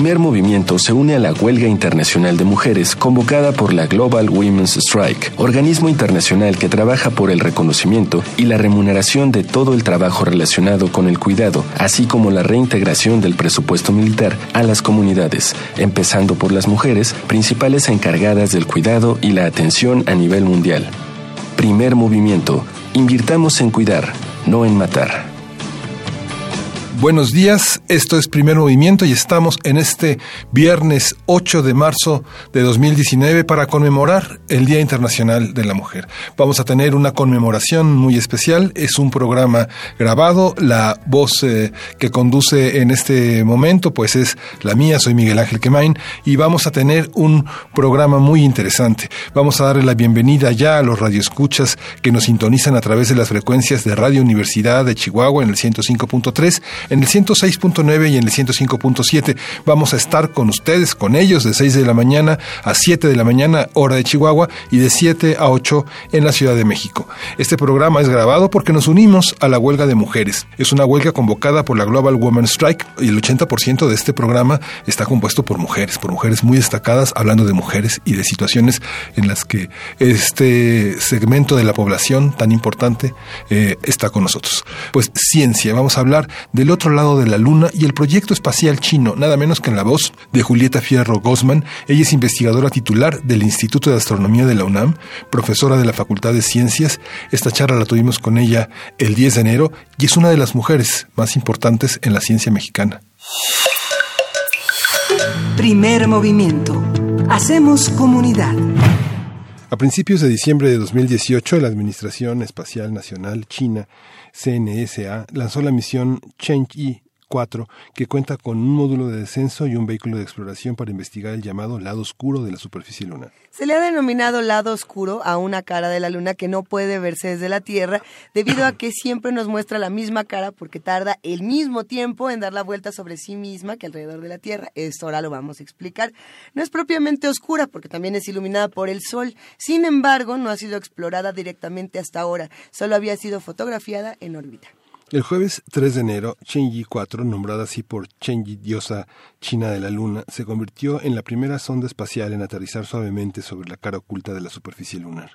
Primer Movimiento se une a la huelga internacional de mujeres convocada por la Global Women's Strike, organismo internacional que trabaja por el reconocimiento y la remuneración de todo el trabajo relacionado con el cuidado, así como la reintegración del presupuesto militar a las comunidades, empezando por las mujeres, principales encargadas del cuidado y la atención a nivel mundial. Primer Movimiento. Invirtamos en cuidar, no en matar. Buenos días, esto es Primer Movimiento y estamos en este viernes 8 de marzo de 2019 para conmemorar el Día Internacional de la Mujer. Vamos a tener una conmemoración muy especial, es un programa grabado, la voz eh, que conduce en este momento pues es la mía, soy Miguel Ángel Quemain y vamos a tener un programa muy interesante. Vamos a darle la bienvenida ya a los radioescuchas que nos sintonizan a través de las frecuencias de Radio Universidad de Chihuahua en el 105.3 en el 106.9 y en el 105.7. Vamos a estar con ustedes, con ellos, de 6 de la mañana a 7 de la mañana, hora de Chihuahua, y de 7 a 8 en la Ciudad de México. Este programa es grabado porque nos unimos a la huelga de mujeres. Es una huelga convocada por la Global Women's Strike y el 80% de este programa está compuesto por mujeres, por mujeres muy destacadas, hablando de mujeres y de situaciones en las que este segmento de la población tan importante eh, está con nosotros. Pues ciencia, vamos a hablar del otro otro lado de la Luna y el proyecto espacial chino, nada menos que en la voz de Julieta Fierro Gosman. Ella es investigadora titular del Instituto de Astronomía de la UNAM, profesora de la Facultad de Ciencias. Esta charla la tuvimos con ella el 10 de enero y es una de las mujeres más importantes en la ciencia mexicana. Primer movimiento. Hacemos comunidad. A principios de diciembre de 2018, la Administración Espacial Nacional China CNSA lanzó la misión Chang'e 4, que cuenta con un módulo de descenso y un vehículo de exploración para investigar el llamado lado oscuro de la superficie lunar. Se le ha denominado lado oscuro a una cara de la luna que no puede verse desde la Tierra, debido a que siempre nos muestra la misma cara porque tarda el mismo tiempo en dar la vuelta sobre sí misma que alrededor de la Tierra. Esto ahora lo vamos a explicar. No es propiamente oscura porque también es iluminada por el Sol. Sin embargo, no ha sido explorada directamente hasta ahora. Solo había sido fotografiada en órbita. El jueves 3 de enero, Cheng'e 4, nombrada así por Cheng'e, diosa china de la luna, se convirtió en la primera sonda espacial en aterrizar suavemente sobre la cara oculta de la superficie lunar.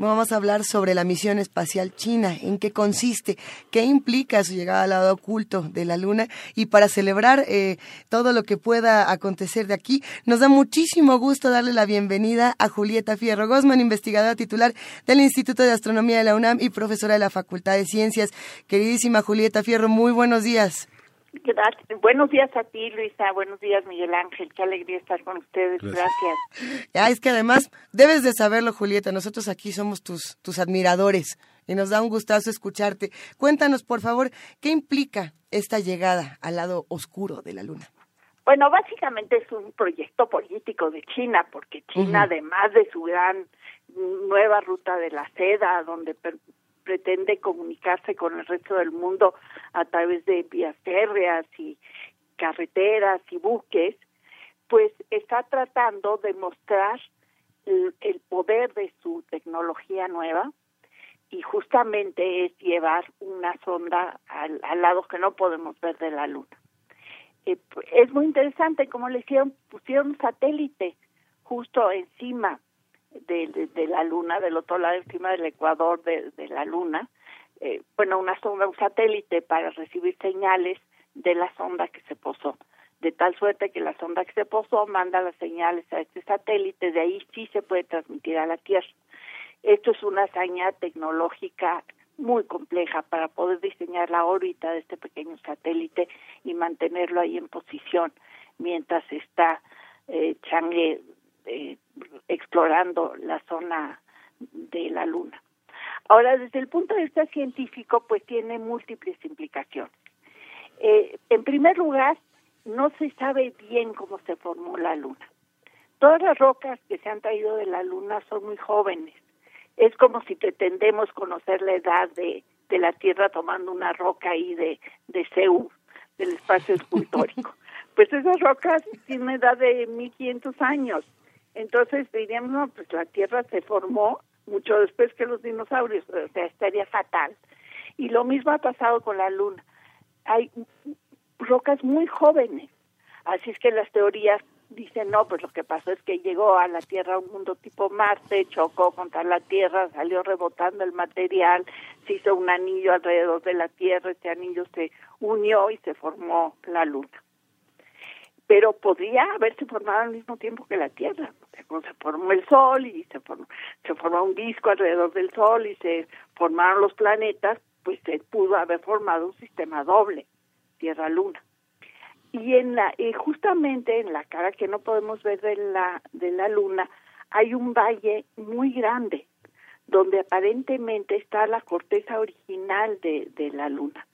Vamos a hablar sobre la misión espacial china, en qué consiste, qué implica su llegada al lado oculto de la Luna y para celebrar eh, todo lo que pueda acontecer de aquí, nos da muchísimo gusto darle la bienvenida a Julieta Fierro Gosman, investigadora titular del Instituto de Astronomía de la UNAM y profesora de la Facultad de Ciencias. Queridísima Julieta Fierro, muy buenos días. Buenos días a ti, Luisa. Buenos días, Miguel Ángel. Qué alegría estar con ustedes. Gracias. Ya, es que además, debes de saberlo, Julieta. Nosotros aquí somos tus, tus admiradores y nos da un gustazo escucharte. Cuéntanos, por favor, ¿qué implica esta llegada al lado oscuro de la Luna? Bueno, básicamente es un proyecto político de China, porque China, además de su gran nueva ruta de la seda, donde pretende comunicarse con el resto del mundo a través de vías férreas y carreteras y buques, pues está tratando de mostrar el, poder de su tecnología nueva y justamente es llevar una sonda al, lado que no podemos ver de la luna. Eh, es muy interesante, como le hicieron, pusieron un satélite justo encima de, de, la luna, del otro lado, encima del ecuador de, de la luna, eh, bueno, una sonda, un satélite para recibir señales de la sonda que se posó. De tal suerte que la sonda que se posó manda las señales a este satélite, de ahí sí se puede transmitir a la Tierra. Esto es una hazaña tecnológica muy compleja para poder diseñar la órbita de este pequeño satélite y mantenerlo ahí en posición mientras está eh, Chang'e eh, explorando la zona de la Luna. Ahora, desde el punto de vista científico, pues tiene múltiples implicaciones. Eh, en primer lugar, no se sabe bien cómo se formó la luna. Todas las rocas que se han traído de la luna son muy jóvenes. Es como si pretendemos conocer la edad de, de la Tierra tomando una roca ahí de, de Seúl, del espacio escultórico. pues esas rocas tienen una edad de 1500 años. Entonces diríamos, no, pues la Tierra se formó mucho después que los dinosaurios, o sea, estaría fatal. Y lo mismo ha pasado con la Luna. Hay rocas muy jóvenes, así es que las teorías dicen, no, pues lo que pasó es que llegó a la Tierra un mundo tipo Marte, chocó contra la Tierra, salió rebotando el material, se hizo un anillo alrededor de la Tierra, este anillo se unió y se formó la Luna. Pero podría haberse formado al mismo tiempo que la Tierra. Se formó el Sol y se formó, un disco alrededor del Sol y se formaron los planetas, pues se pudo haber formado un sistema doble, Tierra-Luna. Y en la eh, justamente en la cara que no podemos ver de la de la luna hay un valle muy grande donde aparentemente está la corteza original de, de la luna.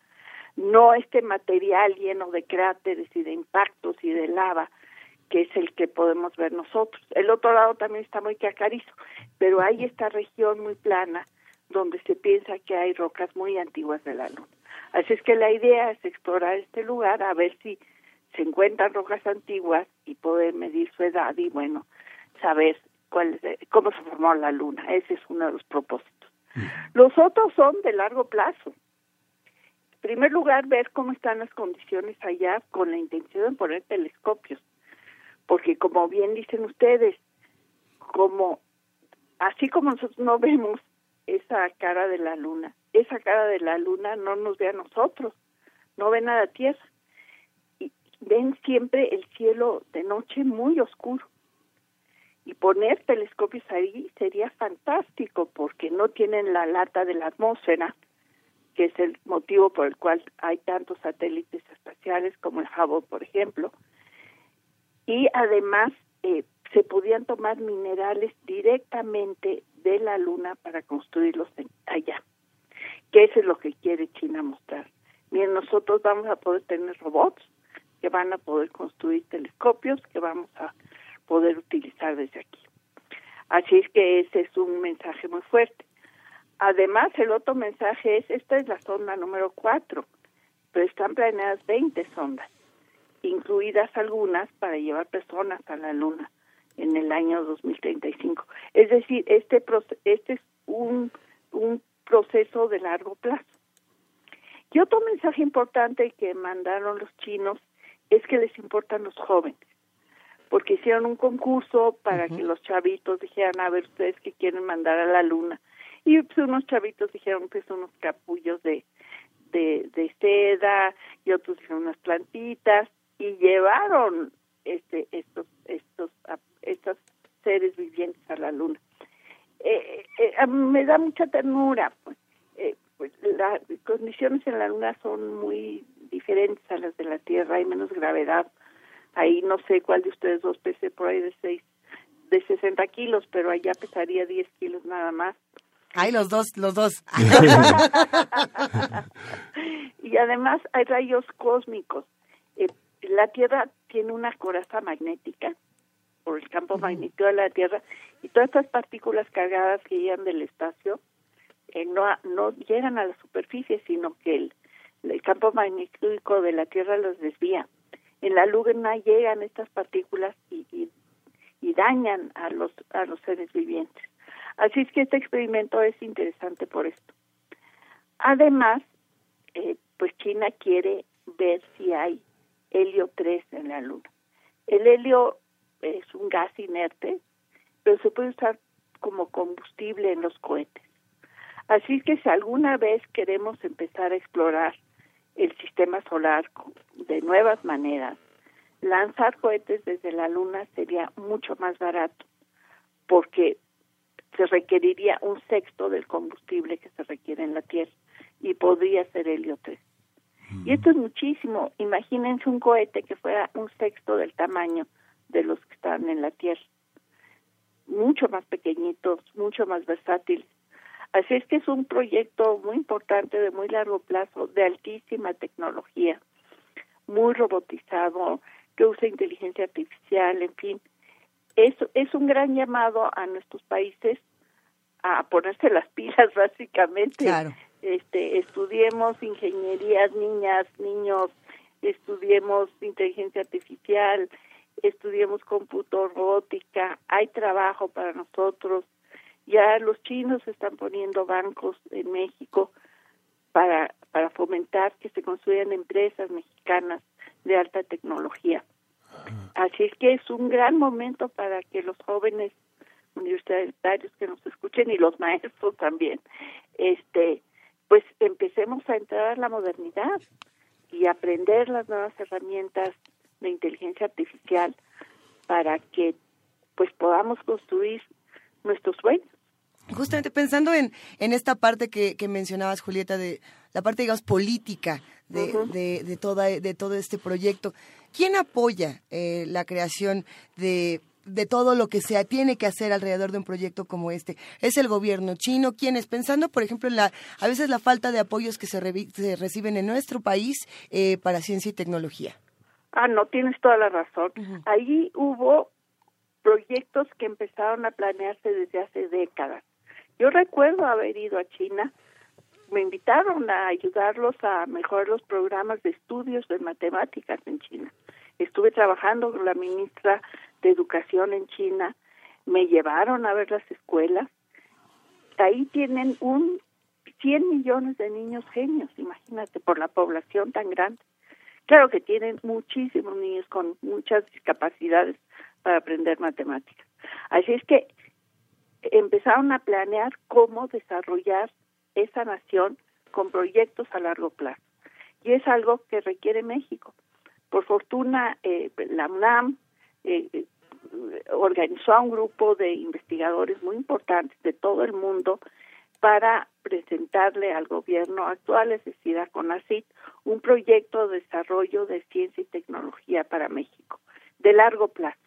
No este material lleno de cráteres y de impactos y de lava que es el que podemos ver nosotros el otro lado también está muy cacarizo pero hay esta región muy plana donde se piensa que hay rocas muy antiguas de la luna así es que la idea es explorar este lugar a ver si se encuentran rocas antiguas y poder medir su edad y bueno, saber cuál, cómo se formó la luna. Ese es uno de los propósitos. Los otros son de largo plazo. En primer lugar, ver cómo están las condiciones allá con la intención de poner telescopios. Porque como bien dicen ustedes, como así como nosotros no vemos esa cara de la luna, esa cara de la luna no nos ve a nosotros, no ven a la Tierra ven siempre el cielo de noche muy oscuro. Y poner telescopios ahí sería fantástico porque no tienen la lata de la atmósfera, que es el motivo por el cual hay tantos satélites espaciales como el Hubble, por ejemplo. Y además eh, se podían tomar minerales directamente de la Luna para construirlos allá, que eso es lo que quiere China mostrar. Miren, nosotros vamos a poder tener robots que van a poder construir telescopios que vamos a poder utilizar desde aquí. Así es que ese es un mensaje muy fuerte. Además, el otro mensaje es, esta es la sonda número 4, pero están planeadas 20 sondas, incluidas algunas para llevar personas a la Luna en el año 2035. Es decir, este, este es un, un proceso de largo plazo. Y otro mensaje importante que mandaron los chinos es que les importan los jóvenes, porque hicieron un concurso para que los chavitos dijeran, a ver, ustedes que quieren mandar a la luna. Y pues unos chavitos dijeron que son unos capullos de, de, de seda y otros dijeron unas plantitas y llevaron este estos estos estos seres vivientes a la luna. Eh, eh, me da mucha ternura, pues, eh, pues las condiciones en la luna son muy diferentes a las de la Tierra, hay menos gravedad. Ahí no sé cuál de ustedes dos pese por ahí de seis, de 60 kilos, pero allá pesaría 10 kilos nada más. Ay, los dos, los dos. y además hay rayos cósmicos. Eh, la Tierra tiene una coraza magnética por el campo magnético de la Tierra y todas estas partículas cargadas que llegan del espacio eh, no, no llegan a la superficie, sino que el, el campo magnético de la Tierra los desvía. En la luna llegan estas partículas y, y, dañan a los, a los seres vivientes. Así es que este experimento es interesante por esto. Además, eh, pues China quiere ver si hay helio 3 en la Luna. El helio es un gas inerte, pero se puede usar como combustible en los cohetes. Así que si alguna vez queremos empezar a explorar el sistema solar de nuevas maneras, lanzar cohetes desde la Luna sería mucho más barato porque se requeriría un sexto del combustible que se requiere en la Tierra y podría ser helio 3. Y esto es muchísimo. Imagínense un cohete que fuera un sexto del tamaño de los que están en la Tierra. Mucho más pequeñitos, mucho más versátiles Así es que es un proyecto muy importante de muy largo plazo, de altísima tecnología. muy robotizado, que usa inteligencia artificial, en fin. Es, es un gran llamado a nuestros países a ponerse las pilas básicamente. Este, estudiemos ingenierías, niñas, niños, estudiemos inteligencia artificial, estudiemos computo robótica, hay trabajo para nosotros. Ya los chinos están poniendo bancos en México para, para fomentar que se construyan empresas mexicanas de alta tecnología. Así es que es un gran momento para que los jóvenes universitarios que nos escuchen y los maestros también, este, pues empecemos a entrar a la modernidad y aprender las nuevas herramientas de inteligencia artificial para que pues podamos construir nuestros sueños. Justamente pensando en, en esta parte que, que mencionabas, Julieta, de la parte, digamos, política de, de, de, toda, de todo este proyecto, ¿quién apoya eh, la creación de de todo lo que se tiene que hacer alrededor de un proyecto como este. Es el gobierno chino quienes, pensando, por ejemplo, en la, a veces la falta de apoyos que se, reciben en nuestro país eh, para ciencia y tecnología. Ah, no, tienes toda la razón. Ahí hubo proyectos que empezaron a planearse desde hace décadas. Yo recuerdo haber ido a China, me invitaron a ayudarlos a mejorar los programas de estudios de matemáticas en China. Estuve trabajando con la ministra de educación en China, me llevaron a ver las escuelas. Ahí tienen un 100 millones de niños genios, imagínate, por la población tan grande. Claro que tienen muchísimos niños con muchas discapacidades para aprender matemáticas. Así es que empezaron a planear cómo desarrollar esa nación con proyectos a largo plazo. Y es algo que requiere México. Por fortuna, eh, la UNAM eh, eh, organizó a un grupo de investigadores muy importantes de todo el mundo para presentarle al gobierno actual, es decir, a CONACYT, un proyecto de desarrollo de ciencia y tecnología para México, de largo plazo,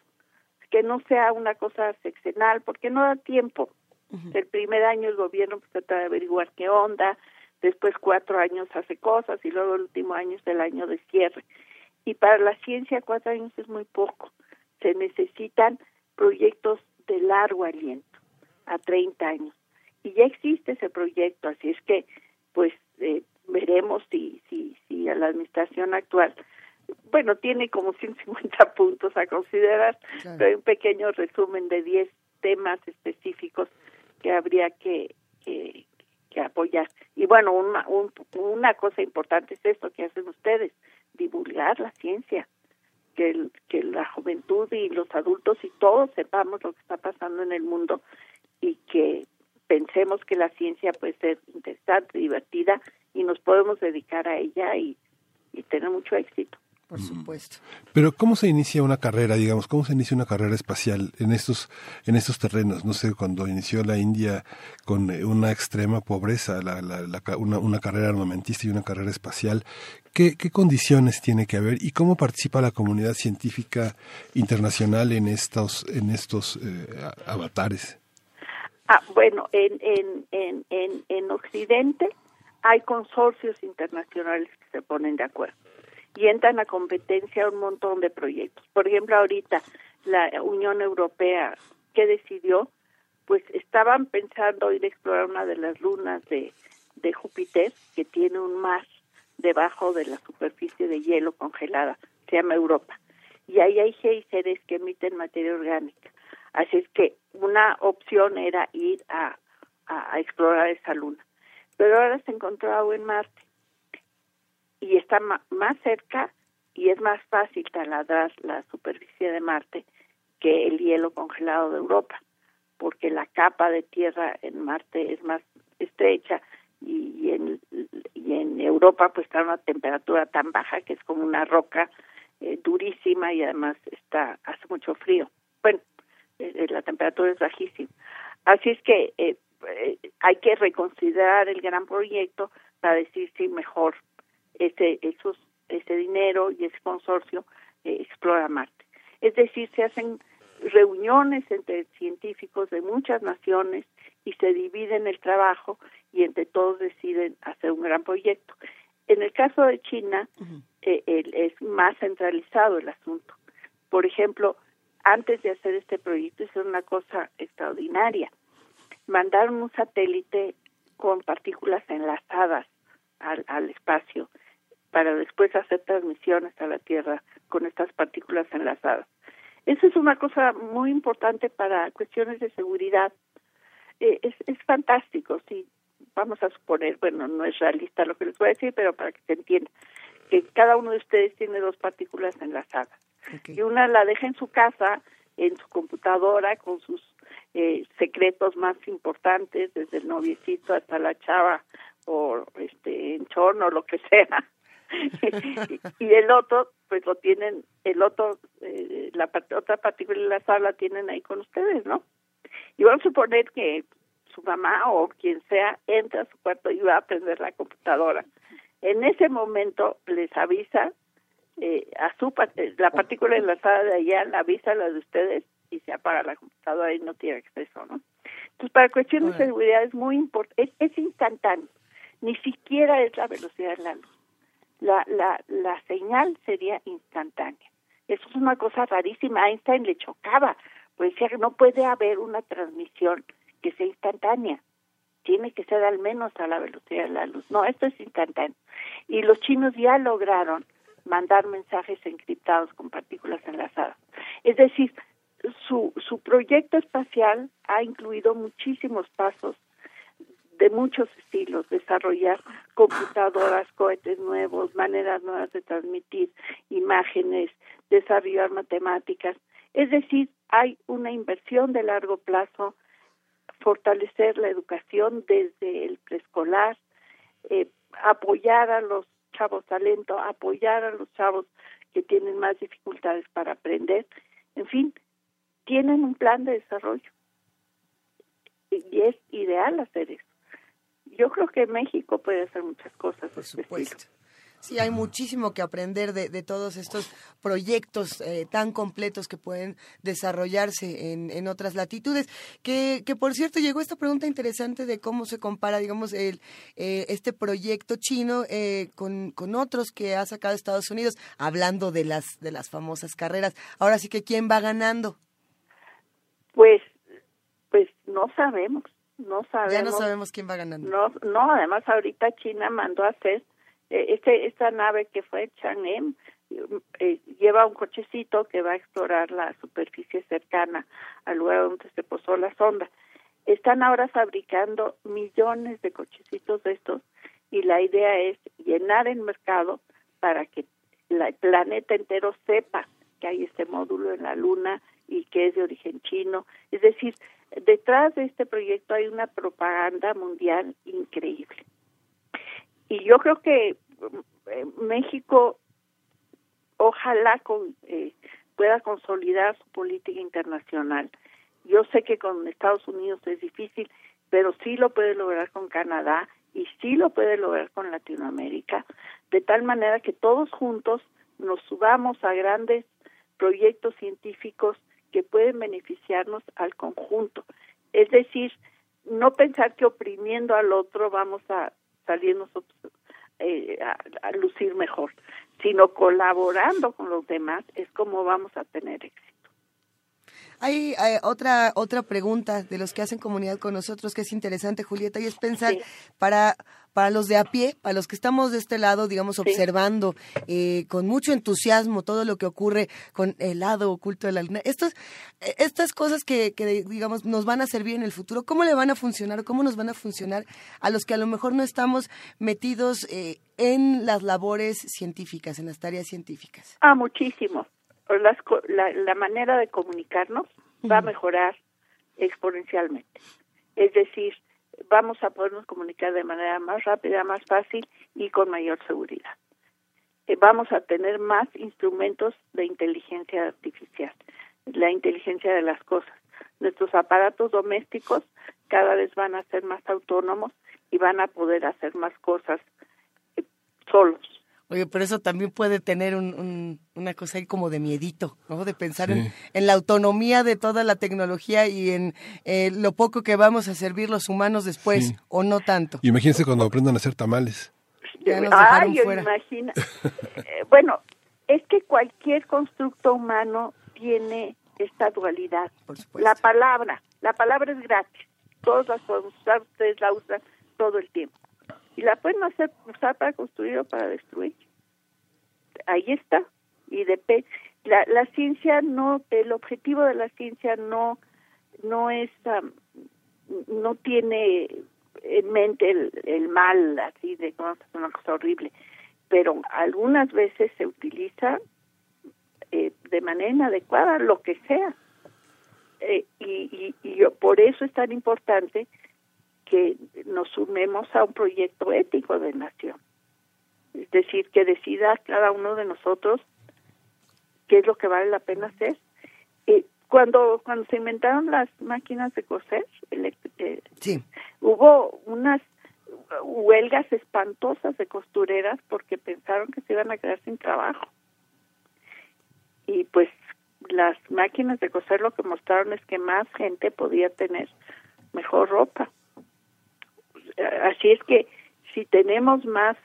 que no sea una cosa sexenal, porque no da tiempo. El primer año el gobierno pues, trata de averiguar qué onda, después cuatro años hace cosas y luego el último año es el año de cierre. Y para la ciencia cuatro años es muy poco se necesitan proyectos de largo aliento, a 30 años. Y ya existe ese proyecto, así es que, pues, eh, veremos si, si, si a la administración actual, bueno, tiene como 150 puntos a considerar, pero hay un pequeño resumen de 10 temas específicos que habría que, que, que apoyar. Y bueno, una, un, una cosa importante es esto que hacen ustedes, divulgar la ciencia que, que la juventud y los adultos y todos sepamos lo que está pasando en el mundo y que pensemos que la ciencia puede ser interesante, divertida y nos podemos dedicar a ella y, y tener mucho éxito por supuesto. Pero ¿cómo se inicia una carrera, digamos, cómo se inicia una carrera espacial en estos en estos terrenos? No sé, cuando inició la India con eh, una extrema pobreza, la, la, una, una, carrera armamentista y una carrera espacial, ¿qué, ¿qué, condiciones tiene que haber y cómo participa la comunidad científica internacional en estos en estos eh, avatares? Ah, bueno, en, en, en, en, en Occidente hay consorcios internacionales que se ponen de acuerdo y entran a competencia un montón de proyectos. Por ejemplo, ahorita la Unión Europea, ¿qué decidió? Pues estaban pensando ir a explorar una de las lunas de, de Júpiter, que tiene un mar debajo de la superficie de hielo congelada, se llama Europa. Y ahí hay géiseres que emiten materia orgánica. Así es que una opción era ir a, a, a explorar esa luna. Pero ahora se encontró agua en Marte y está más cerca y es más fácil taladrar la superficie de Marte que el hielo congelado de Europa, porque la capa de tierra en Marte es más estrecha y en, y en Europa pues está a una temperatura tan baja que es como una roca eh, durísima y además está hace mucho frío. Bueno, eh, eh, la temperatura es bajísima. Así es que hay que reconsiderar el gran proyecto para decir si mejor ese, esos, ese dinero y ese consorcio eh, explora Marte. Es decir, se hacen reuniones entre científicos de muchas naciones y se dividen el trabajo y entre todos deciden hacer un gran proyecto. En el caso de China, eh, es más centralizado el asunto. Por ejemplo, antes de hacer este proyecto hicieron una cosa extraordinaria. Mandaron un satélite con partículas enlazadas al, al espacio para después hacer transmisiones a la Tierra con estas partículas enlazadas. Eso es una cosa muy importante para cuestiones de seguridad. Eh, es, es fantástico, sí. Vamos a suponer, bueno, no es realista lo que les voy a decir, pero para que se entienda, que cada uno de ustedes tiene dos partículas enlazadas. Y una la deja en su casa, en su computadora, con sus eh, secretos más importantes, desde el noviecito hasta la chava o este enchorno o lo que sea. y el otro, pues lo tienen, el otro, eh, la otra partícula de la sala tienen ahí con ustedes, ¿no? Y vamos a suponer que su mamá o quien sea entra a su cuarto y va a prender la computadora. En ese momento les avisa eh, a su la partícula enlazada de allá, la avisa a la de ustedes y se apaga la computadora y no tiene acceso, ¿no? Entonces, para cuestiones de seguridad es muy importante, es instantáneo, ni siquiera es la velocidad de la luz la, la, la señal sería instantánea. Eso es una cosa rarísima. Einstein le chocaba, pues decía que no puede haber una transmisión que sea instantánea. Tiene que ser al menos a la velocidad de la luz. No, esto es instantáneo. Y los chinos ya lograron mandar mensajes encriptados con partículas enlazadas. Es decir, su, su proyecto espacial ha incluido muchísimos pasos de muchos estilos, desarrollar computadoras, cohetes nuevos, maneras nuevas de transmitir imágenes, desarrollar matemáticas. Es decir, hay una inversión de largo plazo, fortalecer la educación desde el preescolar, eh, apoyar a los chavos talento, apoyar a los chavos que tienen más dificultades para aprender. En fin, tienen un plan de desarrollo y es ideal hacer eso yo creo que México puede hacer muchas cosas. Por supuesto. Sí, hay muchísimo que aprender de, de todos estos proyectos eh, tan completos que pueden desarrollarse en, en otras latitudes. Que, que, por cierto, llegó esta pregunta interesante de cómo se compara, digamos, el, eh, este proyecto chino eh, con, con otros que ha sacado Estados Unidos, hablando de las, de las famosas carreras. Ahora sí que, ¿quién va ganando? Pues, pues no sabemos no sabemos. Ya no sabemos quién va ganando. No, no además ahorita China mandó a hacer eh, este, esta nave que fue Chang'e, eh, lleva un cochecito que va a explorar la superficie cercana al lugar donde se posó la sonda. Están ahora fabricando millones de cochecitos de estos y la idea es llenar el mercado para que el planeta entero sepa que hay este módulo en la Luna y que es de origen chino. Es decir, detrás de este proyecto hay una propaganda mundial increíble. Y yo creo que eh, México ojalá con, eh, pueda consolidar su política internacional. Yo sé que con Estados Unidos es difícil, pero sí lo puede lograr con Canadá y sí lo puede lograr con Latinoamérica, de tal manera que todos juntos nos subamos a grandes proyectos científicos que pueden beneficiarnos al conjunto. Es decir, no pensar que oprimiendo al otro vamos a salir nosotros eh, a, lucir mejor, sino colaborando con los demás es como vamos a tener éxito. Hay, otra otra pregunta de los que hacen comunidad con nosotros que es interesante, Julieta, y es pensar para para los de a pie, para los que estamos de este lado, digamos, observando eh, con mucho entusiasmo todo lo que ocurre con el lado oculto de la luna. Estos, eh, estas cosas que, que, digamos, nos van a servir en el futuro, ¿cómo le van a funcionar? ¿Cómo nos van a funcionar a los que a lo mejor no estamos metidos eh, en las labores científicas, en las tareas científicas? Ah, muchísimo la, la manera de comunicarnos va a mejorar exponencialmente. Es decir, vamos a podernos comunicar de manera más rápida, más fácil y con mayor seguridad. Eh, vamos a tener más instrumentos de inteligencia artificial, la inteligencia de las cosas. Nuestros aparatos domésticos cada vez van a ser más autónomos y van a poder hacer más cosas eh, solos Oye, pero eso también puede tener un, una cosa ahí como de miedito, ¿no? De pensar en, la autonomía de toda la tecnología y en eh, lo poco que vamos a servir los humanos después, o no tanto. Imagínense cuando aprendan a hacer tamales. Ay, imagina. Eh, bueno, es que cualquier constructo humano tiene esta dualidad. la palabra, la palabra es gratis. Todos las podemos usar, ustedes la usan todo el tiempo. Y la pueden hacer, usar para construir o para destruir. Ahí está. Y de la, la ciencia no, el objetivo de la ciencia no, no es, no tiene en mente el, el mal, así de una cosa horrible, pero algunas veces se utiliza eh, de manera inadecuada, lo que sea. Eh, y, y, por eso es tan importante que nos sumemos a un proyecto ético de nación. Es decir, que decida cada uno de nosotros qué es lo que vale la pena hacer. Eh, cuando cuando se inventaron las máquinas de coser, eh, sí. hubo unas huelgas espantosas de costureras porque pensaron que se iban a quedar sin trabajo. Y pues las máquinas de coser lo que mostraron es que más gente podía tener mejor ropa. Así es que si tenemos más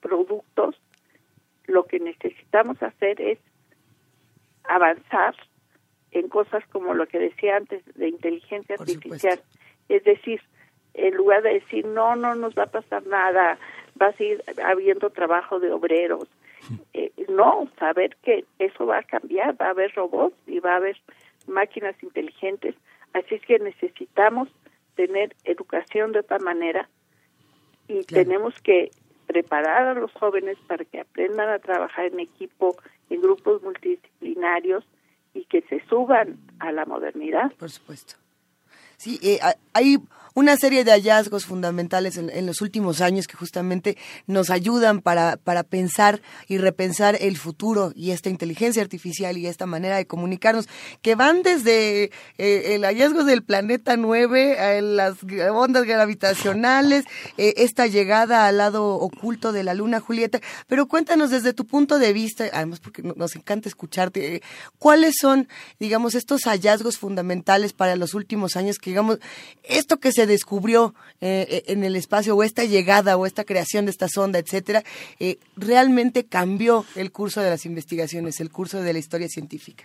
productos, lo que necesitamos hacer es avanzar en cosas como lo que decía antes de inteligencia artificial. Es decir, en lugar de decir, no, no nos va a pasar nada, va a seguir habiendo trabajo de obreros. Eh, no, saber que eso va a cambiar, va a haber robots y va a haber máquinas inteligentes. Así es que necesitamos tener educación de otra manera y tenemos que preparar a los jóvenes para que aprendan a trabajar en equipo, en grupos multidisciplinarios y que se suban a la modernidad. Por supuesto. Sí, eh, hay una serie de hallazgos fundamentales en, los últimos años que justamente nos ayudan para, para pensar y repensar el futuro y esta inteligencia artificial y esta manera de comunicarnos, que van desde eh, el hallazgo del planeta 9, a las ondas gravitacionales, eh, esta llegada al lado oculto de la luna, Julieta. Pero cuéntanos desde tu punto de vista, además porque nos encanta escucharte, eh, ¿cuáles son, digamos, estos hallazgos fundamentales para los últimos años que, digamos, esto que se descubrió eh, eh, en el espacio o esta llegada o esta creación de esta sonda, etcétera, eh, realmente cambió el curso de las investigaciones, el curso de la historia científica?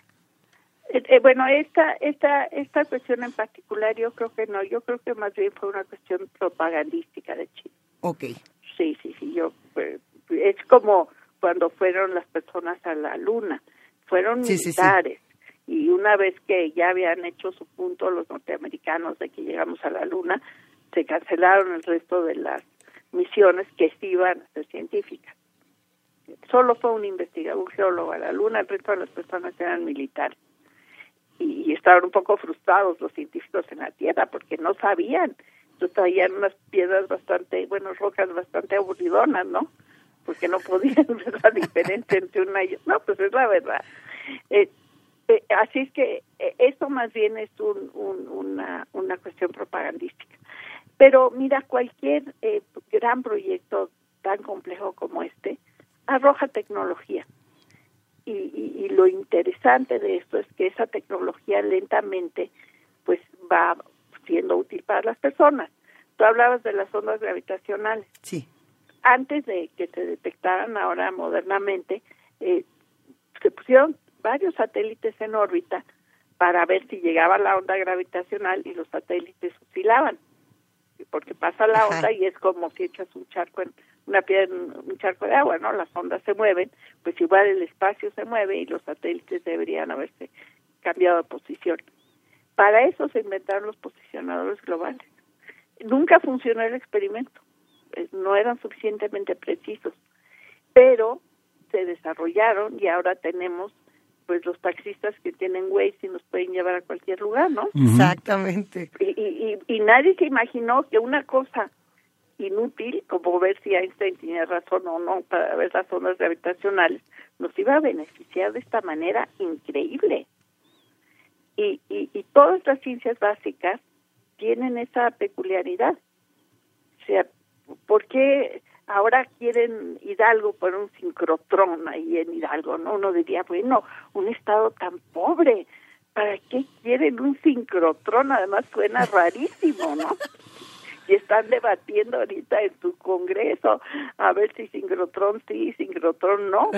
bueno, esta, esta, esta cuestión en particular yo creo que no, yo creo que más bien fue una cuestión propagandística de Chile. Ok. Sí, sí, sí, yo, es como cuando fueron las personas a la luna, fueron militares, y una vez que ya habían hecho su punto los norteamericanos de que llegamos a la luna, se cancelaron el resto de las misiones que sí iban a ser científicas. Solo fue un investigador, un geólogo a la luna, el resto de las personas eran militares. Y, estaban un poco frustrados los científicos en la Tierra porque no sabían. Entonces traían unas piedras bastante, bueno, rocas bastante aburridonas, ¿no? Porque no podían ver la diferencia entre una y otra. No, pues es la verdad. Eh, eh, así es que eh, esto más bien es una, una cuestión propagandística. Pero mira, cualquier eh, gran proyecto tan complejo como este arroja tecnología. Y, y, lo interesante de esto es que esa tecnología lentamente pues va siendo útil para las personas. Tú hablabas de las ondas gravitacionales. Sí. Antes de que se detectaran ahora modernamente, se pusieron varios satélites en órbita para ver si llegaba la onda gravitacional y los satélites oscilaban porque pasa la onda y es como si echas un charco en una piedra un charco de agua no las ondas se mueven pues igual el espacio se mueve y los satélites deberían haberse cambiado de posición. Para eso se inventaron los posicionadores globales. Nunca funcionó el experimento eh, no eran suficientemente precisos pero se desarrollaron y ahora tenemos pues los taxistas que tienen Waze y nos pueden llevar a cualquier lugar, ¿no? Exactamente. Y, y, y, nadie se imaginó que una cosa inútil, como ver si Einstein tenía razón o no para ver las ondas gravitacionales, nos iba a beneficiar de esta manera increíble. Y, y, y todas las ciencias básicas tienen esa peculiaridad. O sea, ¿por qué ahora quieren Hidalgo por un sincrotrón ahí en Hidalgo, ¿no? Uno diría, bueno, un estado tan pobre, ¿para qué quieren un sincrotrón? Además suena rarísimo, ¿no? y están debatiendo ahorita en su congreso a ver si sincrotrón sí, sincrotrón no.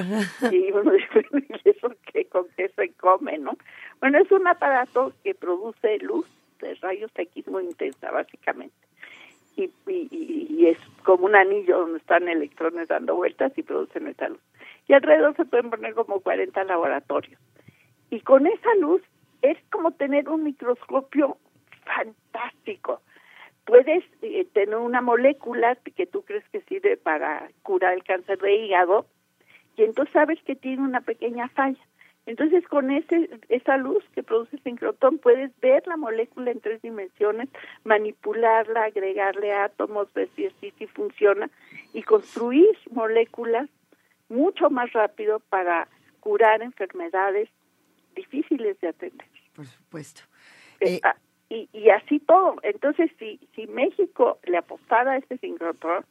Y uno dice, ¿y eso qué, con qué se come, no? Bueno, es un aparato que produce luz de rayos X muy intensa, básicamente. Y, y, es como un anillo donde están electrones dando vueltas y producen esa luz. Y alrededor se pueden poner como 40 laboratorios. Y con esa luz es como tener un microscopio fantástico. Puedes eh, tener una molécula que tú crees que sirve para curar el cáncer de hígado y entonces sabes que tiene una pequeña falla. Entonces, con ese, esa luz que produce sincrotón, puedes ver la molécula en tres dimensiones, manipularla, agregarle átomos, ver si, si funciona y construir moléculas mucho más rápido para curar enfermedades difíciles de atender. Por supuesto. Eh, ah, y, y así todo. Entonces, si, si México le apostara a este sincrotrón,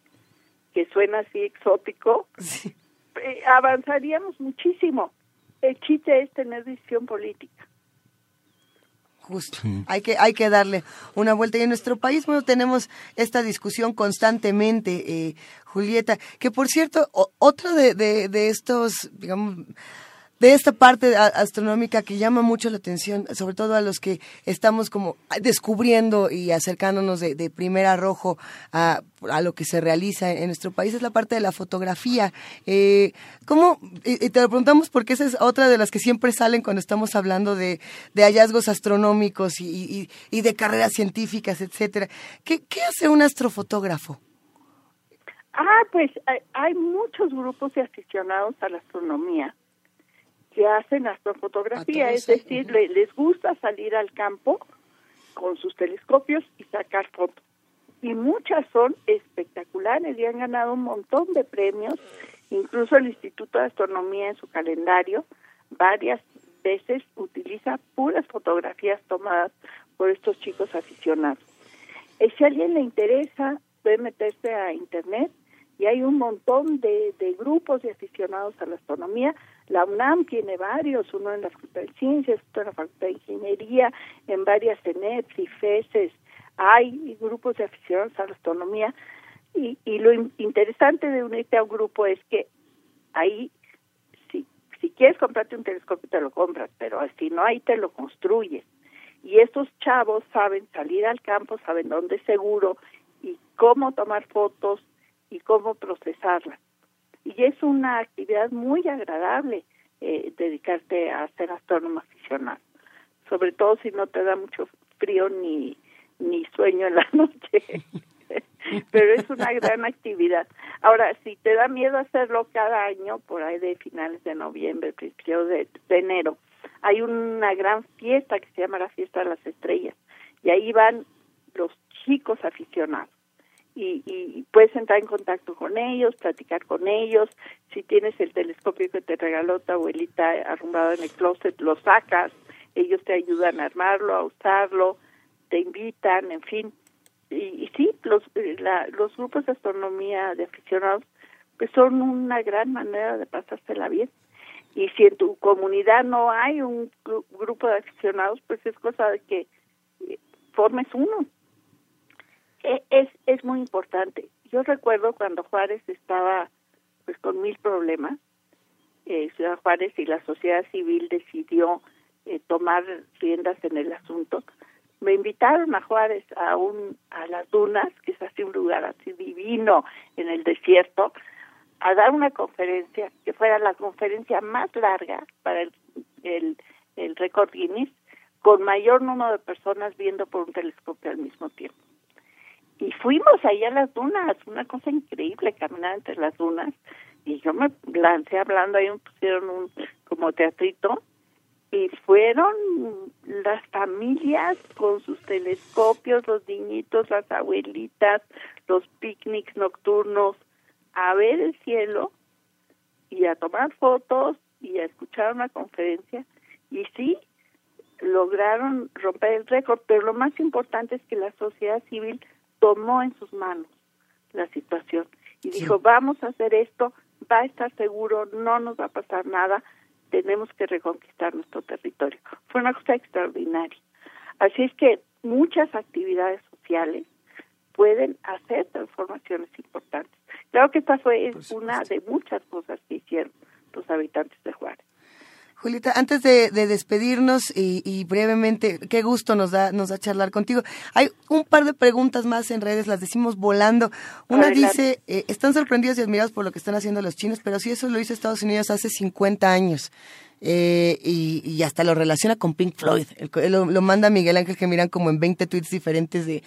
que suena así exótico, eh, avanzaríamos muchísimo. El chiste es tener decisión política. Justo. Hay que hay que darle una vuelta. Y en nuestro país, bueno, tenemos esta discusión constantemente, eh, Julieta, que por cierto, otro de, de, de estos, digamos, de esta parte astronómica que llama mucho la atención, sobre todo a los que estamos como descubriendo y acercándonos de, de primer arrojo a, lo que se realiza en nuestro país, es la parte de la fotografía. Eh, ¿Cómo? Y te lo preguntamos porque esa es otra de las que siempre salen cuando estamos hablando de, de hallazgos astronómicos y, de carreras científicas, etcétera. ¿Qué, ¿Qué hace un astrofotógrafo? Ah, pues hay, hay muchos grupos de aficionados a la astronomía que hacen astrofotografía, es decir, uh -huh. les gusta salir al campo con sus telescopios y sacar fotos. Y muchas son espectaculares y han ganado un montón de premios, incluso el Instituto de Astronomía en su calendario varias veces utiliza puras fotografías tomadas por estos chicos aficionados. Y si a alguien le interesa, puede meterse a internet y hay un montón de, de grupos de aficionados a la astronomía la UNAM tiene varios, uno en la Facultad de Ciencias, otro en la Facultad de Ingeniería, en varias CENEPs y FESES. Hay grupos de aficionados a la astronomía y, lo in interesante de unirte a un grupo es que ahí, si, si quieres comprarte un telescopio, te lo compras, pero si no, ahí te lo construyes. Y estos chavos saben salir al campo, saben dónde es seguro y cómo tomar fotos y cómo procesarlas y es una actividad muy agradable eh, dedicarte a ser astrónomo aficionado, sobre todo si no te da mucho frío ni, ni sueño en la noche. Pero es una gran actividad. Ahora, si te da miedo hacerlo cada año, por ahí de finales de noviembre, principios de, de enero, hay una gran fiesta que se llama la Fiesta de las Estrellas. Y ahí van los chicos aficionados y, y, puedes entrar en contacto con ellos, platicar con ellos. Si tienes el telescopio que te regaló tu abuelita arrumbado en el closet, lo sacas, ellos te ayudan a armarlo, a usarlo, te invitan, en fin. Y, y sí, los, la, los grupos de astronomía de aficionados pues son una gran manera de pasársela bien. Y si en tu comunidad no hay un grupo de aficionados, pues es cosa de que eh, formes uno es, es muy importante. Yo recuerdo cuando Juárez estaba pues con mil problemas, eh, Ciudad Juárez y la sociedad civil decidió eh, tomar riendas en el asunto. Me invitaron a Juárez a un a las dunas, que es así un lugar así divino en el desierto, a dar una conferencia que fuera la conferencia más larga para el, el, el récord Guinness, con mayor número de personas viendo por un telescopio al mismo tiempo y fuimos ahí a las dunas, una cosa increíble caminar entre las dunas y yo me lancé hablando ahí pusieron un como teatrito y fueron las familias con sus telescopios, los niñitos, las abuelitas, los picnics nocturnos a ver el cielo y a tomar fotos y a escuchar una conferencia y sí lograron romper el récord, pero lo más importante es que la sociedad civil tomó en sus manos la situación y dijo, sí. vamos a hacer esto, va a estar seguro, no nos va a pasar nada, tenemos que reconquistar nuestro territorio. Fue una cosa extraordinaria. Así es que muchas actividades sociales pueden hacer transformaciones importantes. Creo que esta fue una de muchas cosas que hicieron los habitantes de Juárez. Julieta, antes de, despedirnos y, brevemente, qué gusto nos da, nos da charlar contigo. Hay un par de preguntas más en redes, las decimos volando. Una dice, eh, están sorprendidos y admirados por lo que están haciendo los chinos, pero si eso lo hizo Estados Unidos hace 50 años. Eh, y, hasta lo relaciona con Pink Floyd. lo, manda Miguel Ángel que miran como en 20 tweets diferentes de,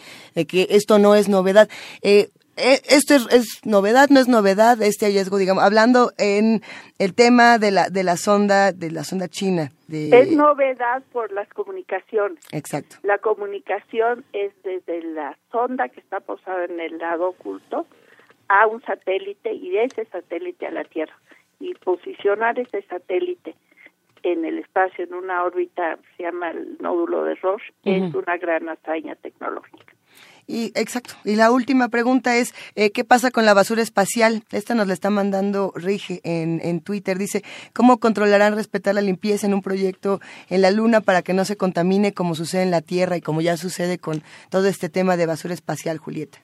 que esto no es novedad. Eh, esto es, novedad, no es novedad este hallazgo, digamos, hablando en el tema de la de la sonda de la sonda china. Es novedad por las comunicaciones. Exacto. La comunicación es desde la sonda que está posada en el lado oculto a un satélite y de ese satélite a la Tierra y posicionar ese satélite en el espacio en una órbita se llama el nódulo de Roche es una gran hazaña tecnológica. Y exacto. Y la última pregunta es, eh, ¿qué pasa con la basura espacial? Esta nos la está mandando Rige en, en Twitter. Dice, ¿cómo controlarán respetar la limpieza en un proyecto en la Luna para que no se contamine como sucede en la Tierra y como ya sucede con todo este tema de basura espacial, Julieta?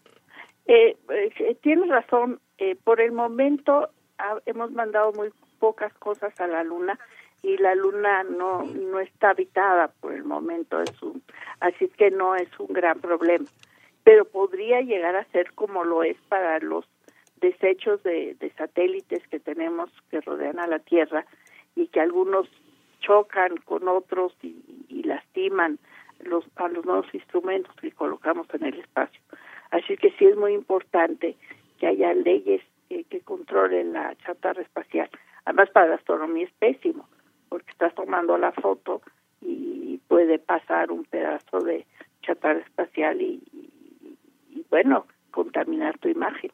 Eh, eh tienes razón. Eh, por el momento ah, hemos mandado muy pocas cosas a la Luna y la Luna no, no está habitada por el momento. Es un, así que no es un gran problema pero podría llegar a ser como lo es para los desechos de, satélites que tenemos que rodean a la Tierra y que algunos chocan con otros y, lastiman los, a los nuevos instrumentos que colocamos en el espacio. Así que sí es muy importante que haya leyes que controlen la chatarra espacial. Además, para la astronomía es pésimo, porque estás tomando la foto y puede pasar un pedazo de chatarra espacial y, bueno, contaminar tu imagen.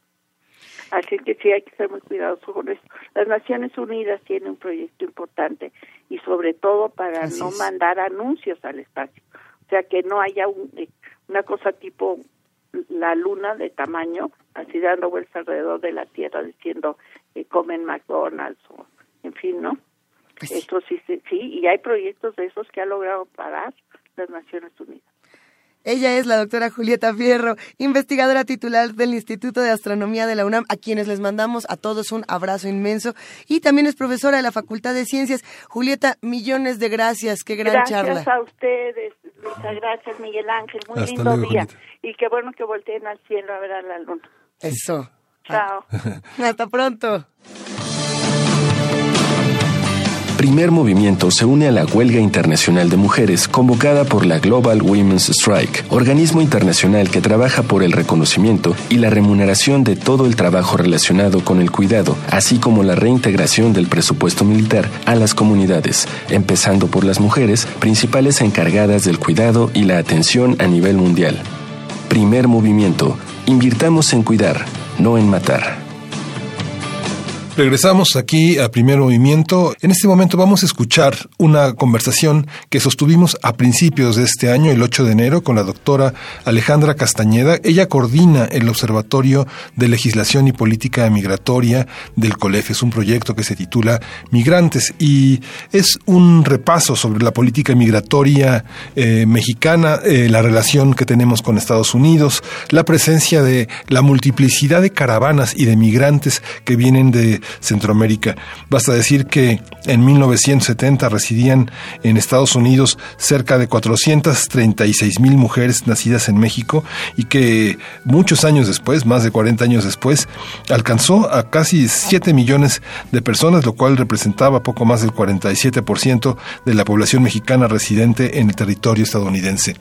Así que sí hay que ser muy cuidadosos con eso. Las Naciones Unidas tienen un proyecto importante y sobre todo para no mandar anuncios al espacio. O sea, que no haya eh, una cosa tipo la luna de tamaño, así dando vueltas alrededor de la Tierra diciendo que comen McDonald's o en fin, ¿no? Pues Esto sí, sí, sí, y hay proyectos de esos que ha logrado parar las Naciones Unidas. Ella es la doctora Julieta Fierro, investigadora titular del Instituto de Astronomía de la UNAM, a quienes les mandamos a todos un abrazo inmenso. Y también es profesora de la Facultad de Ciencias. Julieta, millones de gracias. Qué gran charla. Gracias a ustedes, Muchas Gracias, Miguel Ángel. Muy lindo día. Y qué bueno que volteen al cielo a ver a la luna. Eso. Chao. Hasta pronto. Primer Movimiento se une a la huelga internacional de mujeres convocada por la Global Women's Strike, organismo internacional que trabaja por el reconocimiento y la remuneración de todo el trabajo relacionado con el cuidado, así como la reintegración del presupuesto militar a las comunidades, empezando por las mujeres, principales encargadas del cuidado y la atención a nivel mundial. Primer Movimiento. Invirtamos en cuidar, no en matar. Regresamos aquí a Primer Movimiento. En este momento vamos a escuchar una conversación que sostuvimos a principios de este año, el 8 de enero, con la doctora Alejandra Castañeda. Ella coordina el Observatorio de Legislación y Política Migratoria del COLEF. Es un proyecto que se titula Migrantes y es un repaso sobre la política migratoria eh, mexicana, eh, la relación que tenemos con Estados Unidos, la presencia de la multiplicidad de caravanas y de migrantes que vienen de Centroamérica. Basta decir que en 1970 residían en Estados Unidos cerca de 436 mil mujeres nacidas en México y que muchos años después, más de 40 años después, alcanzó a casi 7 millones de personas, lo cual representaba poco más del 47% de la población mexicana residente en el territorio estadounidense.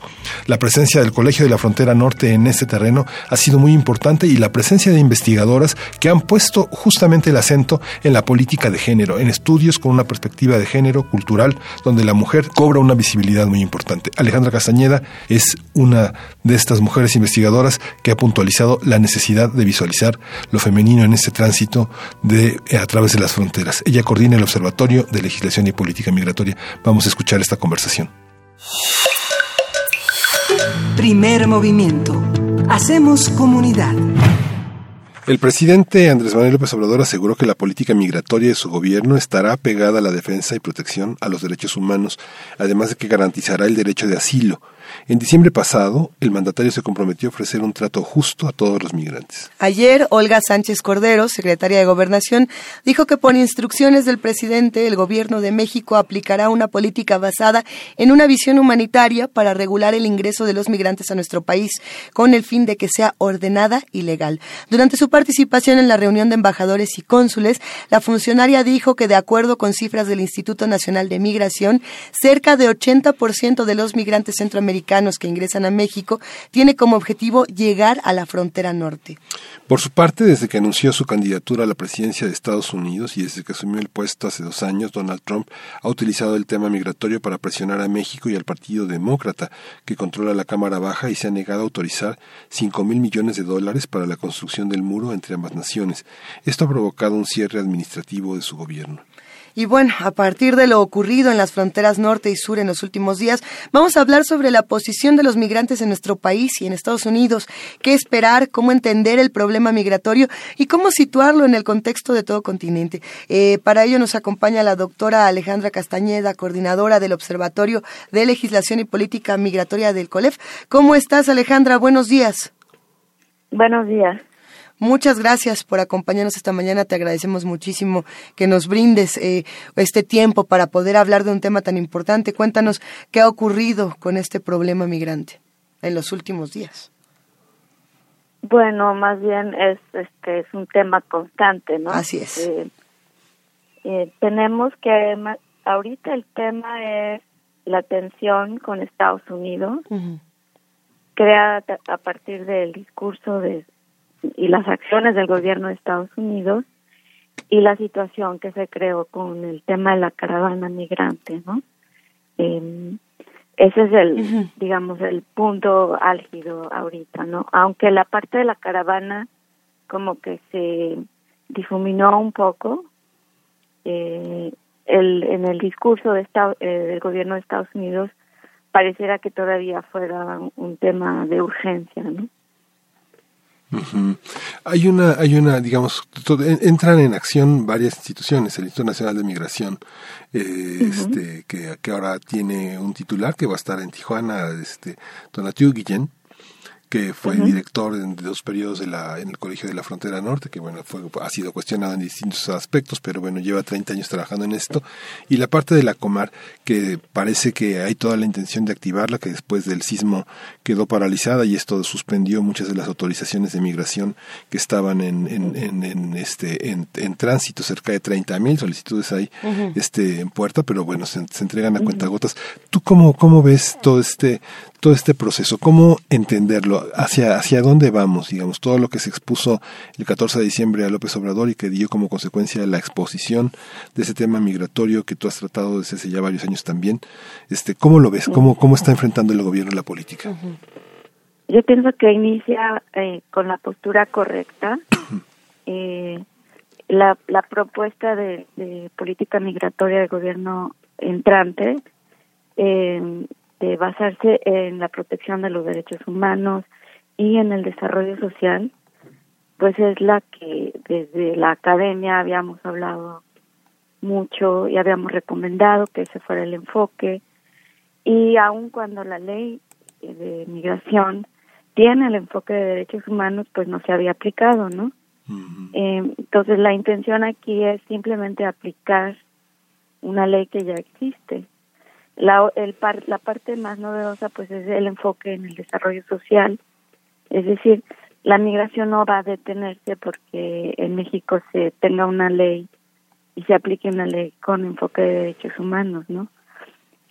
La presencia del Colegio de la Frontera Norte en este terreno ha sido muy importante y la presencia de investigadoras que han puesto justamente el acento en la política de género, en estudios con una perspectiva de género cultural, donde la mujer cobra una visibilidad muy importante. Alejandra Castañeda es una de estas mujeres investigadoras que ha puntualizado la necesidad de visualizar lo femenino en este tránsito de, eh, a través de las fronteras. Ella coordina el Observatorio de Legislación y Política Migratoria. Vamos a escuchar esta conversación. Primer movimiento. Hacemos comunidad. El presidente Andrés Manuel López Obrador aseguró que la política migratoria de su gobierno estará pegada a la defensa y protección a los derechos humanos, además de que garantizará el derecho de asilo. En diciembre pasado, el mandatario se comprometió a ofrecer un trato justo a todos los migrantes. Ayer, Olga Sánchez Cordero, secretaria de Gobernación, dijo que por instrucciones del presidente, el gobierno de México aplicará una política basada en una visión humanitaria para regular el ingreso de los migrantes a nuestro país, con el fin de que sea ordenada y legal. Durante su participación en la reunión de embajadores y cónsules, la funcionaria dijo que de acuerdo con cifras del Instituto Nacional de Migración, cerca de 80% de los migrantes centroamericanos que ingresan a México tiene como objetivo llegar a la frontera norte. Por su parte, desde que anunció su candidatura a la presidencia de Estados Unidos y desde que asumió el puesto hace dos años, Donald Trump ha utilizado el tema migratorio para presionar a México y al Partido Demócrata, que controla la Cámara Baja y se ha negado a autorizar 5 mil millones de dólares para la construcción del muro entre ambas naciones. Esto ha provocado un cierre administrativo de su gobierno. Y bueno, a partir de lo ocurrido en las fronteras norte y sur en los últimos días, vamos a hablar sobre la posición de los migrantes en nuestro país y en Estados Unidos, qué esperar, cómo entender el problema migratorio y cómo situarlo en el contexto de todo continente. Eh, para ello nos acompaña la doctora Alejandra Castañeda, coordinadora del Observatorio de Legislación y Política Migratoria del COLEF. ¿Cómo estás, Alejandra? Buenos días. Buenos días. Muchas gracias por acompañarnos esta mañana. Te agradecemos muchísimo que nos brindes eh, este tiempo para poder hablar de un tema tan importante. Cuéntanos qué ha ocurrido con este problema migrante en los últimos días. Bueno, más bien es este es un tema constante, ¿no? Así es. Eh, eh, tenemos que ahorita el tema es la tensión con Estados Unidos, creada a partir del discurso de y las acciones del gobierno de Estados Unidos y la situación que se creó con el tema de la caravana migrante, ¿no? Eh, ese es el, digamos, el punto álgido ahorita, ¿no? Aunque la parte de la caravana como que se difuminó un poco, eh, el, en el discurso de eh, del gobierno de Estados Unidos pareciera que todavía fuera un tema de urgencia, ¿no? Hay una, hay una, digamos, entran en acción varias instituciones, el Instituto Nacional de Migración, eh, este, que, que, ahora tiene un titular que va a estar en Tijuana, este, Guillén, que fue director de dos periodos de la, en el Colegio de la Frontera Norte, que bueno, fue, ha sido cuestionado en distintos aspectos, pero bueno, lleva 30 años trabajando en esto. Y la parte de la Comar, que parece que hay toda la intención de activarla, que después del sismo quedó paralizada y esto suspendió muchas de las autorizaciones de migración que estaban en, en, en, este, en, tránsito, cerca de 30 mil solicitudes hay este, en puerta, pero bueno, se, entregan a cuentagotas. ¿Tú cómo, cómo ves todo este, todo este proceso? ¿Cómo entenderlo? ¿Hacia, ¿Hacia dónde vamos? Digamos, todo lo que se expuso el 14 de diciembre a López Obrador y que dio como consecuencia la exposición de ese tema migratorio que tú has tratado desde hace ya varios años también. Este, ¿Cómo lo ves? ¿Cómo, cómo está enfrentando el gobierno la política? Yo pienso que inicia eh, con la postura correcta. eh, la, la propuesta de, de política migratoria del gobierno entrante eh, de basarse en la protección de los derechos humanos y en el desarrollo social, pues es la que desde la academia habíamos hablado mucho y habíamos recomendado que ese fuera el enfoque. Y aun cuando la ley de migración tiene el enfoque de derechos humanos, pues no se había aplicado, ¿no? Eh, entonces la intención aquí es simplemente aplicar una ley que ya existe la, el la parte más novedosa pues es el enfoque en el desarrollo social, es decir, la migración no va a detenerse porque en México se tenga una ley y se aplique una ley con enfoque de derechos humanos, ¿no?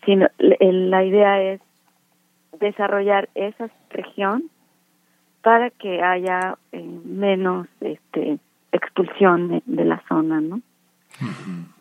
Sino la idea es desarrollar esa región para que haya eh, menos este expulsión de, la zona, ¿no?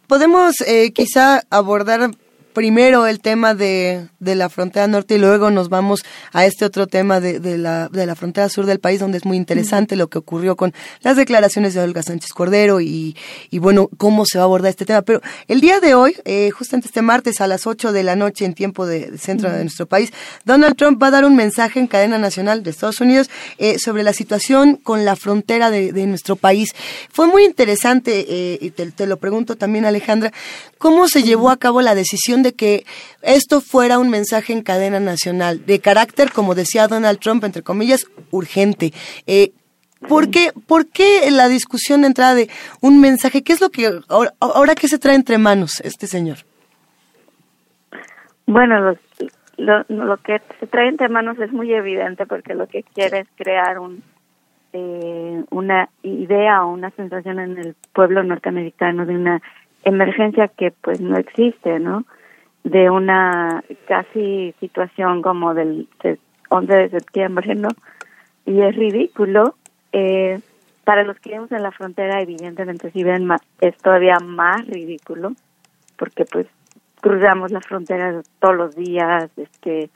Podemos eh, quizá abordar primero el tema de, de, la frontera norte y luego nos vamos a este otro tema de, de, la, de la frontera sur del país, donde es muy interesante lo que ocurrió con las declaraciones de Olga Sánchez Cordero y, y bueno, cómo se va a abordar este tema. Pero el día de hoy, eh, justamente este martes a las 8 de la noche en tiempo de, centro de nuestro país, Donald Trump va a dar un mensaje en cadena nacional de Estados Unidos eh, sobre la situación con la frontera de, nuestro país. Fue muy interesante, eh, y te, te lo pregunto también Alejandra, cómo se llevó a cabo la decisión de que esto fuera un mensaje en cadena nacional, de carácter, como decía Donald Trump, entre comillas, urgente. Eh, ¿Por qué, ¿Por qué la discusión de entrada de un mensaje? ¿Qué es lo que ahora, ahora qué se trae entre manos este señor? Bueno, lo, lo, que se trae entre manos es muy evidente porque lo que quiere es crear un, eh, una idea o una sensación en el pueblo norteamericano de una emergencia que pues no existe, ¿no? De una casi situación como del 11 de septiembre, ¿no? Y es ridículo. Eh, para los que vivimos en la frontera, evidentemente, si ven, es todavía más ridículo, porque pues cruzamos la frontera todos los días, este,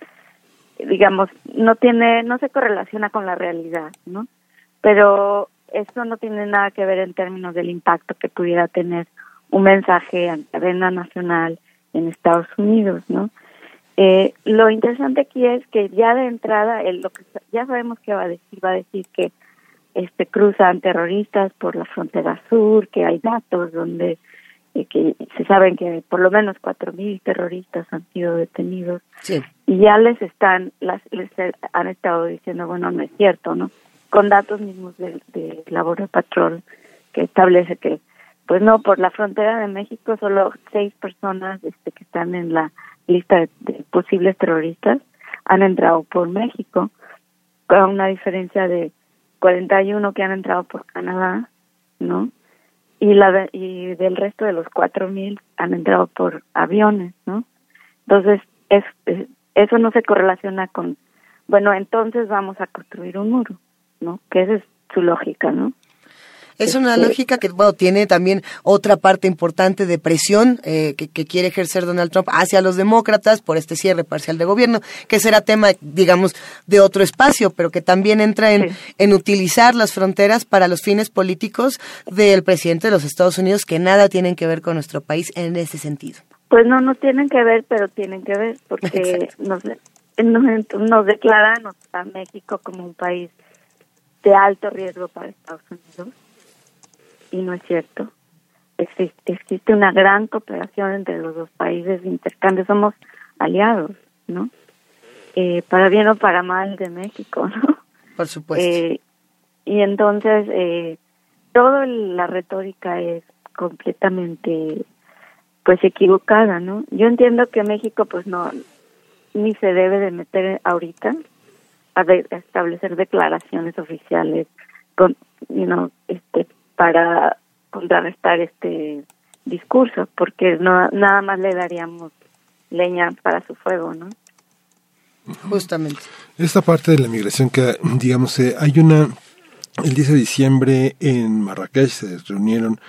digamos, no tiene, no se correlaciona con la realidad, ¿no? Pero eso no tiene nada que ver en términos del impacto que pudiera tener un mensaje en cadena nacional en Estados Unidos, ¿no? Eh, lo interesante aquí es que ya de entrada, el, lo que ya sabemos que va a decir, va a decir que este cruzan terroristas por la frontera sur, que hay datos donde que se saben que por lo menos cuatro mil terroristas han sido detenidos. Y ya les están las les han estado diciendo bueno no es cierto no con datos mismos del de Labor Patrol que establece que pues no por la frontera de México solo seis personas este que están en la lista de, posibles terroristas han entrado por México con una diferencia de 41 que han entrado por Canadá no y la y del resto de los cuatro mil han entrado por aviones no entonces es, eso no se correlaciona con bueno entonces vamos a construir un muro no que esa es su lógica no es una este, lógica que, bueno, tiene también otra parte importante de presión eh, que, quiere ejercer Donald Trump hacia los demócratas por este cierre parcial de gobierno, que será tema, digamos, de otro espacio, pero que también entra en, en utilizar las fronteras para los fines políticos del presidente de los Estados Unidos, que nada tienen que ver con nuestro país en ese sentido. Pues no, no tienen que ver, pero tienen que ver, porque nos, nos, nos declaran a México como un país de alto riesgo para Estados Unidos y no es cierto. Existe, existe una gran cooperación entre los dos países de intercambio, somos aliados, ¿no? Eh, para bien o para mal de México, ¿no? Por supuesto. Eh, y entonces, eh, toda la retórica es completamente, pues, equivocada, ¿no? Yo entiendo que México, pues, no, ni se debe de meter ahorita a, establecer declaraciones oficiales con, you know, este, para contrarrestar este discurso, porque no nada más le daríamos leña para su fuego, ¿no? Justamente. Esta parte de la migración que, digamos, eh, hay una, el 10 de diciembre en Marrakech se reunieron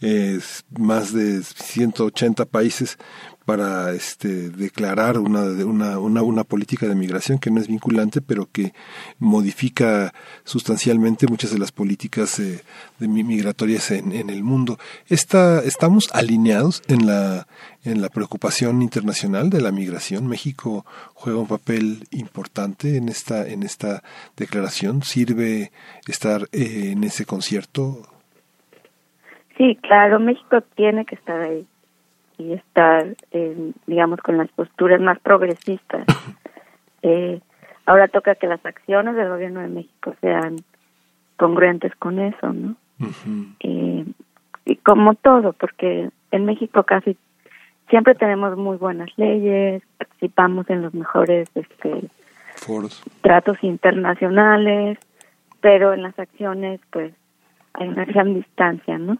eh, más de 180 países para este, declarar una, una, una, una, política de migración que no es vinculante, pero que modifica sustancialmente muchas de las políticas eh, de migratorias en, en, el mundo. Está, ¿Estamos alineados en la, en la preocupación internacional de la migración? ¿México juega un papel importante en esta, en esta declaración? ¿Sirve estar eh, en ese concierto? Sí, claro, México tiene que estar ahí y estar, digamos, con las posturas más progresistas. Eh, ahora toca que las acciones del gobierno de México sean congruentes con eso, ¿no? eh, y como todo, porque en México casi siempre tenemos muy buenas leyes, participamos en los mejores este, tratos internacionales, pero en las acciones, pues, hay una gran distancia, ¿no?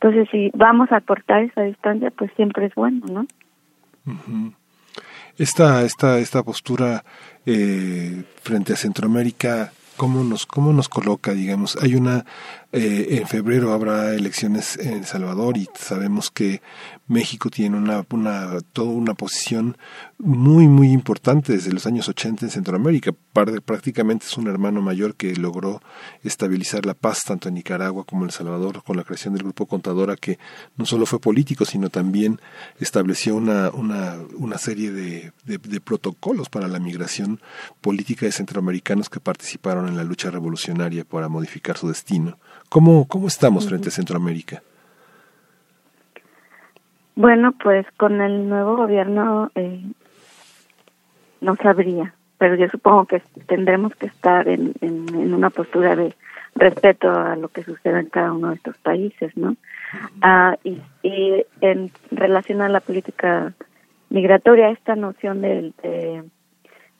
Entonces, si vamos a aportar esa distancia, pues siempre es bueno, ¿no? Esta, esta, esta postura eh, frente a Centroamérica, ¿cómo nos, cómo nos coloca, digamos? Hay una eh, en febrero habrá elecciones en El Salvador y sabemos que México tiene una, una, toda una posición muy, muy importante desde los años 80 en Centroamérica. Prácticamente es un hermano mayor que logró estabilizar la paz tanto en Nicaragua como en El Salvador con la creación del Grupo Contadora que no solo fue político, sino también estableció una, una, una serie de, de protocolos para la migración política de centroamericanos que participaron en la lucha revolucionaria para modificar su destino. ¿Cómo, cómo estamos frente a Centroamérica? Bueno, pues con el nuevo gobierno eh, no sabría, pero yo supongo que tendremos que estar en, en, una postura de respeto a lo que sucede en cada uno de estos países, ¿no? Ah, y, y, en relación a la política migratoria, esta noción de, de,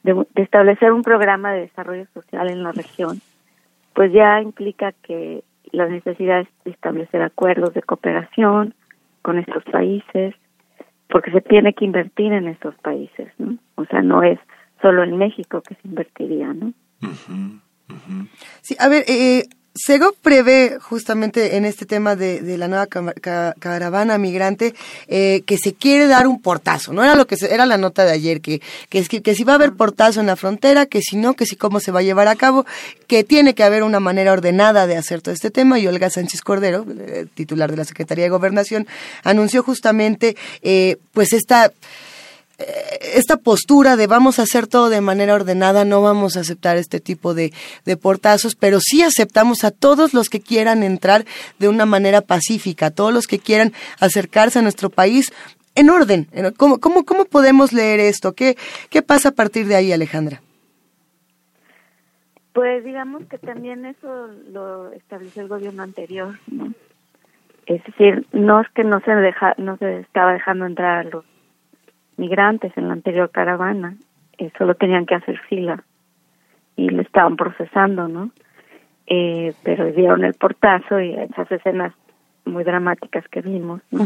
de, establecer un programa de desarrollo social en la región, pues ya implica que la necesidad de establecer acuerdos de cooperación con estos países, porque se tiene que invertir en estos países, ¿no? O sea, no es solo en México que se invertiría, ¿no? Sí, a ver, eh, Sego prevé justamente en este tema de, la nueva caravana migrante eh, que se quiere dar un portazo, ¿no? Era lo que era la nota de ayer, que, que, que, si va a haber portazo en la frontera, que si no, que si cómo se va a llevar a cabo, que tiene que haber una manera ordenada de hacer todo este tema. Y Olga Sánchez Cordero, eh, titular de la Secretaría de Gobernación, anunció justamente eh, pues esta esta postura de vamos a hacer todo de manera ordenada, no vamos a aceptar este tipo de, de, portazos, pero sí aceptamos a todos los que quieran entrar de una manera pacífica, a todos los que quieran acercarse a nuestro país en orden. ¿Cómo, cómo, cómo podemos leer esto? ¿Qué, ¿Qué pasa a partir de ahí, Alejandra? Pues digamos que también eso lo estableció el gobierno anterior. Es decir, no es que no se deja, no se estaba dejando entrar a los migrantes en la anterior caravana, eh, solo tenían que hacer fila y lo estaban procesando, ¿no? Eh, pero dieron el portazo y esas escenas muy dramáticas que vimos, ¿no?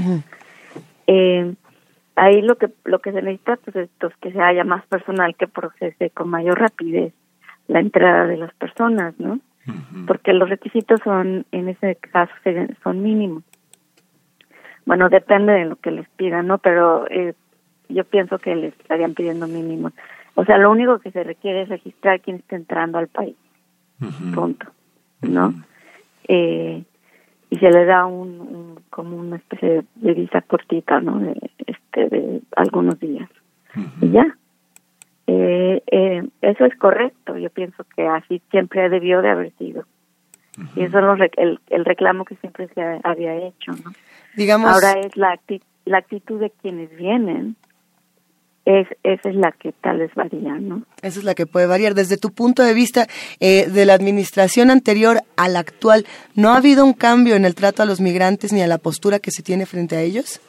eh, ahí lo que lo que se necesita pues es pues, que se haya más personal que procese con mayor rapidez la entrada de las personas, ¿no? Porque los requisitos son en ese caso son mínimos. Bueno, depende de lo que les pidan, ¿no? Pero eh, yo pienso que les estarían pidiendo mínimos. O sea, lo único que se requiere es registrar quién está entrando al país. Punto. ¿No? eh, y se le da un, como una especie de visa cortita, ¿no? De, este, de algunos días. Y ya. Eh, eh, eso es correcto. Yo pienso que así siempre debió de haber sido. Y eso es el, el reclamo que siempre se había hecho, ¿no? Digamos. Ahora es la, la actitud de quienes vienen es, esa es la que tal vez varía, ¿no? Esa es la que puede variar. Desde tu punto de vista, eh, de la administración anterior a la actual, ¿no ha habido un cambio en el trato a los migrantes ni a la postura que se tiene frente a ellos?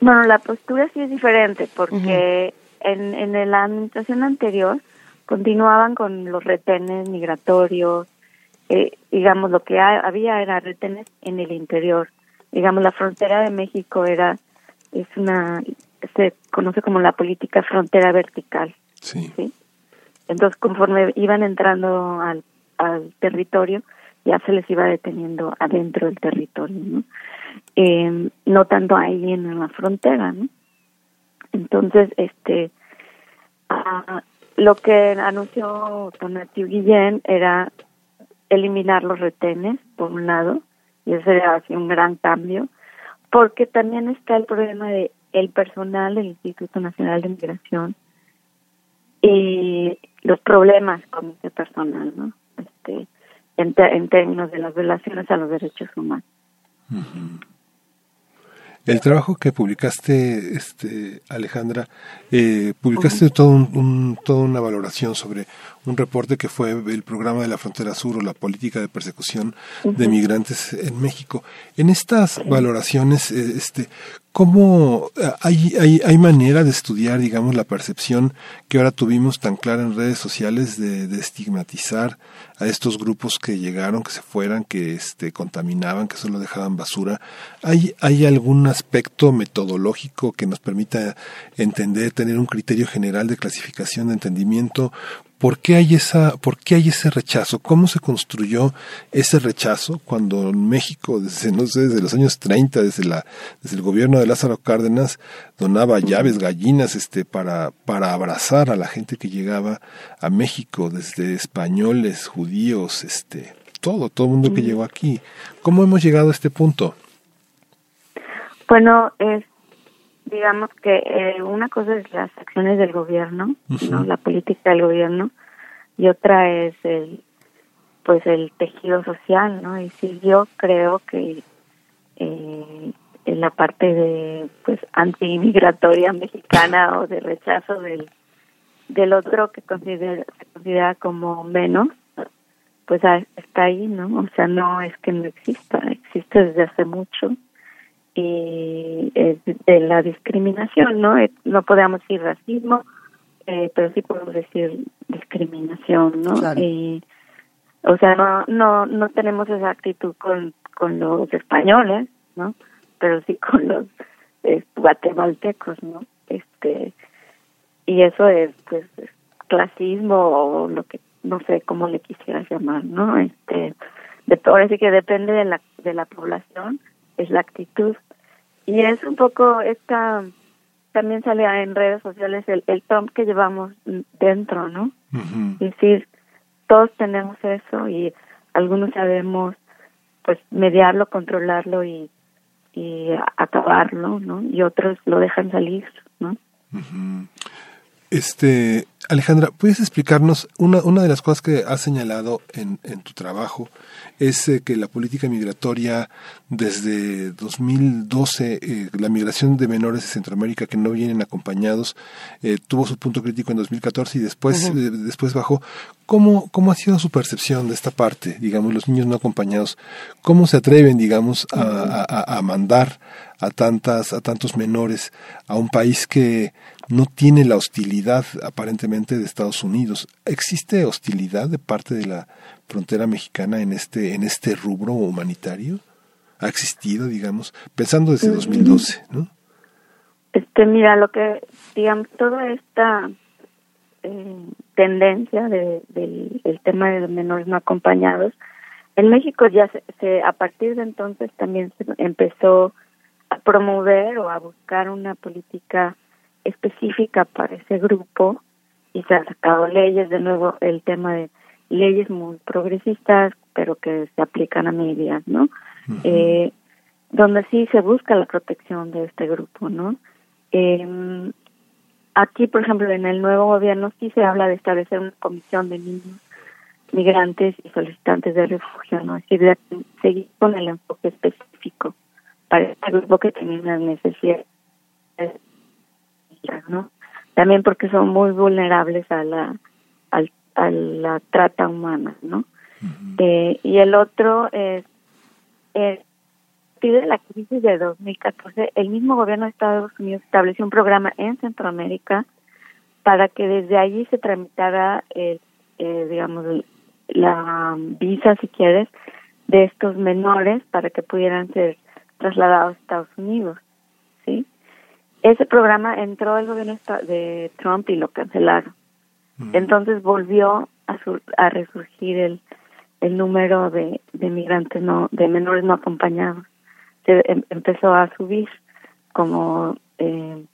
Bueno, la postura sí es diferente porque en, en la administración anterior continuaban con los retenes migratorios, eh, digamos, lo que había era retenes en el interior. Digamos, la frontera de México era es una se conoce como la política frontera vertical. Sí. Entonces, conforme iban entrando al, al territorio, ya se les iba deteniendo adentro del territorio, ¿no? Eh, no tanto ahí en la frontera, ¿no? Entonces, este, ah, lo que anunció Tonatiuh Guillén era eliminar los retenes, por un lado, y ese era así un gran cambio, porque también está el problema de el personal del Instituto Nacional de Migración y los problemas con ese personal, ¿no? Este, en, en términos de las violaciones a los derechos humanos. El trabajo que publicaste, este, Alejandra, eh, publicaste todo un, toda una valoración sobre un reporte que fue el programa de la frontera sur o la política de persecución de migrantes en México. En estas valoraciones, eh, este, ¿Cómo eh, hay, hay, hay manera de estudiar, digamos, la percepción que ahora tuvimos tan clara en redes sociales de, de, estigmatizar a estos grupos que llegaron, que se fueran, que este, contaminaban, que solo dejaban basura? ¿Hay, ¿Hay algún aspecto metodológico que nos permita entender, tener un criterio general de clasificación, de entendimiento? ¿Por qué hay esa, por qué hay ese rechazo? ¿Cómo se construyó ese rechazo cuando en México, desde, no sé, desde los años 30, desde la, desde el gobierno de Lázaro Cárdenas, donaba llaves, gallinas, este, para, para abrazar a la gente que llegaba a México, desde españoles, judíos, este, todo, todo el mundo que llegó aquí. ¿Cómo hemos llegado a este punto? Bueno, es digamos que eh, una cosa es las acciones del gobierno, ¿no? La política del gobierno y otra es el pues el tejido social, ¿no? Y sí yo creo que eh, en la parte de pues anti-inmigratoria mexicana o de rechazo del del otro que considera, se considera como menos, pues está ahí, ¿no? O sea, no es que no exista, existe desde hace mucho y es de la discriminación, ¿no? Eh, no podemos decir racismo, eh, pero sí podemos decir discriminación, ¿no? Y, o sea, no, no, no tenemos esa actitud con, con los españoles, ¿no? Pero sí con los eh, guatemaltecos, ¿no? Este, y eso es, pues, clasismo o lo que, no sé cómo le quisieras llamar, ¿no? Este, de, ahora sí que depende de la, de la población, es la actitud. Y es un poco esta, también sale en redes sociales el, el tom que llevamos dentro, ¿no? Es decir, todos tenemos eso y algunos sabemos pues mediarlo, controlarlo y, y acabarlo, ¿no? Y otros lo dejan salir, ¿no? Este, Alejandra, ¿puedes explicarnos una, una de las cosas que has señalado en, en tu trabajo? Es eh, que la política migratoria desde 2012, eh, la migración de menores de Centroamérica que no vienen acompañados, eh, tuvo su punto crítico en 2014 y después, después bajó. ¿Cómo, ¿Cómo ha sido su percepción de esta parte, digamos, los niños no acompañados? ¿Cómo se atreven, digamos, a, a, a mandar a tantas, a tantos menores a un país que no tiene la hostilidad aparentemente de Estados Unidos. ¿Existe hostilidad de parte de la frontera mexicana en este, en este rubro humanitario? ¿Ha existido, digamos, pensando desde 2012, mm. no? Este, mira, lo que, digamos, toda esta eh, tendencia de, del el tema de los menores no acompañados, en México ya se, a partir de entonces también se empezó a promover o a buscar una política específica para ese grupo y se han sacado leyes, de nuevo el tema de leyes muy progresistas, pero que se aplican a medias, ¿no? eh, donde sí se busca la protección de este grupo, ¿no? Eh, aquí, por ejemplo, en el nuevo gobierno sí se habla de establecer una comisión de niños migrantes y solicitantes de refugio, ¿no? Es decir, de seguir con el enfoque específico para este grupo que tiene una ¿no? También porque son muy vulnerables a la a la trata humana, ¿no? eh, y el otro es, es de la crisis de 2014, el mismo gobierno de Estados Unidos estableció un programa en Centroamérica para que desde allí se tramitara, el, eh, digamos, la visa, si quieres, de estos menores para que pudieran ser trasladados a Estados Unidos. Ese programa entró el gobierno de Trump y lo cancelaron. Entonces volvió a, a resurgir el, el número de, de migrantes no de menores no acompañados. Se em, empezó a subir como eh,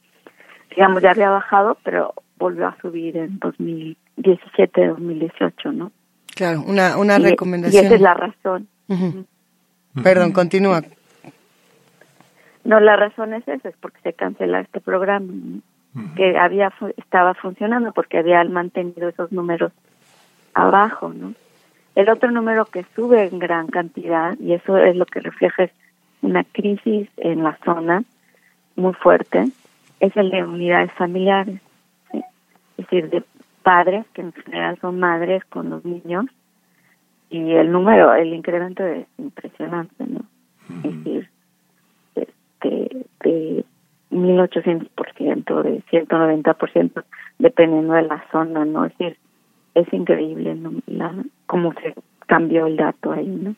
digamos ya había bajado, pero volvió a subir en 2017, 2018, ¿no? Claro, una una recomendación. Y esa es la razón. Perdón, continúa. No, la razón es esa, es porque se cancela este programa que había estaba funcionando porque había mantenido esos números abajo, ¿no? El otro número que sube en gran cantidad y eso es lo que refleja una crisis en la zona muy fuerte es el de unidades familiares, es decir, de padres que en general son madres con los niños y el número, el incremento es impresionante, ¿no? Es decir, de, de 1800%, de 190%, dependiendo de la zona, ¿no? Es decir, es increíble ¿no? la, cómo se cambió el dato ahí, ¿no?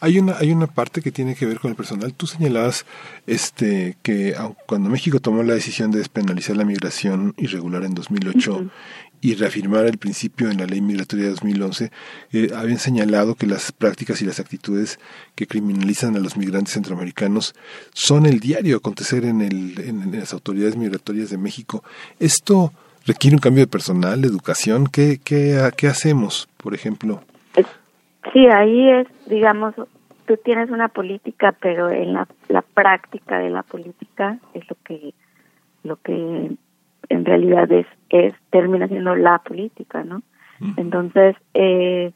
Hay una, hay una parte que tiene que ver con el personal. Tú señalabas este, que cuando México tomó la decisión de despenalizar la migración irregular en 2008 y reafirmar el principio en la ley migratoria de 2011, eh, habían señalado que las prácticas y las actitudes que criminalizan a los migrantes centroamericanos son el diario acontecer en, el, en, las autoridades migratorias de México. Esto requiere un cambio de personal, de educación. ¿Qué, qué, qué hacemos, por ejemplo? Sí, ahí es, digamos, tú tienes una política, pero en la, la práctica de la política es lo que lo que en realidad es, es termina siendo la política, ¿no? Entonces, eh,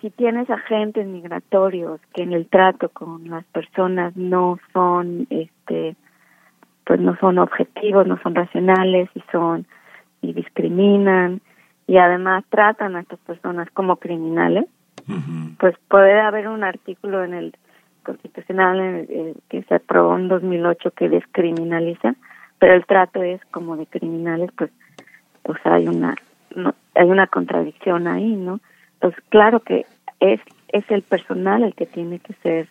si tienes agentes migratorios que en el trato con las personas no son, este, pues no son objetivos, no son racionales y son y discriminan y además tratan a estas personas como criminales, pues puede haber un artículo en el constitucional que se aprobó en 2008 que descriminaliza, pero el trato es como de criminales, pues, pues hay una no, hay una contradicción ahí, ¿no? Entonces, claro que es es el personal el que tiene que ser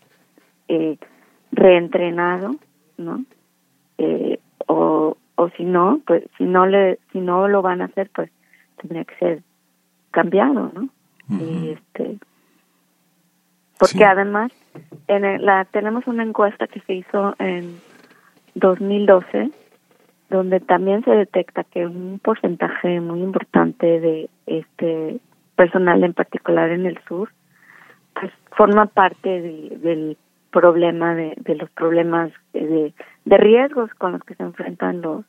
eh, reentrenado, ¿no? Eh, o o si no, pues si no le si no lo van a hacer, pues tendría que ser cambiado, ¿no? Y este porque además en la tenemos una encuesta que se hizo en 2012 donde también se detecta que un porcentaje muy importante de este personal en particular en el sur pues forma parte del problema de, de los problemas de, de riesgos con los que se enfrentan los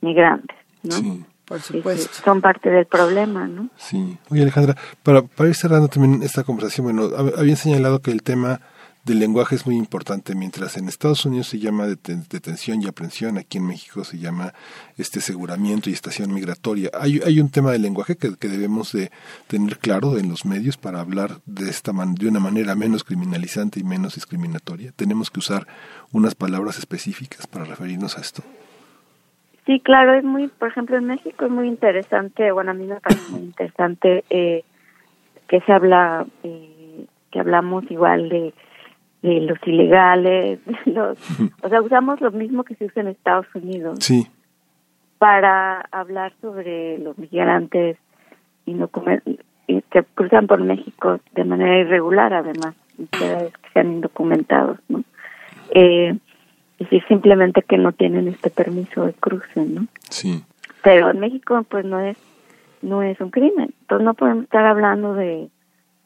migrantes, ¿no? Sí. Por supuesto. son parte del problema, ¿no? Sí. Oye, Alejandra, para, para ir cerrando también esta conversación, bueno, habían señalado que el tema del lenguaje es muy importante. Mientras en Estados Unidos se llama detención y aprehensión, aquí en México se llama este aseguramiento y estación migratoria. Hay, hay un tema del lenguaje que, que, debemos de tener claro en los medios para hablar de esta man, de una manera menos criminalizante y menos discriminatoria. Tenemos que usar unas palabras específicas para referirnos a esto. Sí, claro, es muy, por ejemplo, en México es muy interesante, bueno, a mí me parece muy interesante eh, que se habla, eh, que hablamos igual de, de los ilegales, los, o sea, usamos lo mismo que se usa en Estados Unidos. Sí. Para hablar sobre los migrantes y que cruzan por México de manera irregular, además, que sean indocumentados, ¿no? Eh, decir simplemente que no tienen este permiso de cruce, ¿no? Sí. Pero en México pues no es no es un crimen, entonces no podemos estar hablando de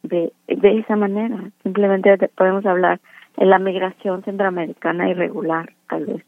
de, de esa manera, simplemente podemos hablar de la migración centroamericana irregular, tal vez.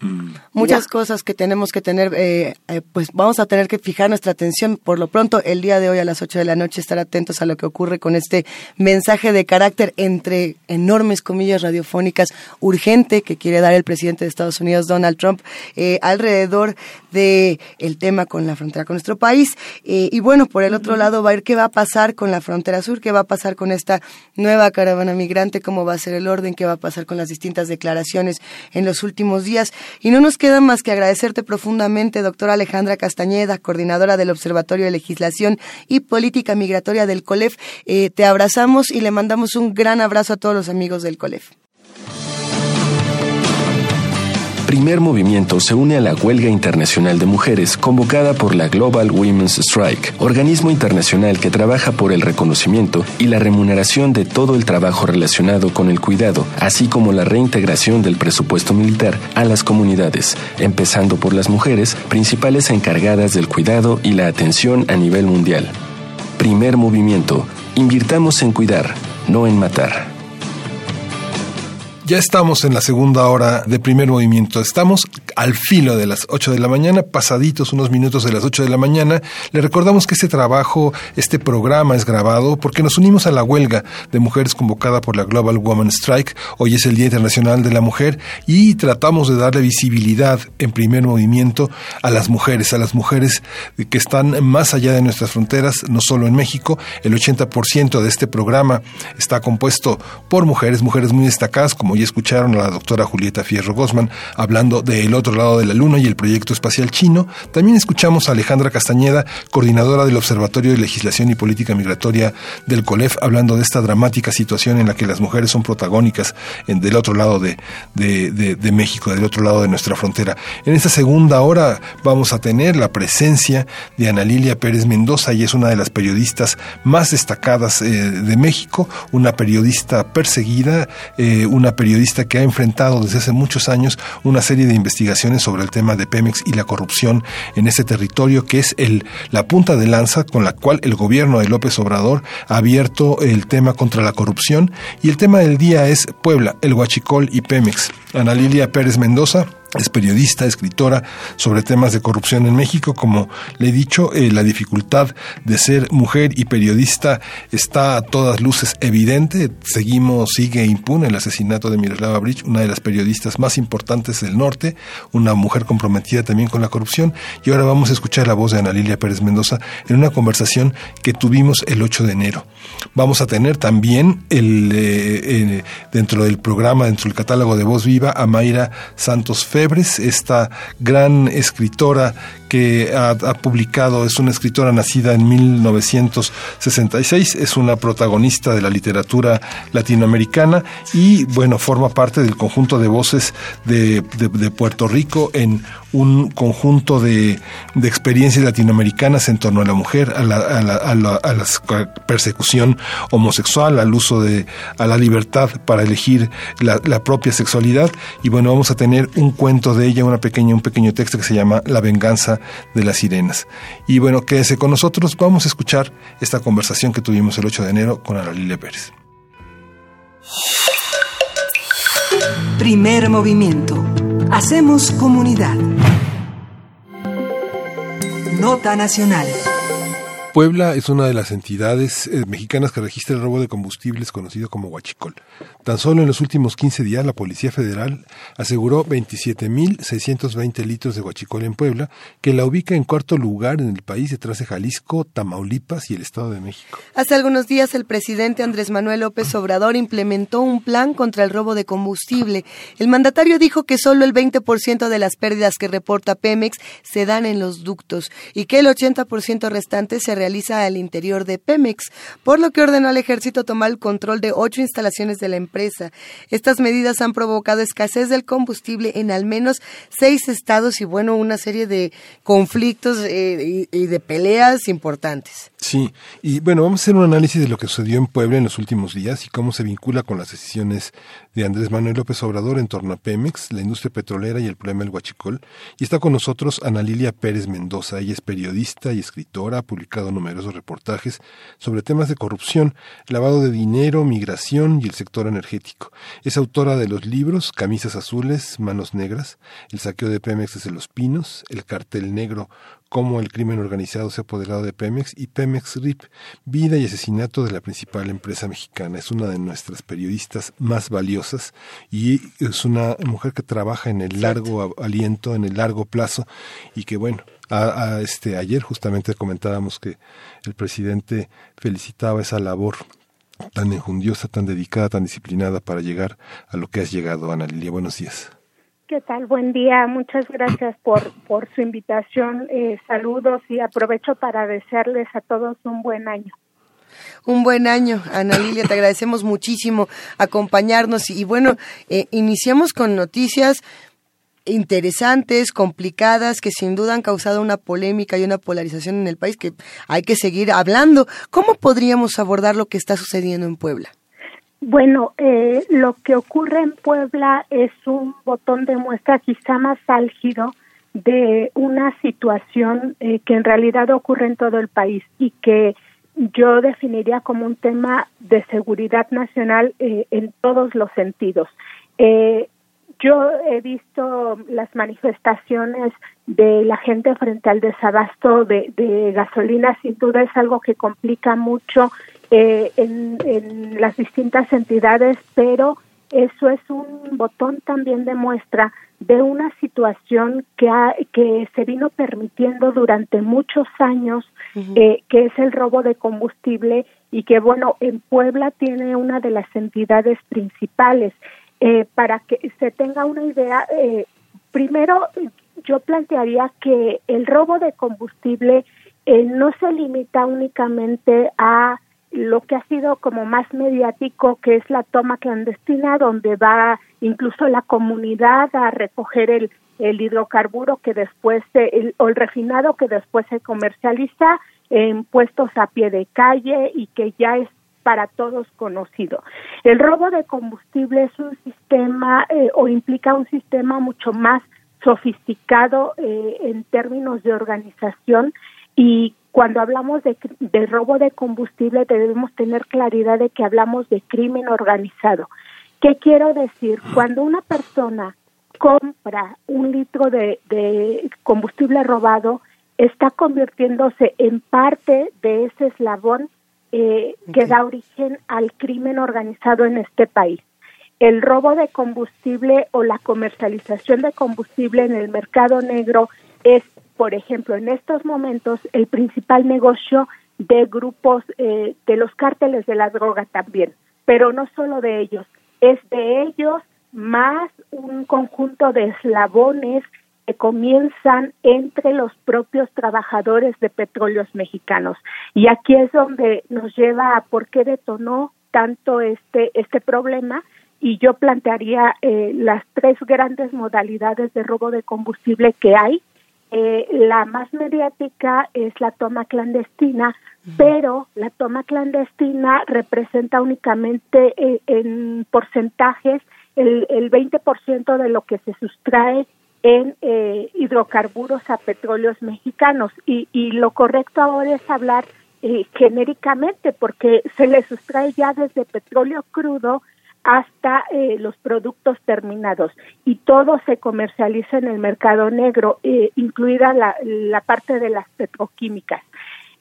Mm. Muchas cosas que tenemos que tener, eh, eh, pues vamos a tener que fijar nuestra atención. Por lo pronto, el día de hoy a las 8 de la noche, estar atentos a lo que ocurre con este mensaje de carácter entre enormes comillas radiofónicas urgente que quiere dar el presidente de Estados Unidos, Donald Trump, eh, alrededor de el tema con la frontera con nuestro país. y bueno, por el otro lado, va a ir qué va a pasar con la frontera sur, qué va a pasar con esta nueva caravana migrante, cómo va a ser el orden, qué va a pasar con las distintas declaraciones en los últimos días. Y no nos queda más que agradecerte profundamente, doctora Alejandra Castañeda, coordinadora del Observatorio de Legislación y Política Migratoria del COLEF. Eh, te abrazamos y le mandamos un gran abrazo a todos los amigos del COLEF. Primer Movimiento se une a la huelga internacional de mujeres convocada por la Global Women's Strike, organismo internacional que trabaja por el reconocimiento y la remuneración de todo el trabajo relacionado con el cuidado, así como la reintegración del presupuesto militar a las comunidades, empezando por las mujeres, principales encargadas del cuidado y la atención a nivel mundial. Primer Movimiento. Invirtamos en cuidar, no en matar. Ya estamos en la segunda hora de primer movimiento. Estamos al filo de las 8 de la mañana, pasaditos unos minutos de las 8 de la mañana. Le recordamos que este trabajo, este programa es grabado porque nos unimos a la huelga de mujeres convocada por la Global Women Strike. Hoy es el Día Internacional de la Mujer y tratamos de darle visibilidad en primer movimiento a las mujeres, a las mujeres que están más allá de nuestras fronteras, no solo en México. El 80% de este programa está compuesto por mujeres, mujeres muy destacadas como ya escucharon a la doctora Julieta Fierro Gosman hablando del otro lado de la Luna y el proyecto espacial chino. También escuchamos a Alejandra Castañeda, coordinadora del Observatorio de Legislación y Política Migratoria del COLEF, hablando de esta dramática situación en la que las mujeres son protagónicas del otro lado de, de, México, del otro lado de nuestra frontera. En esta segunda hora vamos a tener la presencia de Ana Lilia Pérez Mendoza, y es una de las periodistas más destacadas eh, de México, una periodista perseguida, eh, una periodista que ha enfrentado desde hace muchos años una serie de investigaciones sobre el tema de Pemex y la corrupción en ese territorio, que es el, la punta de lanza con la cual el gobierno de López Obrador ha abierto el tema contra la corrupción. Y el tema del día es Puebla, el Huachicol y Pemex. Ana Lilia Pérez Mendoza es periodista, escritora sobre temas de corrupción en México. Como le he dicho, eh, la dificultad de ser mujer y periodista está a todas luces evidente. Seguimos, sigue impune el asesinato de Miroslava Bridge, una de las periodistas más importantes del norte, una mujer comprometida también con la corrupción. Y ahora vamos a escuchar la voz de Ana Lilia Pérez Mendoza en una conversación que tuvimos el 8 de enero. Vamos a tener también el, eh, dentro del programa, dentro del catálogo de Voz Viva, a Mayra Santos Esta gran escritora que ha, publicado, es una escritora nacida en 1966, es una protagonista de la literatura latinoamericana y bueno, forma parte del conjunto de voces de, Puerto Rico en un conjunto de, de, experiencias latinoamericanas en torno a la mujer, a la, a la, a la, a la persecución homosexual, al uso de, a la libertad para elegir la, propia sexualidad. Y bueno, vamos a tener un cuento de ella, una pequeña, un pequeño texto que se llama La venganza de las sirenas. Y bueno, quédese con nosotros, vamos a escuchar esta conversación que tuvimos el 8 de enero con Ana Lilia Pérez. Primer movimiento Hacemos comunidad. Nota Nacional. Puebla es una de las entidades eh, mexicanas que registra el robo de combustibles conocido como huachicol. Tan solo en los últimos 15 días la Policía Federal aseguró 27.620 litros de huachicol en Puebla, que la ubica en cuarto lugar en el país detrás de Jalisco, Tamaulipas y el Estado de México. Hace algunos días el presidente Andrés Manuel López Obrador implementó un plan contra el robo de combustible. El mandatario dijo que solo el 20% de las pérdidas que reporta Pemex se dan en los ductos y que el 80% restante se realiza al interior de Pemex, por lo que ordenó al ejército tomar el control de ocho instalaciones de la empresa. Estas medidas han provocado escasez del combustible en al menos seis estados y bueno, una serie de conflictos eh, y, y de peleas importantes. Sí, y bueno, vamos a hacer un análisis de lo que sucedió en Puebla en los últimos días y cómo se vincula con las decisiones de Andrés Manuel López Obrador en torno a Pemex, la industria petrolera y el problema del huachicol. Y está con nosotros Ana Lilia Pérez Mendoza. Ella es periodista y escritora, ha publicado numerosos reportajes sobre temas de corrupción, lavado de dinero, migración y el sector energético. Es autora de los libros Camisas Azules, Manos Negras, El saqueo de Pemex desde los Pinos, El cartel negro cómo el crimen organizado se ha apoderado de Pemex y Pemex RIP, vida y asesinato de la principal empresa mexicana. Es una de nuestras periodistas más valiosas y es una mujer que trabaja en el largo aliento, en el largo plazo y que bueno, a, a este ayer justamente comentábamos que el presidente felicitaba esa labor tan enjundiosa, tan dedicada, tan disciplinada para llegar a lo que has llegado, Ana Lilia. Buenos días. ¿Qué tal? Buen día. Muchas gracias por, por su invitación. Eh, saludos y aprovecho para desearles a todos un buen año. Un buen año, Ana Lilia, te agradecemos muchísimo acompañarnos y, bueno, eh, iniciamos con noticias interesantes, complicadas, que sin duda han causado una polémica y una polarización en el país que hay que seguir hablando. ¿Cómo podríamos abordar lo que está sucediendo en Puebla? Bueno, eh, lo que ocurre en Puebla es un botón de muestra quizá más álgido de una situación eh, que en realidad ocurre en todo el país y que yo definiría como un tema de seguridad nacional eh, en todos los sentidos. Eh, yo he visto las manifestaciones de la gente frente al desabasto de, de gasolina, sin duda es algo que complica mucho eh, en, en, las distintas entidades, pero eso es un botón también de muestra de una situación que, ha, que se vino permitiendo durante muchos años, eh, que es el robo de combustible y que, bueno, en Puebla tiene una de las entidades principales. Eh, para que se tenga una idea, eh, primero yo plantearía que el robo de combustible eh, no se limita únicamente a lo que ha sido como más mediático, que es la toma clandestina, donde va incluso la comunidad a recoger el, el hidrocarburo que después, el, o el refinado que después se comercializa en puestos a pie de calle y que ya es para todos conocido. El robo de combustible es un sistema eh, o implica un sistema mucho más sofisticado eh, en términos de organización y cuando hablamos de, de, robo de combustible debemos tener claridad de que hablamos de crimen organizado. ¿Qué quiero decir? Cuando una persona compra un litro de, de combustible robado, está convirtiéndose en parte de ese eslabón eh, que da origen al crimen organizado en este país. El robo de combustible o la comercialización de combustible en el mercado negro es, por ejemplo, en estos momentos el principal negocio de grupos eh, de los cárteles de la droga también, pero no solo de ellos, es de ellos más un conjunto de eslabones que comienzan entre los propios trabajadores de petróleos mexicanos. Y aquí es donde nos lleva a por qué detonó tanto este, este problema y yo plantearía eh, las tres grandes modalidades de robo de combustible que hay. Eh, la más mediática es la toma clandestina, pero la toma clandestina representa únicamente eh, en porcentajes el, el 20% de lo que se sustrae en eh, hidrocarburos a petróleos mexicanos y, y, lo correcto ahora es hablar eh, genéricamente porque se le sustrae ya desde petróleo crudo hasta eh, los productos terminados y todo se comercializa en el mercado negro, eh, incluida la, parte de las petroquímicas.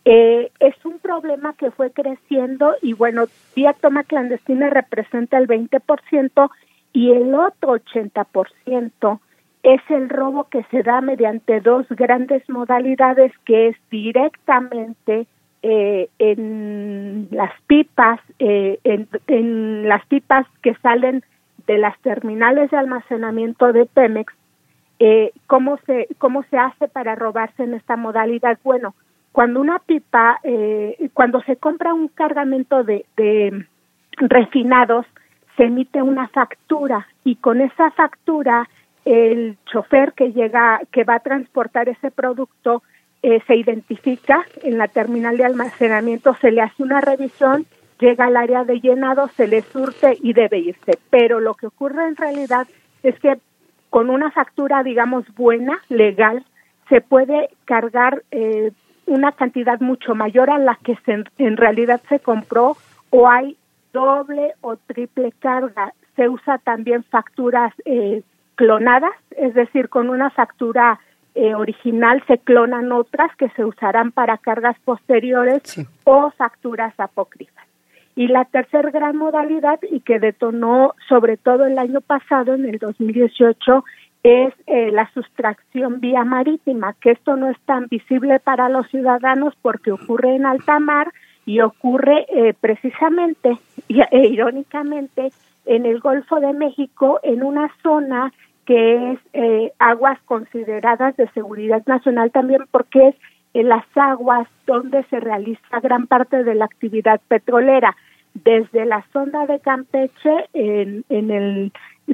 Eh, es un problema que fue creciendo y bueno, vía toma clandestina representa el 20% y el otro 80% es el robo que se da mediante dos grandes modalidades que es directamente eh, en las pipas, eh, en, las pipas que salen de las terminales de almacenamiento de Pemex, eh, ¿cómo, se, ¿cómo se hace para robarse en esta modalidad? Bueno, cuando una pipa, cuando se compra un cargamento de, de refinados, se emite una factura y con esa factura el chofer que llega, que va a transportar ese producto, eh, se identifica en la terminal de almacenamiento, se le hace una revisión, llega al área de llenado, se le surte y debe irse. Pero lo que ocurre en realidad es que con una factura, digamos, buena, legal, se puede cargar eh, una cantidad mucho mayor a la que se, en realidad se compró o hay doble o triple carga. Se usa también facturas eh, clonadas, es decir, con una factura eh, original se clonan otras que se usarán para cargas posteriores sí. o facturas apócrifas. Y la tercera gran modalidad y que detonó sobre todo el año pasado, en el 2018, es eh, la sustracción vía marítima, que esto no es tan visible para los ciudadanos porque ocurre en alta mar y ocurre eh, precisamente e irónicamente en el Golfo de México, en una zona que es eh, aguas consideradas de seguridad nacional también porque es en las aguas donde se realiza gran parte de la actividad petrolera, desde la sonda de Campeche en, en el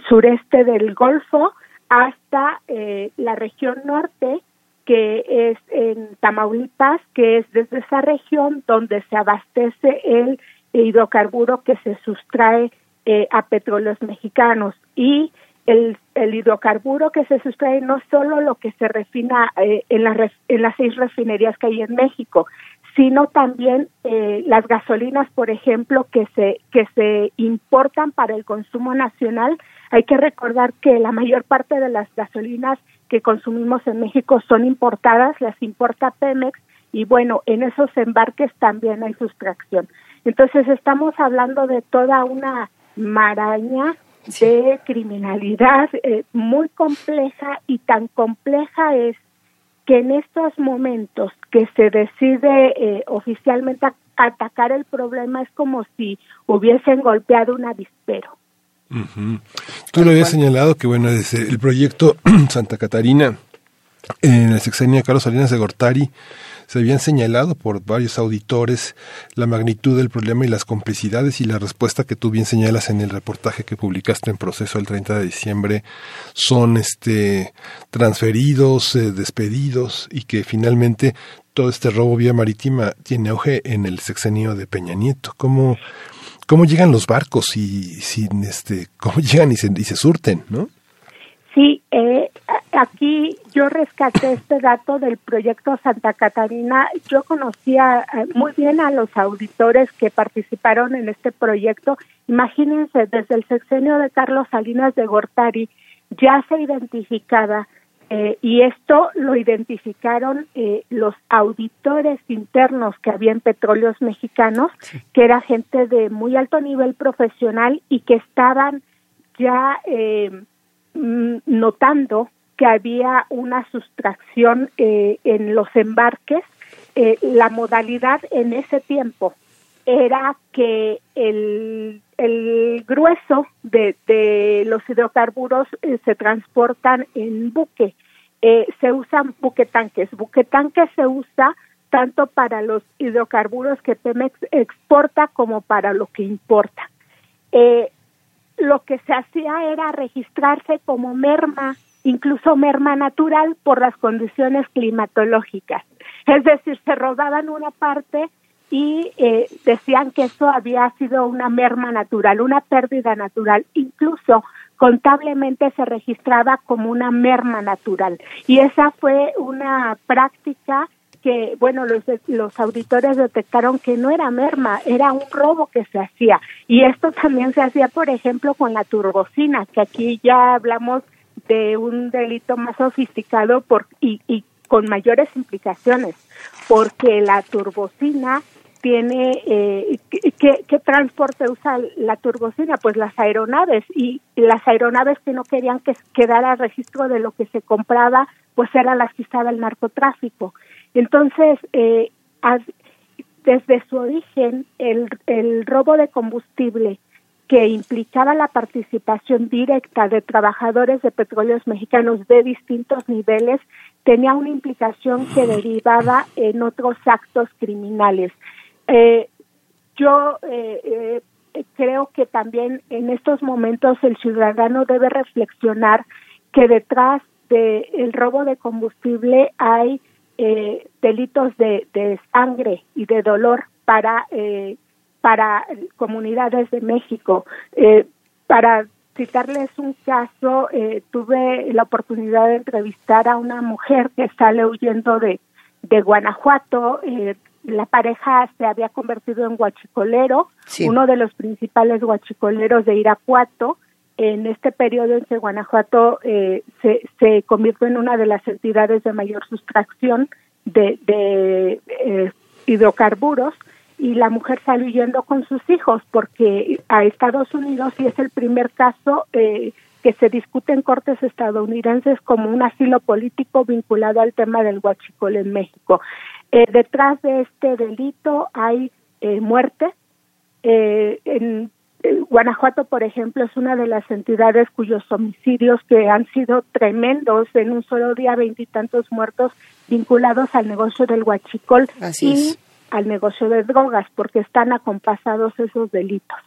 sureste del Golfo hasta eh, la región norte, que es en Tamaulipas, que es desde esa región donde se abastece el hidrocarburo que se sustrae eh, a petróleos mexicanos. Y el, el, hidrocarburo que se sustrae no solo lo que se refina eh, en, la, en las seis refinerías que hay en México, sino también eh, las gasolinas, por ejemplo, que se, que se importan para el consumo nacional. Hay que recordar que la mayor parte de las gasolinas que consumimos en México son importadas, las importa Pemex, y bueno, en esos embarques también hay sustracción. Entonces estamos hablando de toda una maraña sí. de criminalidad eh, muy compleja y tan compleja es que en estos momentos que se decide eh, oficialmente a, atacar el problema es como si hubiesen golpeado un avispero. Uh -huh. Tú lo habías señalado que bueno, desde el proyecto Santa Catarina en el sexenio de Carlos Salinas de Gortari se habían señalado por varios auditores la magnitud del problema y las complicidades y la respuesta que tú bien señalas en el reportaje que publicaste en proceso el 30 de diciembre son este transferidos, eh, despedidos y que finalmente todo este robo vía marítima tiene auge en el sexenio de Peña Nieto. ¿Cómo, cómo llegan los barcos y sin este cómo llegan y se, y se surten, ¿no? Sí, eh, aquí yo rescaté este dato del proyecto Santa Catarina. Yo conocía muy bien a los auditores que participaron en este proyecto. Imagínense, desde el sexenio de Carlos Salinas de Gortari ya se identificaba eh, y esto lo identificaron eh, los auditores internos que había en petróleos mexicanos, que era gente de muy alto nivel profesional y que estaban ya eh, notando que había una sustracción en los embarques. la modalidad en ese tiempo era que el, el grueso de, de los hidrocarburos eh, se transportan en buque. Eh, se usan buquetanques. Buquetanques se usa tanto para los hidrocarburos que Pemex exporta como para lo que importa. Eh, lo que se hacía era registrarse como merma, incluso merma natural por las condiciones climatológicas. Es decir, se rodaban una parte y eh, decían que eso había sido una merma natural, una pérdida natural, incluso contablemente se registraba como una merma natural. Y esa fue una práctica que, bueno, los, los auditores detectaron que no era merma, era un robo que se hacía. Y esto también se hacía, por ejemplo, con la turbocina, que aquí ya hablamos de un delito más sofisticado por, y, y con mayores implicaciones, porque la turbocina tiene eh, ¿qué, transporte usa la turbocina pues las aeronaves y las aeronaves que no querían que quedara registro de lo que se compraba pues eran las que estaba el narcotráfico entonces eh, desde su origen el, el robo de combustible que implicaba la participación directa de trabajadores de petróleos mexicanos de distintos niveles tenía una implicación que derivaba en otros actos criminales. Eh, yo eh, eh, creo que también en estos momentos el ciudadano debe reflexionar que detrás del robo de combustible hay eh, delitos de, de, sangre y de dolor para eh, para comunidades de México. Eh, para citarles un caso, eh, tuve la oportunidad de entrevistar a una mujer que sale huyendo de, de Guanajuato, eh, la pareja se había convertido en guachicolero, uno de los principales guachicoleros de Irapuato, en este periodo en que Guanajuato eh, se, se convirtió en una de las entidades de mayor sustracción de, de eh, hidrocarburos y la mujer salió huyendo con sus hijos porque a Estados Unidos y es el primer caso eh, que se discute en cortes estadounidenses como un asilo político vinculado al tema del huachicol en México. Eh, detrás de este delito hay eh, muerte. Eh, en, Guanajuato, por ejemplo, es una de las entidades cuyos homicidios que han sido tremendos en un solo día, veintitantos muertos vinculados al negocio del huachicol y al negocio de drogas, porque están acompasados esos delitos.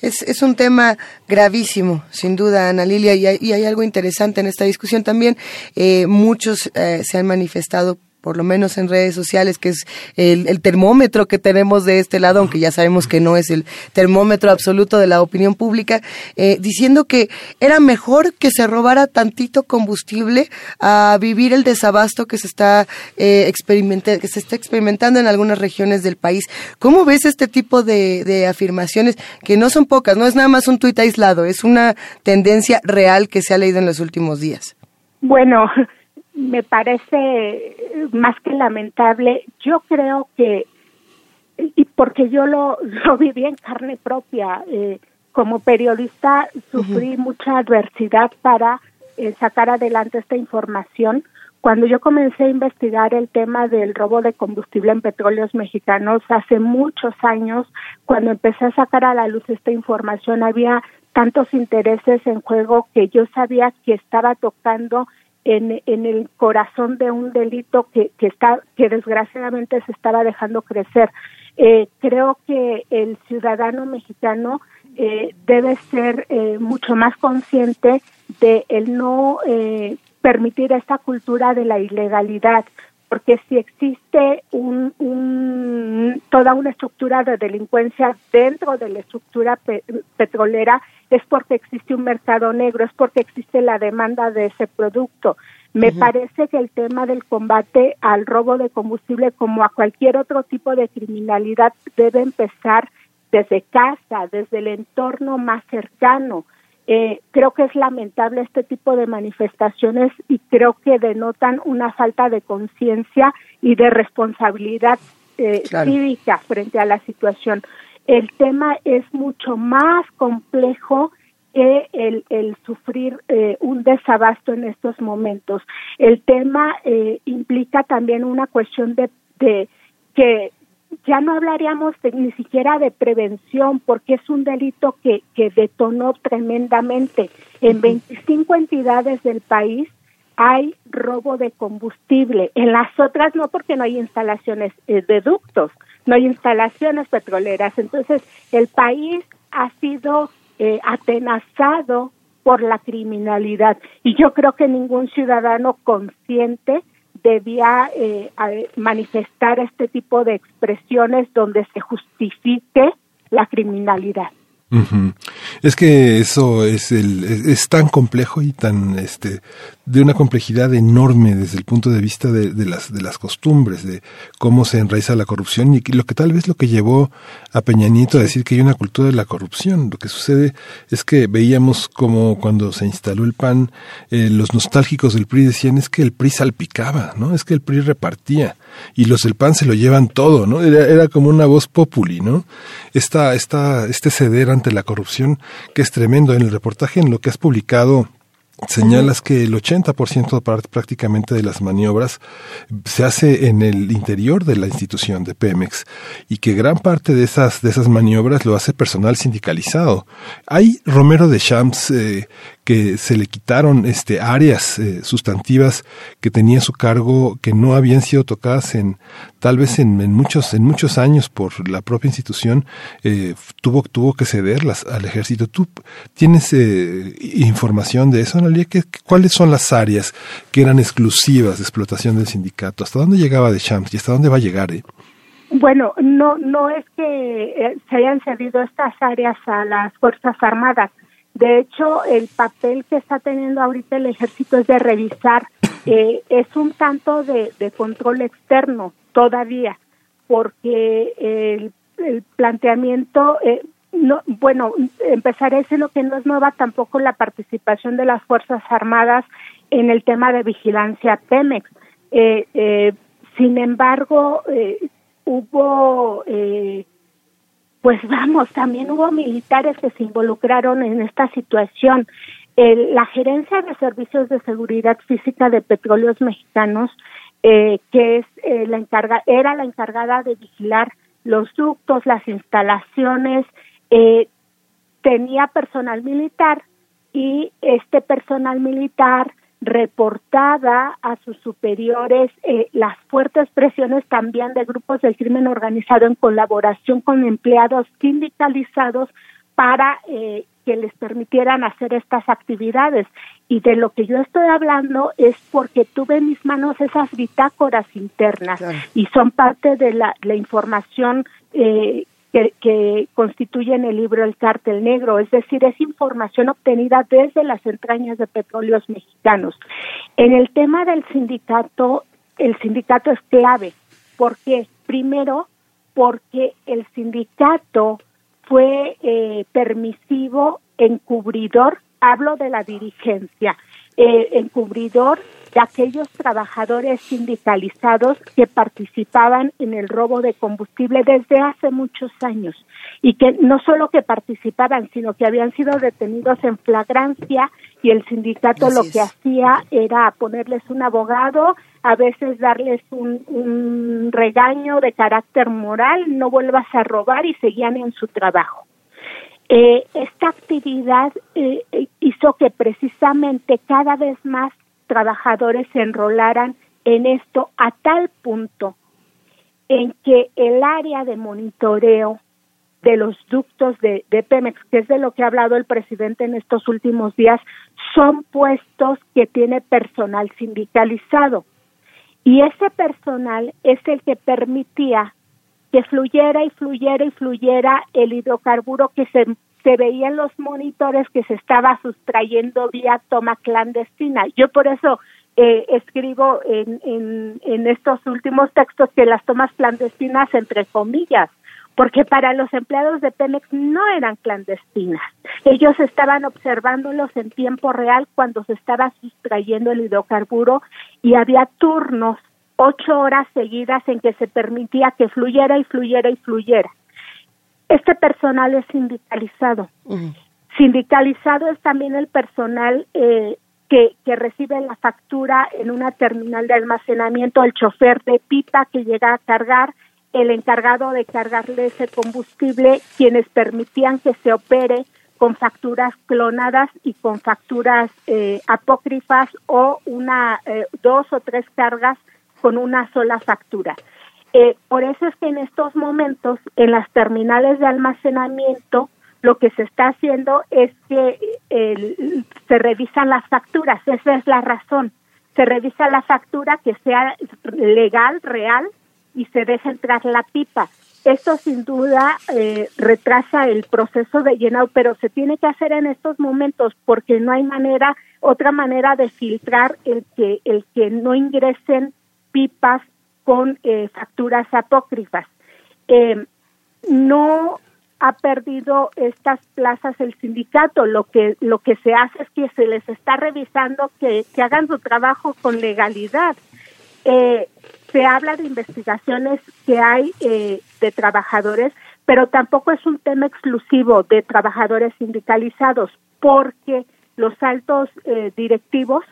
Es, es un tema gravísimo, sin duda, Ana Lilia, y hay, y hay algo interesante en esta discusión también. Eh, muchos eh, se han manifestado por lo menos en redes sociales, que es el, termómetro que tenemos de este lado, aunque ya sabemos que no es el termómetro absoluto de la opinión pública, eh, diciendo que era mejor que se robara tantito combustible a vivir el desabasto que se está eh, que se está experimentando en algunas regiones del país. ¿Cómo ves este tipo de afirmaciones que no son pocas, no es nada más un tuit aislado, es una tendencia real que se ha leído en los últimos días? Bueno, me parece más que lamentable. Yo creo que, y porque yo lo, lo viví en carne propia, eh, como periodista sufrí mucha adversidad para eh, sacar adelante esta información. Cuando yo comencé a investigar el tema del robo de combustible en petróleos mexicanos hace muchos años, cuando empecé a sacar a la luz esta información, había tantos intereses en juego que yo sabía que estaba tocando en, el corazón de un delito que, que está que desgraciadamente se estaba dejando crecer. Eh, creo que el ciudadano mexicano eh, debe ser eh, mucho más consciente de el no eh, permitir esta cultura de la ilegalidad, porque si existe un, un, toda una estructura de delincuencia dentro de la estructura petrolera, es porque existe un mercado negro, es porque existe la demanda de ese producto. Me parece que el tema del combate al robo de combustible, como a cualquier otro tipo de criminalidad, debe empezar desde casa, desde el entorno más cercano. Eh, creo que es lamentable este tipo de manifestaciones y creo que denotan una falta de conciencia y de responsabilidad eh, cívica frente a la situación. El tema es mucho más complejo que el, el sufrir eh, un desabasto en estos momentos. El tema eh, implica también una cuestión de, de que ya no hablaríamos ni siquiera de prevención porque es un delito que, que detonó tremendamente. En 25 entidades del país hay robo de combustible, en las otras no porque no hay instalaciones eh, de ductos, no hay instalaciones petroleras. Entonces, el país ha sido eh, atenazado por la criminalidad y yo creo que ningún ciudadano consciente debía eh, manifestar este tipo de expresiones donde se justifique la criminalidad. Es que eso es el es tan complejo y tan este de una complejidad enorme desde el punto de vista de, las de las costumbres de cómo se enraiza la corrupción y lo que tal vez lo que llevó a Peña Nieto a decir que hay una cultura de la corrupción. Lo que sucede es que veíamos como cuando se instaló el PAN eh, los nostálgicos del PRI decían es que el PRI salpicaba no es que el PRI repartía y los del PAN se lo llevan todo no era, era como una voz populi no esta esta este ceder ante la corrupción que es tremendo. En el reportaje en lo que has publicado señalas que el 80% prácticamente de las maniobras se hace en el interior de la institución de Pemex y que gran parte de esas de esas maniobras lo hace personal sindicalizado. Hay Romero de Champs eh, que se le quitaron este áreas eh, sustantivas que tenía su cargo que no habían sido tocadas en tal vez en, muchos en muchos años por la propia institución eh, tuvo tuvo que cederlas al ejército. ¿Tú tienes eh, información de eso, Analia? ¿Cuáles son las áreas que eran exclusivas de explotación del sindicato? ¿Hasta dónde llegaba de Champs y hasta dónde va a llegar? Bueno, no, no es que se hayan cedido estas áreas a las Fuerzas Armadas. De hecho, el papel que está teniendo ahorita el ejército es de revisar, eh, es un tanto de, control externo todavía, porque el, planteamiento, eh, no, bueno, empezaré lo que no es nueva tampoco la participación de las Fuerzas Armadas en el tema de vigilancia Pemex. Eh, sin embargo, hubo pues vamos, también hubo militares que se involucraron en esta situación. la gerencia de servicios de seguridad física de petróleos mexicanos, eh, que es eh, la encarga, era la encargada de vigilar los ductos, las instalaciones, eh, tenía personal militar y este personal militar reportada a sus superiores eh, las fuertes presiones también de grupos del crimen organizado en colaboración con empleados sindicalizados para eh, que les permitieran hacer estas actividades. Y de lo que yo estoy hablando es porque tuve en mis manos esas bitácoras internas y son parte de la, la información eh, que, constituyen el libro El Cártel Negro, es decir, es información obtenida desde las entrañas de petróleos mexicanos. En el tema del sindicato, el sindicato es clave. ¿Por qué? Primero, porque el sindicato fue eh, permisivo, encubridor, hablo de la dirigencia, eh, encubridor de aquellos trabajadores sindicalizados que participaban en el robo de combustible desde hace muchos años y que no solo que participaban, sino que habían sido detenidos en flagrancia y el sindicato lo que hacía era ponerles un abogado, a veces darles un, regaño de carácter moral, no vuelvas a robar y seguían en su trabajo. Eh, esta actividad eh, hizo que precisamente cada vez más trabajadores se enrolaran en esto a tal punto en que el área de monitoreo de los ductos de, Pemex, que es de lo que ha hablado el presidente en estos últimos días, son puestos que tiene personal sindicalizado. Y ese personal es el que permitía que fluyera y fluyera y fluyera el hidrocarburo que se se veían los monitores que se estaba sustrayendo vía toma clandestina. Yo por eso eh, escribo en, en, estos últimos textos que las tomas clandestinas entre comillas, porque para los empleados de Pemex no eran clandestinas. Ellos estaban observándolos en tiempo real cuando se estaba sustrayendo el hidrocarburo y había turnos, ocho horas seguidas en que se permitía que fluyera y fluyera y fluyera. Este personal es sindicalizado. Sindicalizado es también el personal eh, que, que, recibe la factura en una terminal de almacenamiento, el chofer de pipa que llega a cargar, el encargado de cargarle ese combustible, quienes permitían que se opere con facturas clonadas y con facturas eh, apócrifas o una eh, dos o tres cargas con una sola factura. Eh, por eso es que en estos momentos en las terminales de almacenamiento lo que se está haciendo es que se revisan las facturas, esa es la razón. Se revisa la factura que sea legal, real, y se deja entrar la pipa. Esto sin duda eh, retrasa el proceso de llenado, pero se tiene que hacer en estos momentos porque no hay manera, otra manera de filtrar el que el que no ingresen pipas con eh, facturas apócrifas. Eh, no ha perdido estas plazas el sindicato. Lo que lo que se hace es que se les está revisando que, que hagan su trabajo con legalidad. Eh, se habla de investigaciones que hay de trabajadores, pero tampoco es un tema exclusivo de trabajadores sindicalizados, porque los altos directivos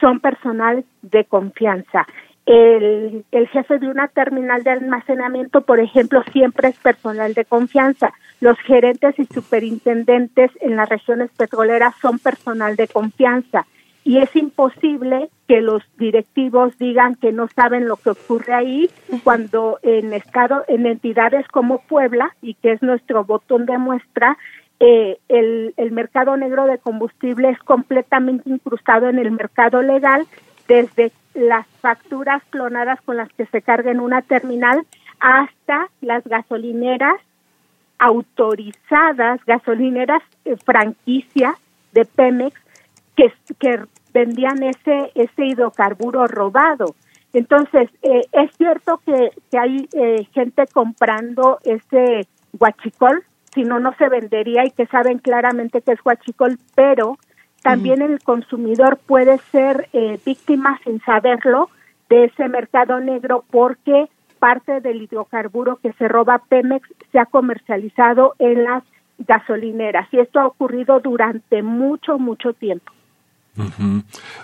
son personal de confianza. El, el, jefe de una terminal de almacenamiento, por ejemplo, siempre es personal de confianza. Los gerentes y superintendentes en las regiones petroleras son personal de confianza y es imposible que los directivos digan que no saben lo que ocurre ahí cuando en estado en entidades como Puebla y que es nuestro botón de muestra eh, el, el mercado negro de combustible es completamente incrustado en el mercado legal desde las facturas clonadas con las que se carga en una terminal hasta las gasolineras autorizadas, gasolineras eh, franquicia de Pemex que, que vendían ese, ese hidrocarburo robado. Entonces, eh, es cierto que, que hay eh, gente comprando ese guachicol, si no, no se vendería y que saben claramente que es guachicol, pero también el consumidor puede ser eh, víctima sin saberlo de ese mercado negro porque parte del hidrocarburo que se roba Pemex se ha comercializado en las gasolineras. Y esto ha ocurrido durante mucho, mucho tiempo.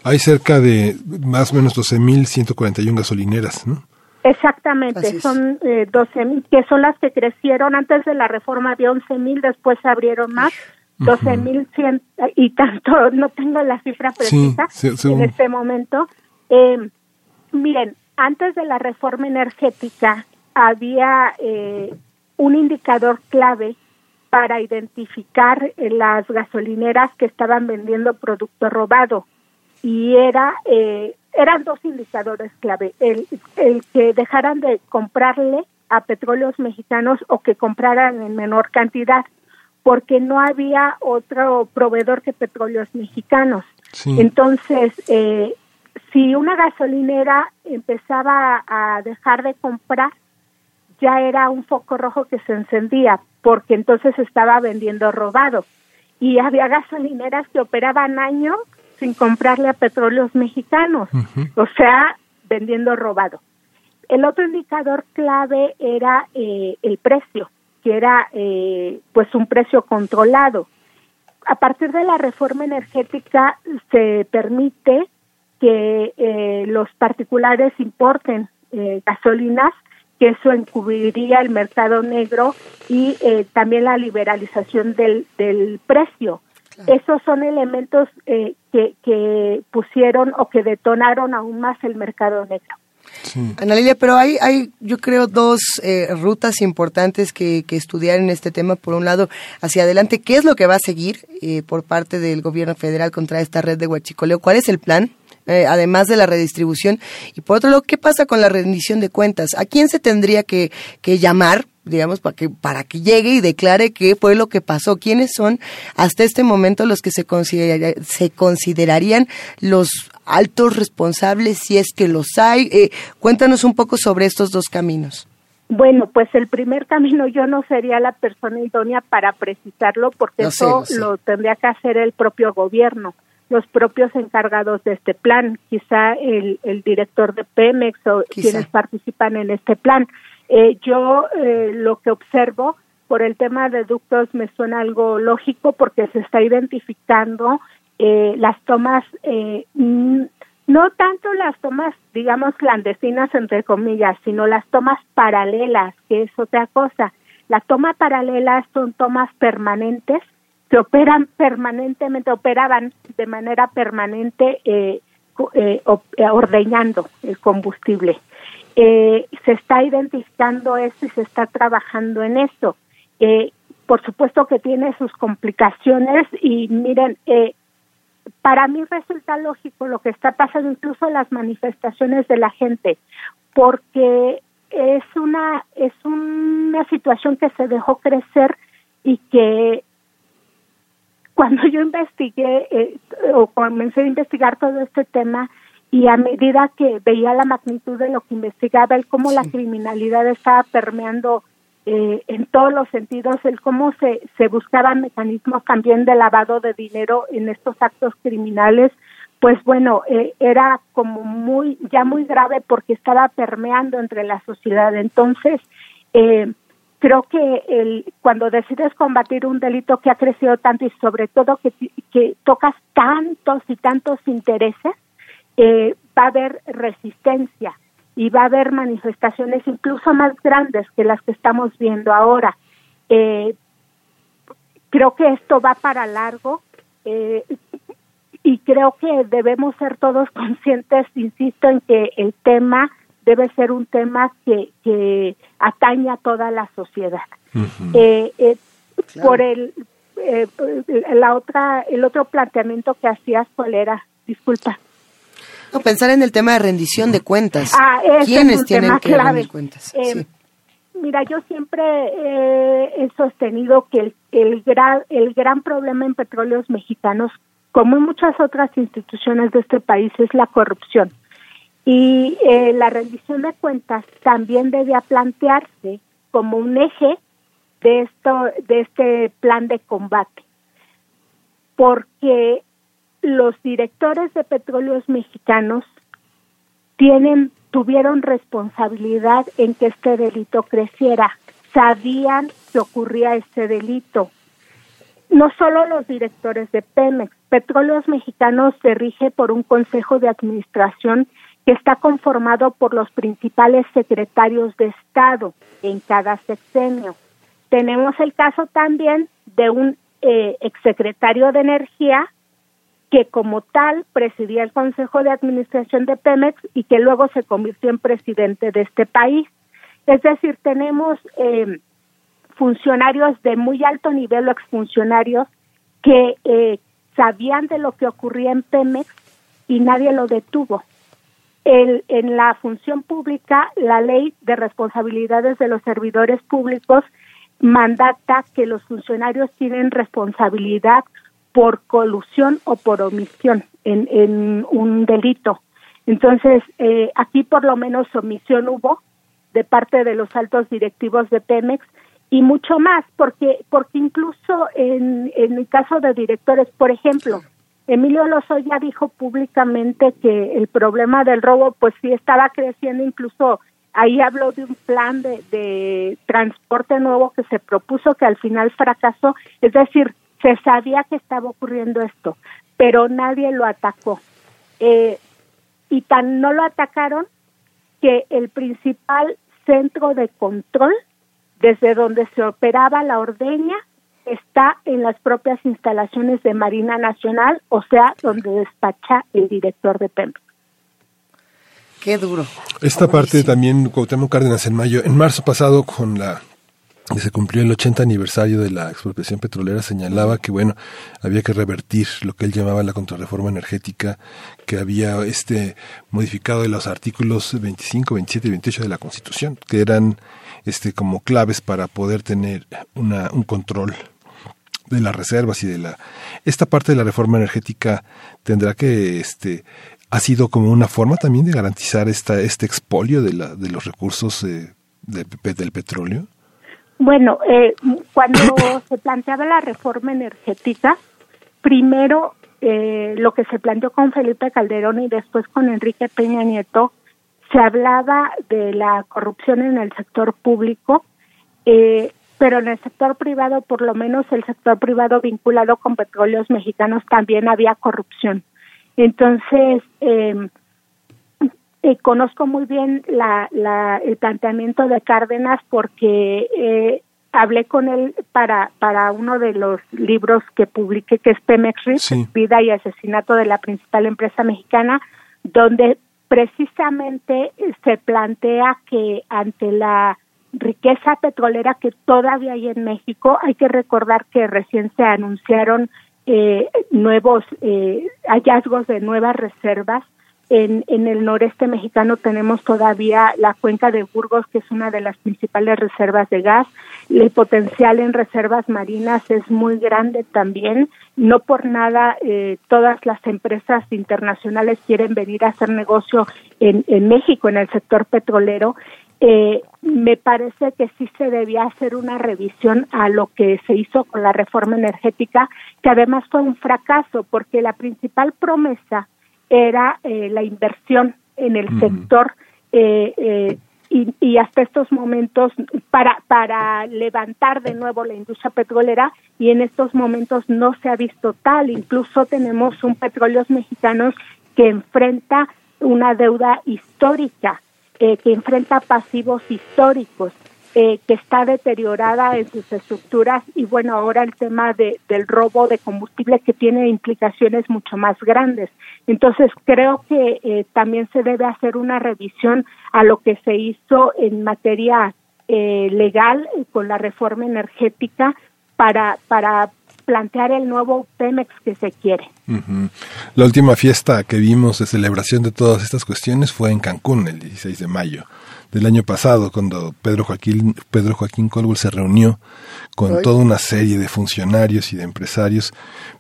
Hay cerca de más o menos 12.141 gasolineras, ¿no? Exactamente, son eh, 12.000, que son las que crecieron. Antes de la reforma de 11.000, después se abrieron más, 12.100 y tanto, no tengo la cifra precisa en este momento. Eh, miren, antes de la reforma energética había eh, un indicador clave para identificar eh, las gasolineras que estaban vendiendo producto robado y era eh, eran dos indicadores clave el, el que dejaran de comprarle a petróleos mexicanos o que compraran en menor cantidad porque no había otro proveedor que petróleos mexicanos. Entonces eh, si una gasolinera empezaba a dejar de comprar ya era un foco rojo que se encendía porque entonces estaba vendiendo robado. Y había gasolineras que operaban años sin comprarle a petróleos mexicanos, o sea, vendiendo robado. El otro indicador clave era eh, el precio, que era eh, pues un precio controlado. A partir de la reforma energética se permite que eh, los particulares importen gasolinas que eso encubriría el mercado negro y eh, también la liberalización del, del precio. Esos son elementos eh, que, que pusieron o que detonaron aún más el mercado negro. Ana Lilia, pero hay, hay, yo creo, dos eh, rutas importantes que, que, estudiar en este tema. Por un lado, hacia adelante, ¿qué es lo que va a seguir por parte del gobierno federal contra esta red de huachicoleo? ¿Cuál es el plan? Eh, además de la redistribución. Y por otro lado, ¿qué pasa con la rendición de cuentas? ¿A quién se tendría que, que llamar digamos, para que, para que llegue y declare qué fue lo que pasó. ¿Quiénes son hasta este momento los que se, se considerarían los altos responsables, si es que los hay? Eh, cuéntanos un poco sobre estos dos caminos. Bueno, pues el primer camino yo no sería la persona idónea para precisarlo porque eso lo, tendría que hacer el propio gobierno, los propios encargados de este plan, quizá el, el director de Pemex o quienes participan en este plan. Eh, yo eh, lo que observo por el tema de ductos me suena algo lógico porque se está identificando eh, las tomas eh, no tanto las tomas, digamos, clandestinas, entre comillas, sino las tomas paralelas, que es otra cosa. Las tomas paralelas son tomas permanentes que operan permanentemente, operaban de manera permanente eh, eh, eh ordeñando el combustible. Eh, se está identificando esto y se está trabajando en. Eh, por supuesto que tiene sus complicaciones y miren, para mí resulta lógico lo que está pasando incluso las manifestaciones de la gente, porque es una es una situación que se dejó crecer y que cuando yo investigué eh, o comencé a investigar todo este tema y a medida que veía la magnitud de lo que investigaba, el cómo la criminalidad estaba permeando eh, en todos los sentidos, el cómo se, se buscaban mecanismos también de lavado de dinero en estos actos criminales, pues bueno, eh, era como muy, ya muy grave porque estaba permeando entre la sociedad. Entonces, eh, creo que el, cuando decides combatir un delito que ha crecido tanto y sobre todo que, que tocas tantos y tantos intereses, eh, va a haber resistencia y va a haber manifestaciones incluso más grandes que las que estamos viendo ahora. Eh, creo que esto va para largo eh, y creo que debemos ser todos conscientes, insisto, en que el tema debe ser un tema que, que atañe a toda la sociedad. Eh, por el la otra el otro planteamiento que hacías cuál era disculpa no, pensar en el tema de rendición de cuentas. Ah, ¿Quiénes tienen que rendir cuentas? Eh, mira, yo siempre he sostenido que el, el, gran, el gran problema en petróleos mexicanos, como en muchas otras instituciones de este país, es la corrupción. Y eh, la rendición de cuentas también debía plantearse como un eje de esto de este plan de combate. Porque los directores de petróleos mexicanos tienen tuvieron responsabilidad en que este delito creciera, sabían que ocurría este delito. No solo los directores de Pemex, Petróleos Mexicanos se rige por un consejo de administración está conformado por los principales secretarios de Estado en cada sexenio. Tenemos el caso también de un eh, exsecretario de Energía que como tal presidía el Consejo de Administración de Pemex y que luego se convirtió en presidente de este país. Es decir, tenemos eh, funcionarios de muy alto nivel o exfuncionarios que eh, sabían de lo que ocurría en Pemex y nadie lo detuvo. El, en la función pública, la ley de responsabilidades de los servidores públicos mandata que los funcionarios tienen responsabilidad por colusión o por omisión en, en un delito. Entonces, eh, aquí por lo menos omisión hubo de parte de los altos directivos de Pemex y mucho más, porque, porque incluso en, en el caso de directores, por ejemplo, Emilio Lozoya dijo públicamente que el problema del robo pues sí estaba creciendo, incluso ahí habló de un plan de, de transporte nuevo que se propuso que al final fracasó, es decir, se sabía que estaba ocurriendo esto, pero nadie lo atacó. Eh, y tan no lo atacaron que el principal centro de control desde donde se operaba la ordeña está en las propias instalaciones de Marina Nacional, o sea, donde despacha el director de Pemex. Qué duro. Esta parte también, Cuauhtémoc Cárdenas en mayo, en marzo pasado con la se cumplió el 80 aniversario de la expropiación petrolera, señalaba que bueno, había que revertir lo que él llamaba la contrarreforma energética, que había este modificado de los artículos 25, 27 y 28 de la Constitución, que eran este como claves para poder tener una, un control de las reservas y de la esta parte de la reforma energética tendrá que este ha sido como una forma también de garantizar esta este expolio de la de los recursos eh, del petróleo? Bueno, eh, cuando se planteaba la reforma energética, primero eh, lo que se planteó con Felipe Calderón y después con Enrique Peña Nieto, se hablaba de la corrupción en el sector público, eh, pero en el sector privado, por lo menos el sector privado vinculado con petróleos mexicanos, también había corrupción. Entonces, eh, eh, conozco muy bien la, la, el planteamiento de Cárdenas porque eh, hablé con él para, para uno de los libros que publiqué, que es Pemex Vida y Asesinato de la Principal Empresa Mexicana, donde precisamente se plantea que ante la riqueza petrolera que todavía hay en México, hay que recordar que recién se anunciaron eh, nuevos eh, hallazgos de nuevas reservas en, el noreste mexicano tenemos todavía la cuenca de Burgos, que es una de las principales reservas de gas. El potencial en reservas marinas es muy grande también. No por nada eh, todas las empresas internacionales quieren venir a hacer negocio en, en México, en el sector petrolero. Eh, me parece que sí se debía hacer una revisión a lo que se hizo con la reforma energética, que además fue un fracaso, porque la principal promesa era eh, la inversión en el sector eh, eh, y, y, hasta estos momentos para para levantar de nuevo la industria petrolera y en estos momentos no se ha visto tal. Incluso tenemos un petróleos mexicanos que enfrenta una deuda histórica que enfrenta pasivos históricos eh, que está deteriorada en sus estructuras y bueno, ahora el tema de, del robo de combustible que tiene implicaciones mucho más grandes. Entonces creo que eh, también se debe hacer una revisión a lo que se hizo en materia eh, legal con la reforma energética para, para plantear el nuevo Pemex que se quiere. La última fiesta que vimos de celebración de todas estas cuestiones fue en Cancún el 16 de mayo del año pasado, cuando Pedro Joaquín, Pedro Joaquín Colbul se reunió con toda una serie de funcionarios y de empresarios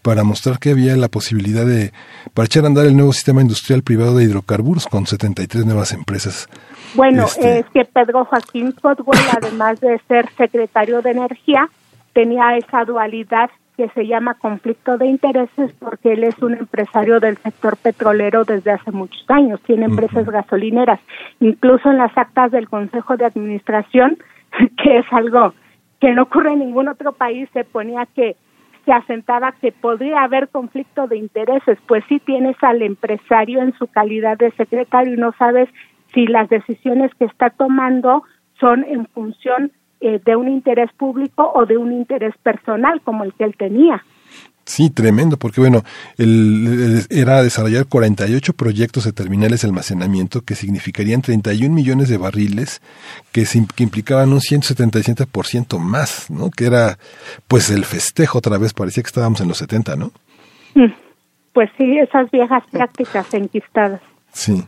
para mostrar que había la posibilidad de, para echar a andar el nuevo sistema industrial privado de hidrocarburos con 73 nuevas empresas. Bueno, este, es que Pedro Joaquín Colbul, además de ser secretario de Energía, tenía esa dualidad que se llama conflicto de intereses porque él es un empresario del sector petrolero desde hace muchos años, tiene empresas gasolineras, incluso en las actas del Consejo de Administración, que es algo que no ocurre en ningún otro país, se ponía que se asentaba que podría haber conflicto de intereses, pues sí tienes al empresario en su calidad de secretario y no sabes si las decisiones que está tomando son en función eh, de un interés público o de un interés personal como el que él tenía. Sí, tremendo, porque bueno, el, era desarrollar 48 proyectos de terminales de almacenamiento que significarían 31 millones de barriles, que, que implicaban un 177% más, ¿no? Que era, pues, el festejo otra vez, parecía que estábamos en los 70, ¿no? Mm, pues sí, esas viejas prácticas enquistadas. Sí.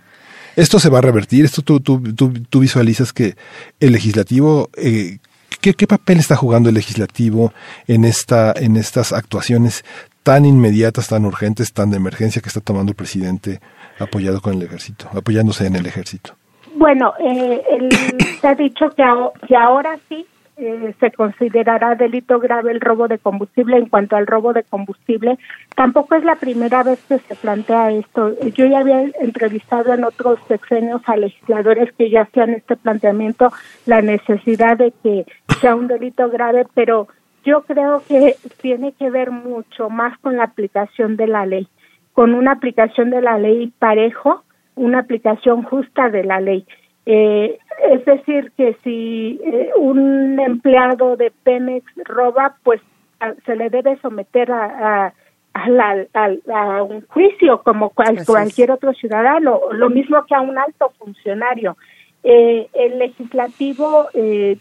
Esto se va a revertir, esto tú, tú, tú, visualizas que el legislativo, eh, ¿qué, ¿qué, papel está jugando el legislativo en, esta, en estas actuaciones tan inmediatas, tan urgentes, tan de emergencia que está tomando el presidente apoyado con el ejército, apoyándose en el ejército? Bueno, eh, se ha dicho que ahora sí eh, se considerará delito grave el robo de combustible. En cuanto al robo de combustible, tampoco es la primera vez que se plantea esto. Yo ya había entrevistado en otros sexenios a legisladores que ya hacían este planteamiento, la necesidad de que sea un delito grave, pero yo creo que tiene que ver mucho más con la aplicación de la ley, con una aplicación de la ley parejo, una aplicación justa de la ley. Eh, es decir, que si eh, un empleado de Pemex roba, pues se le debe someter a, a, un juicio como cualquier otro ciudadano, lo mismo que a un alto funcionario. Eh, el legislativo, eh,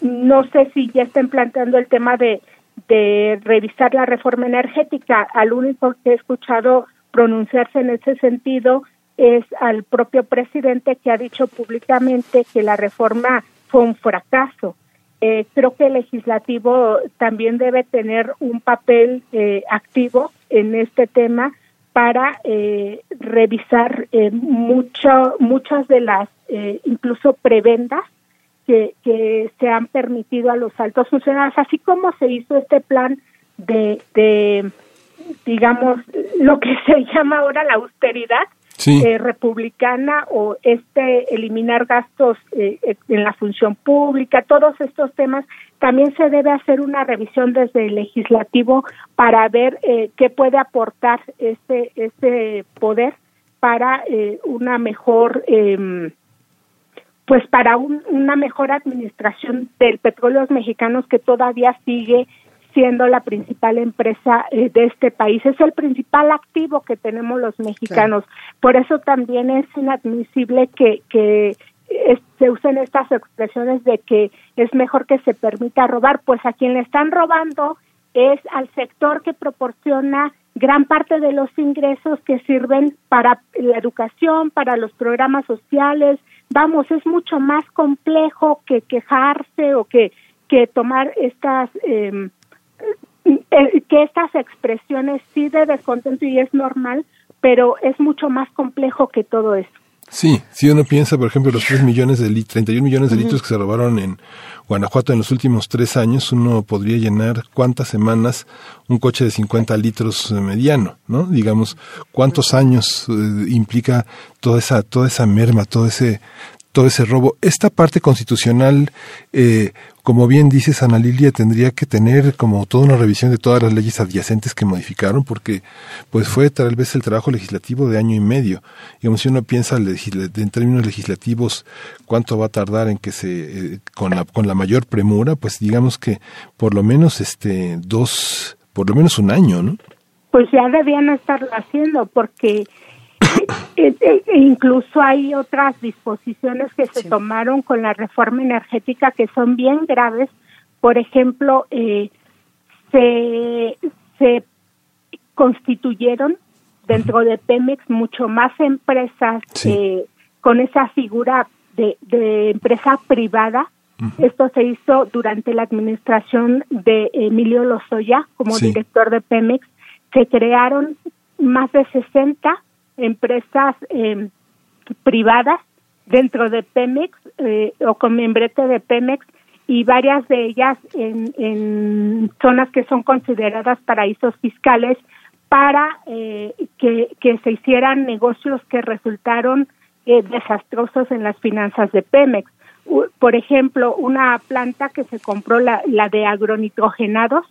no sé si ya estén planteando el tema de, de revisar la reforma energética. Al único que he escuchado pronunciarse en ese sentido es al propio presidente que ha dicho públicamente que la reforma fue un fracaso. Eh, creo que el legislativo también debe tener un papel eh, activo en este tema para eh, revisar mucho, muchas de las incluso prebendas que, que se han permitido a los altos funcionarios, así como se hizo este plan de, de digamos, lo que se llama ahora la austeridad, eh, republicana o este eliminar gastos eh, en la función pública, todos estos temas, también se debe hacer una revisión desde el legislativo para ver eh, qué puede aportar este, este poder para una mejor em, pues para una mejor administración del petróleo mexicanos que todavía sigue siendo la principal empresa eh, de este país. Es el principal activo que tenemos los mexicanos. Por eso también es inadmisible que, que se usen estas expresiones de que es mejor que se permita robar, pues a quien le están robando es al sector que proporciona gran parte de los ingresos que sirven para la educación, para los programas sociales. Vamos, es mucho más complejo que quejarse o que, que tomar estas eh, eh, que estas expresiones sí de descontento y es normal, pero es mucho más complejo que todo eso. Sí, si uno piensa, por ejemplo, los 3 millones de 31 millones de litros que se robaron en Guanajuato en los últimos tres años, uno podría llenar cuántas semanas un coche de 50 litros mediano, ¿no? Digamos, cuántos años eh, implica toda esa, toda esa merma, todo ese, todo ese robo. Esta parte constitucional, eh, como bien dices, Ana Lilia, tendría que tener como toda una revisión de todas las leyes adyacentes que modificaron, porque pues fue tal vez el trabajo legislativo de año y medio. Digamos, si uno piensa en términos legislativos cuánto va a tardar en que se, eh, con, la, con la mayor premura, pues digamos que por lo menos este dos, por lo menos un año, ¿no? Pues ya debían estarlo haciendo, porque e, e, e incluso hay otras disposiciones que se tomaron con la reforma energética que son bien graves. Por ejemplo, eh, se, se constituyeron dentro de Pemex mucho más empresas eh, con esa figura de, de empresa privada. Esto se hizo durante la administración de Emilio Lozoya como director de Pemex. Se crearon más de 60 empresas eh, privadas dentro de Pemex eh, o con membrete de Pemex y varias de ellas en, en zonas que son consideradas paraísos fiscales para eh, que, que se hicieran negocios que resultaron eh, desastrosos en las finanzas de Pemex por ejemplo, una planta que se compró, la, la de agronitrogenados,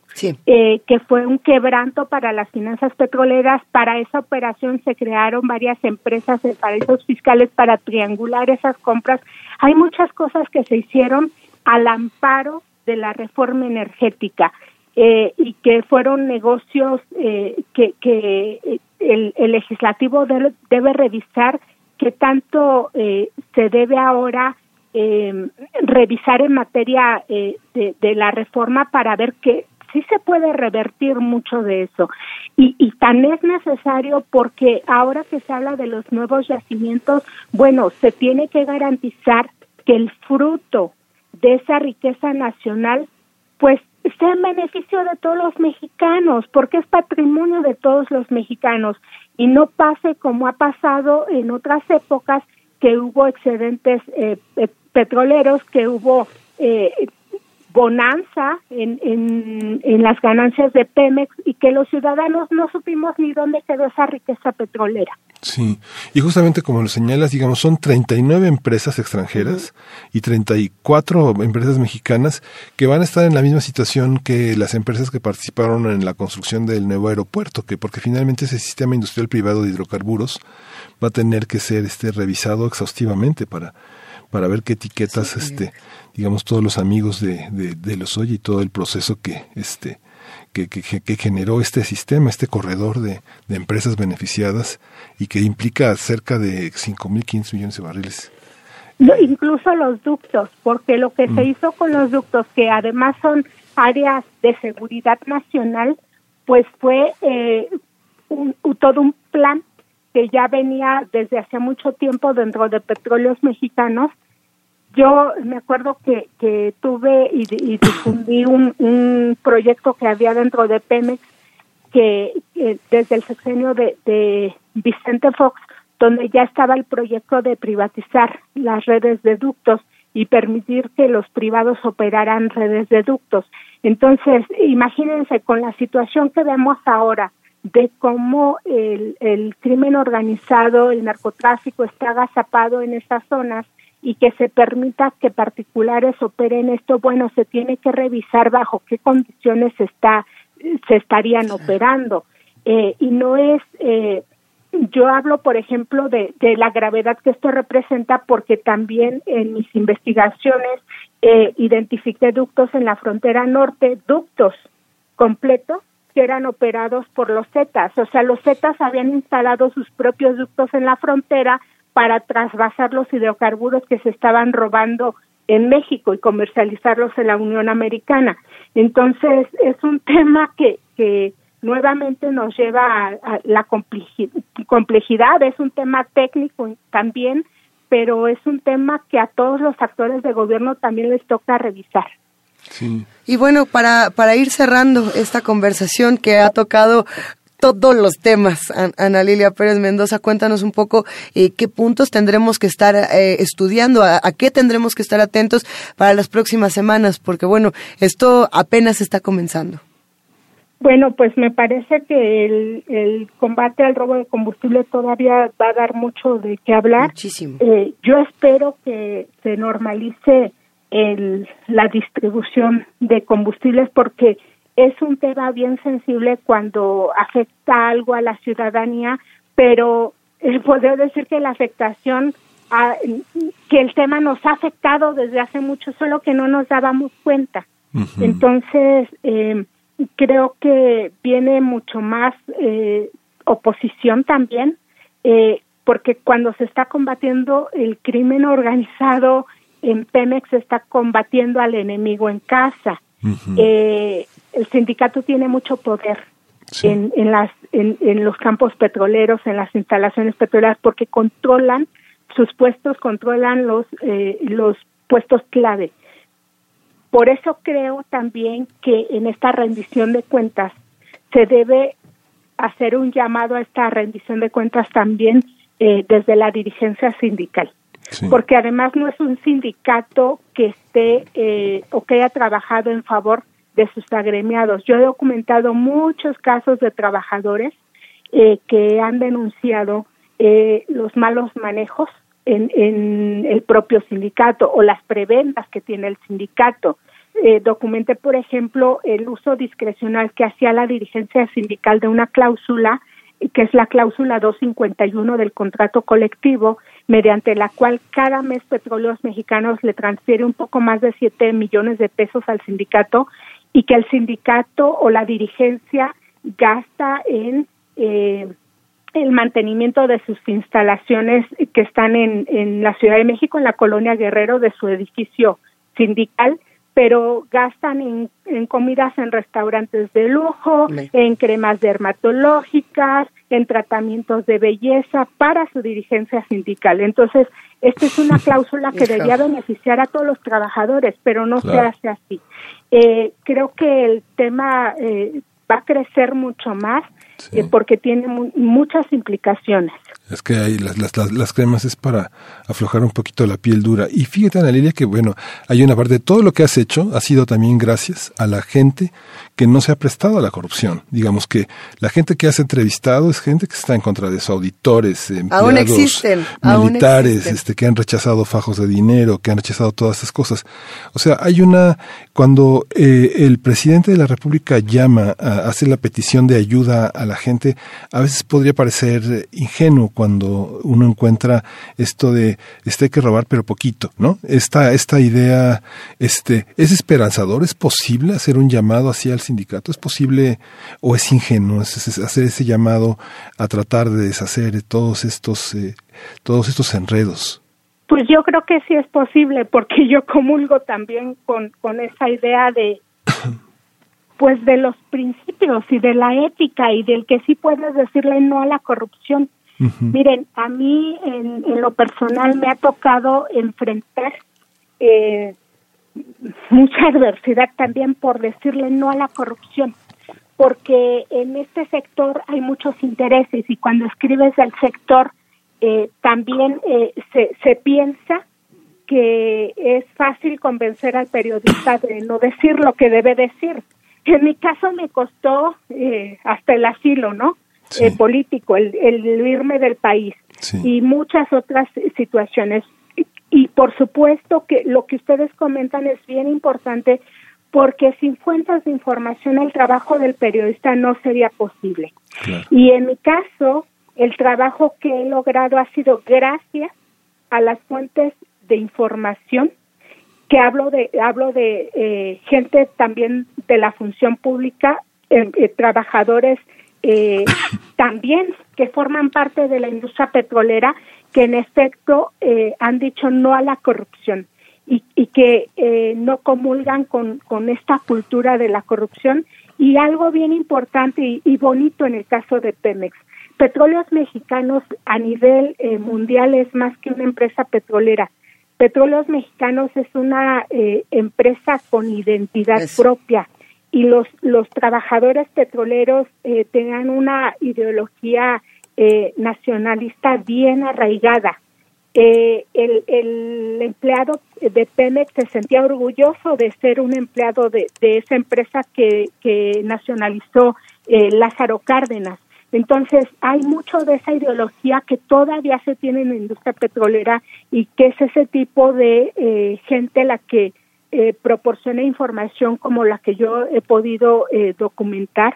eh, que fue un quebranto para las finanzas petroleras. Para esa operación se crearon varias empresas de paraísos fiscales para triangular esas compras. Hay muchas cosas que se hicieron al amparo de la reforma energética eh, y que fueron negocios eh, que, que el, el legislativo debe, debe revisar qué tanto se debe ahora eh, revisar en materia eh, de, la reforma para ver que sí se puede revertir mucho de eso. Y, y tan es necesario porque ahora que se habla de los nuevos yacimientos, bueno, se tiene que garantizar que el fruto de esa riqueza nacional, pues sea en beneficio de todos los mexicanos, porque es patrimonio de todos los mexicanos y no pase como ha pasado en otras épocas que hubo excedentes eh, petroleros que hubo eh, bonanza en, en, las ganancias de Pemex y que los ciudadanos no supimos ni dónde quedó esa riqueza petrolera. Sí, y justamente como lo señalas, digamos, son 39 empresas extranjeras y 34 empresas mexicanas que van a estar en la misma situación que las empresas que participaron en la construcción del nuevo aeropuerto, que porque finalmente ese sistema industrial privado de hidrocarburos va a tener que ser este revisado exhaustivamente para para ver qué etiquetas, este, digamos, todos los amigos de, de, los Oye y todo el proceso que, este, que, que, que, generó este sistema, este corredor de, de empresas beneficiadas y que implica cerca de 5.500 millones de barriles. incluso los ductos, porque lo que se mm. hizo con los ductos, que además son áreas de seguridad nacional, pues fue eh, un, todo un plan que ya venía desde hace mucho tiempo dentro de petróleos mexicanos. Yo me acuerdo que, que tuve y, difundí un, un, proyecto que había dentro de Pemex que, desde el sexenio de, de Vicente Fox, donde ya estaba el proyecto de privatizar las redes de ductos y permitir que los privados operaran redes de ductos. Entonces, imagínense con la situación que vemos ahora de cómo el, el crimen organizado, el narcotráfico está agazapado en esas zonas y que se permita que particulares operen esto, bueno, se tiene que revisar bajo qué condiciones está, se estarían operando. Eh, y no es eh, yo hablo, por ejemplo, de, de, la gravedad que esto representa porque también en mis investigaciones eh, identifiqué ductos en la frontera norte, ductos completos que eran operados por los Zetas. O sea, los Zetas habían instalado sus propios ductos en la frontera para trasvasar los hidrocarburos que se estaban robando en México y comercializarlos en la Unión Americana. Entonces, es un tema que, que nuevamente nos lleva a, la complejidad, es un tema técnico también, pero es un tema que a todos los actores de gobierno también les toca revisar. Y bueno, para, para ir cerrando esta conversación que ha tocado todos los temas. Ana Lilia Pérez Mendoza, cuéntanos un poco eh, qué puntos tendremos que estar eh, estudiando, a, qué tendremos que estar atentos para las próximas semanas, porque bueno, esto apenas está comenzando. Bueno, pues me parece que el, el, combate al robo de combustible todavía va a dar mucho de qué hablar. Muchísimo. Eh, yo espero que se normalice el, la distribución de combustibles porque es un tema bien sensible cuando afecta algo a la ciudadanía, pero eh, podría decir que la afectación, a, que el tema nos ha afectado desde hace mucho, solo que no nos dábamos cuenta. Entonces, eh, creo que viene mucho más eh, oposición también, eh, porque cuando se está combatiendo el crimen organizado en Pemex está combatiendo al enemigo en casa. eh, el sindicato tiene mucho poder en, en, las, en, en los campos petroleros, en las instalaciones petroleras, porque controlan sus puestos, controlan los, eh, los puestos clave. Por eso creo también que en esta rendición de cuentas se debe hacer un llamado a esta rendición de cuentas también eh, desde la dirigencia sindical. Porque además no es un sindicato que esté eh, o que haya trabajado en favor de sus agremiados. Yo he documentado muchos casos de trabajadores eh, que han denunciado eh, los malos manejos en, en el propio sindicato o las preventas que tiene el sindicato. Eh, documenté, por ejemplo, el uso discrecional que hacía la dirigencia sindical de una cláusula, que es la cláusula 251 del contrato colectivo, mediante la cual cada mes Petróleos Mexicanos le transfiere un poco más de 7 millones de pesos al sindicato y que el sindicato o la dirigencia gasta en eh, el mantenimiento de sus instalaciones que están en, en la Ciudad de México, en la colonia Guerrero, de su edificio sindical, pero gastan en, en comidas en restaurantes de lujo, en cremas dermatológicas, en tratamientos de belleza para su dirigencia sindical. Entonces, esta es una cláusula que debería beneficiar a todos los trabajadores, pero no se hace así. Eh, creo que el tema eh, va a crecer mucho más eh, porque tiene muchas implicaciones. Es que hay las, las, las, cremas es para aflojar un poquito la piel dura. Y fíjate, Ana Lilia, que bueno, hay una parte de todo lo que has hecho ha sido también gracias a la gente que no se ha prestado a la corrupción. Digamos que la gente que has entrevistado es gente que está en contra de sus auditores, empleados, aún existen, militares, este, que han rechazado fajos de dinero, que han rechazado todas esas cosas. O sea, hay una, cuando eh, el presidente de la República llama, a, hace la petición de ayuda a la gente, a veces podría parecer ingenuo cuando uno encuentra esto de este hay que robar pero poquito, ¿no? Esta, esta idea, este, ¿es esperanzador? ¿Es posible hacer un llamado así al sindicato? ¿Es posible o es ingenuo hacer ese llamado a tratar de deshacer todos estos, eh, todos estos enredos? Pues yo creo que sí es posible, porque yo comulgo también con, con esa idea de pues de los principios y de la ética y del que sí puedes decirle no a la corrupción. Miren, a mí en, lo personal me ha tocado enfrentar eh, mucha adversidad también por decirle no a la corrupción, porque en este sector hay muchos intereses y cuando escribes del sector eh, también eh, se, se piensa que es fácil convencer al periodista de no decir lo que debe decir. En mi caso me costó eh, hasta el asilo, ¿no? Eh, político, el, el, irme del país y muchas otras situaciones. Y por supuesto que lo que ustedes comentan es bien importante porque sin fuentes de información el trabajo del periodista no sería posible. Y en mi caso, el trabajo que he logrado ha sido gracias a las fuentes de información que hablo de hablo de eh, gente también de la función pública eh, eh, trabajadores también que forman parte de la industria petrolera que en efecto han dicho no a la corrupción y, y que no comulgan con, con esta cultura de la corrupción. Y algo bien importante y, y bonito en el caso de Pemex Petróleos Mexicanos a nivel mundial es más que una empresa petrolera Petróleos Mexicanos es una eh, empresa con identidad propia y los, los trabajadores petroleros eh, tengan una ideología eh, nacionalista bien arraigada. el, el, empleado de Pemex se sentía orgulloso de ser un empleado de, de esa empresa que, que nacionalizó Lázaro Cárdenas. Entonces, hay mucho de esa ideología que todavía se tiene en la industria petrolera y que es ese tipo de eh, gente la que eh, proporciona información como la que yo he podido eh, documentar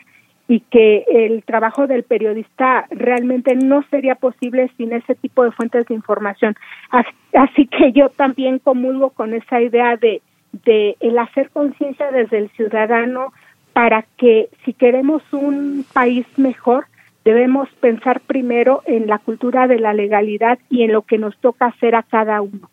y que el trabajo del periodista realmente no sería posible sin ese tipo de fuentes de información. Así, que yo también comulgo con esa idea de, de el hacer conciencia desde el ciudadano para que si queremos un país mejor, debemos pensar primero en la cultura de la legalidad y en lo que nos toca hacer a cada uno.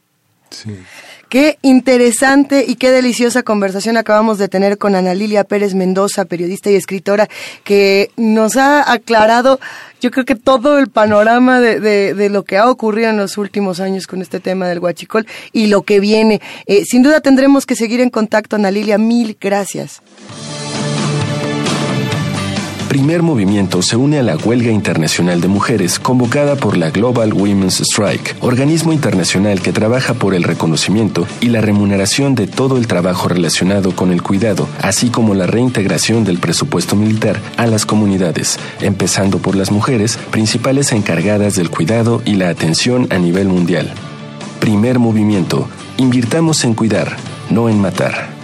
Qué interesante y qué deliciosa conversación acabamos de tener con Ana Lilia Pérez Mendoza, periodista y escritora, que nos ha aclarado, yo creo que todo el panorama de, de, lo que ha ocurrido en los últimos años con este tema del huachicol y lo que viene. Eh, sin duda tendremos que seguir en contacto, Ana Lilia. Mil gracias. Primer Movimiento se une a la huelga internacional de mujeres convocada por la Global Women's Strike, organismo internacional que trabaja por el reconocimiento y la remuneración de todo el trabajo relacionado con el cuidado, así como la reintegración del presupuesto militar a las comunidades, empezando por las mujeres, principales encargadas del cuidado y la atención a nivel mundial. Primer Movimiento. Invirtamos en cuidar, no en matar.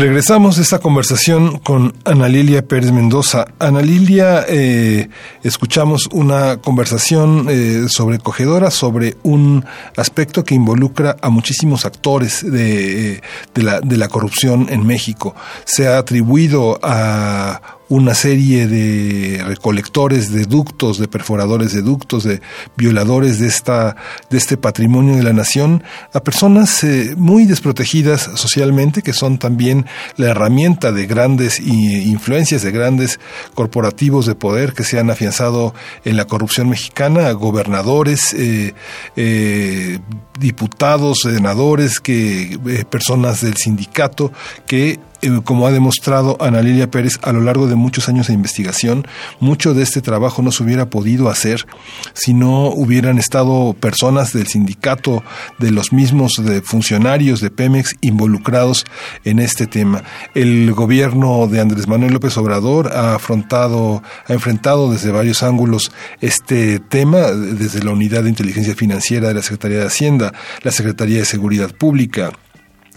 Regresamos a esta conversación con Ana Lilia Pérez Mendoza. Ana Lilia, eh, escuchamos una conversación eh, sobrecogedora sobre un aspecto que involucra a muchísimos actores de, de, la, de la corrupción en México. Se ha atribuido a una serie de recolectores de ductos, de perforadores de ductos, de violadores de esta de este patrimonio de la nación a personas eh, muy desprotegidas socialmente que son también la herramienta de grandes influencias de grandes corporativos de poder que se han afianzado en la corrupción mexicana, gobernadores, eh, eh, diputados, senadores, que personas del sindicato que como ha demostrado Ana Lilia Pérez a lo largo de muchos años de investigación, mucho de este trabajo no se hubiera podido hacer si no hubieran estado personas del sindicato, de los mismos funcionarios de Pemex involucrados en este tema. El gobierno de Andrés Manuel López Obrador ha afrontado, ha enfrentado desde varios ángulos este tema, desde la unidad de inteligencia financiera de la Secretaría de Hacienda, la Secretaría de Seguridad Pública,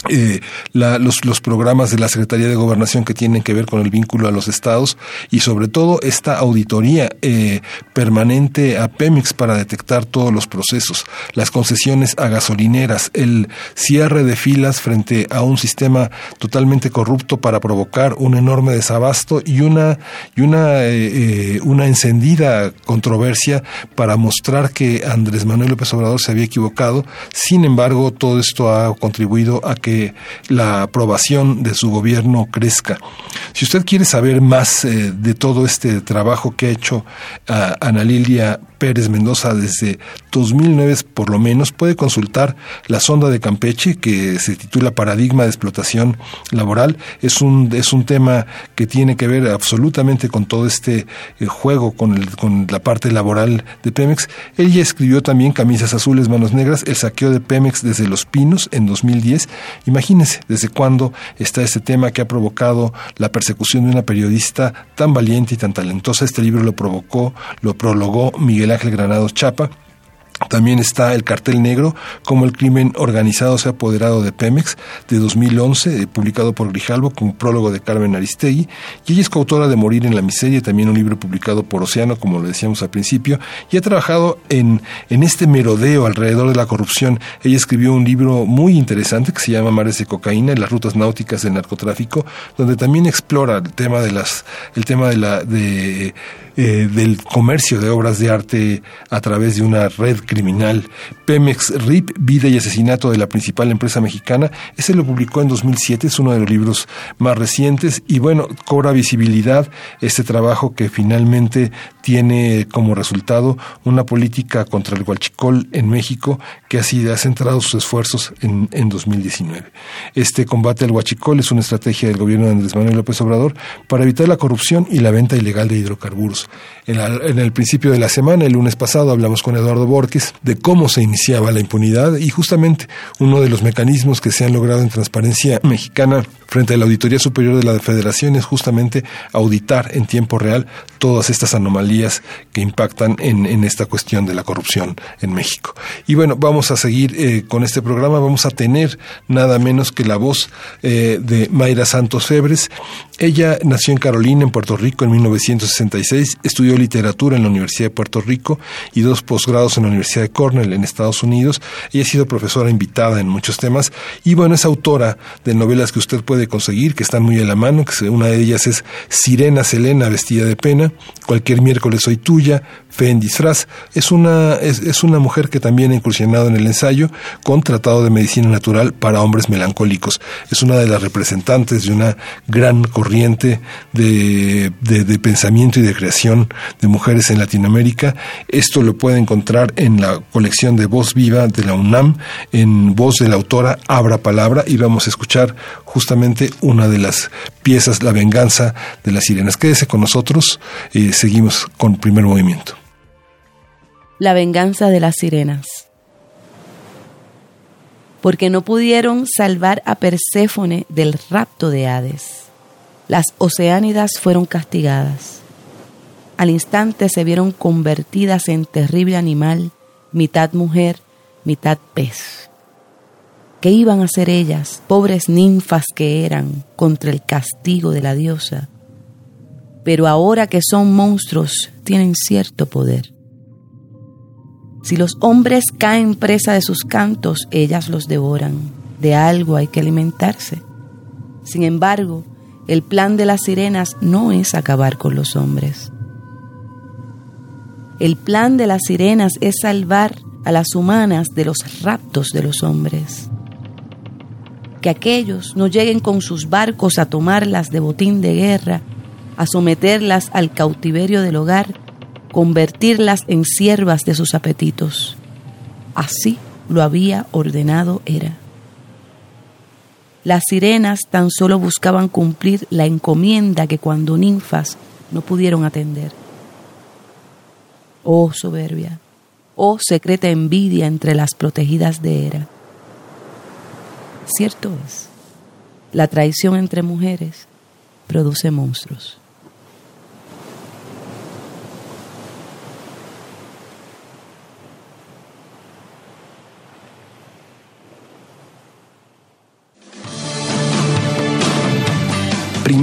eh, la, los, programas de la Secretaría de Gobernación que tienen que ver con el vínculo a los estados y sobre todo esta auditoría eh, permanente a Pemex para detectar todos los procesos, las concesiones a gasolineras, el cierre de filas frente a un sistema totalmente corrupto para provocar un enorme desabasto y una y una eh, una encendida controversia para mostrar que Andrés Manuel López Obrador se había equivocado. Sin embargo, todo esto ha contribuido a que la aprobación de su gobierno crezca. Si usted quiere saber más eh, de todo este trabajo que ha hecho uh, Ana Lilia Pérez Mendoza desde 2009 por lo menos, puede consultar la sonda de Campeche que se titula Paradigma de explotación laboral. Es un, es un tema que tiene que ver absolutamente con todo este eh, juego con, el, con la parte laboral de Pemex. Ella escribió también Camisas Azules, Manos Negras, el saqueo de Pemex desde Los Pinos en 2010. Imagínense desde cuándo está este tema que ha provocado la persecución de una periodista tan valiente y tan talentosa. Este libro lo provocó, lo prologó Miguel Ángel Granados Chapa también está El cartel negro, como el crimen organizado se ha apoderado de Pemex, de 2011, eh, publicado por Grijalvo, con prólogo de Carmen Aristegui. Y ella es coautora de Morir en la Miseria, también un libro publicado por Océano, como lo decíamos al principio, y ha trabajado en, en este merodeo alrededor de la corrupción. Ella escribió un libro muy interesante que se llama Mares de Cocaína en las rutas náuticas del narcotráfico, donde también explora el tema de las, el tema de la, de, eh, del comercio de obras de arte a través de una red criminal. Pemex RIP, Vida y Asesinato de la principal empresa mexicana. Ese lo publicó en 2007, es uno de los libros más recientes y bueno, cobra visibilidad este trabajo que finalmente tiene como resultado una política contra el huachicol en México que así ha centrado sus esfuerzos en, en 2019. Este combate al huachicol es una estrategia del gobierno de Andrés Manuel López Obrador para evitar la corrupción y la venta ilegal de hidrocarburos. En, el principio de la semana, el lunes pasado, hablamos con Eduardo Borges de cómo se iniciaba la impunidad y justamente uno de los mecanismos que se han logrado en transparencia mexicana frente a la Auditoría Superior de la Federación es justamente auditar en tiempo real todas estas anomalías que impactan en, esta cuestión de la corrupción en México. Y bueno, vamos a seguir eh, con este programa, vamos a tener nada menos que la voz eh, de Mayra Santos Febres. Ella nació en Carolina, en Puerto Rico, en 1966, estudió literatura en la Universidad de Puerto Rico y dos posgrados en la Universidad de Cornell en Estados Unidos. Ella ha sido profesora invitada en muchos temas y bueno, es autora de novelas que usted puede conseguir, que están muy a la mano, que una de ellas es Sirena Selena vestida de pena, Cualquier miércoles soy tuya, Fe en disfraz. Es una, es, una mujer que también ha incursionado en el ensayo con Tratado de Medicina Natural para Hombres Melancólicos. Es una de las representantes de una gran corriente de, de, pensamiento y de creación de mujeres en Latinoamérica. Esto lo puede encontrar en la colección de Voz Viva de la UNAM, en voz de la autora Abra Palabra, y vamos a escuchar justamente una de las piezas, La venganza de las sirenas. Quédese con nosotros y seguimos con primer movimiento. La venganza de las sirenas. Porque no pudieron salvar a Perséfone del rapto de Hades. Las oceánidas fueron castigadas. Al instante se vieron convertidas en terrible animal, mitad mujer, mitad pez. ¿Qué iban a hacer ellas, pobres ninfas que eran, contra el castigo de la diosa? Pero ahora que son monstruos, tienen cierto poder. Si los hombres caen presa de sus cantos, ellas los devoran. De algo hay que alimentarse. Sin embargo, el plan de las sirenas no es acabar con los hombres. El plan de las sirenas es salvar a las humanas de los raptos de los hombres. Que aquellos no lleguen con sus barcos a tomarlas de botín de guerra, a someterlas al cautiverio del hogar convertirlas en siervas de sus apetitos. Así lo había ordenado Hera. Las sirenas tan solo buscaban cumplir la encomienda que cuando ninfas no pudieron atender. Oh soberbia, oh secreta envidia entre las protegidas de Hera. Cierto es, la traición entre mujeres produce monstruos.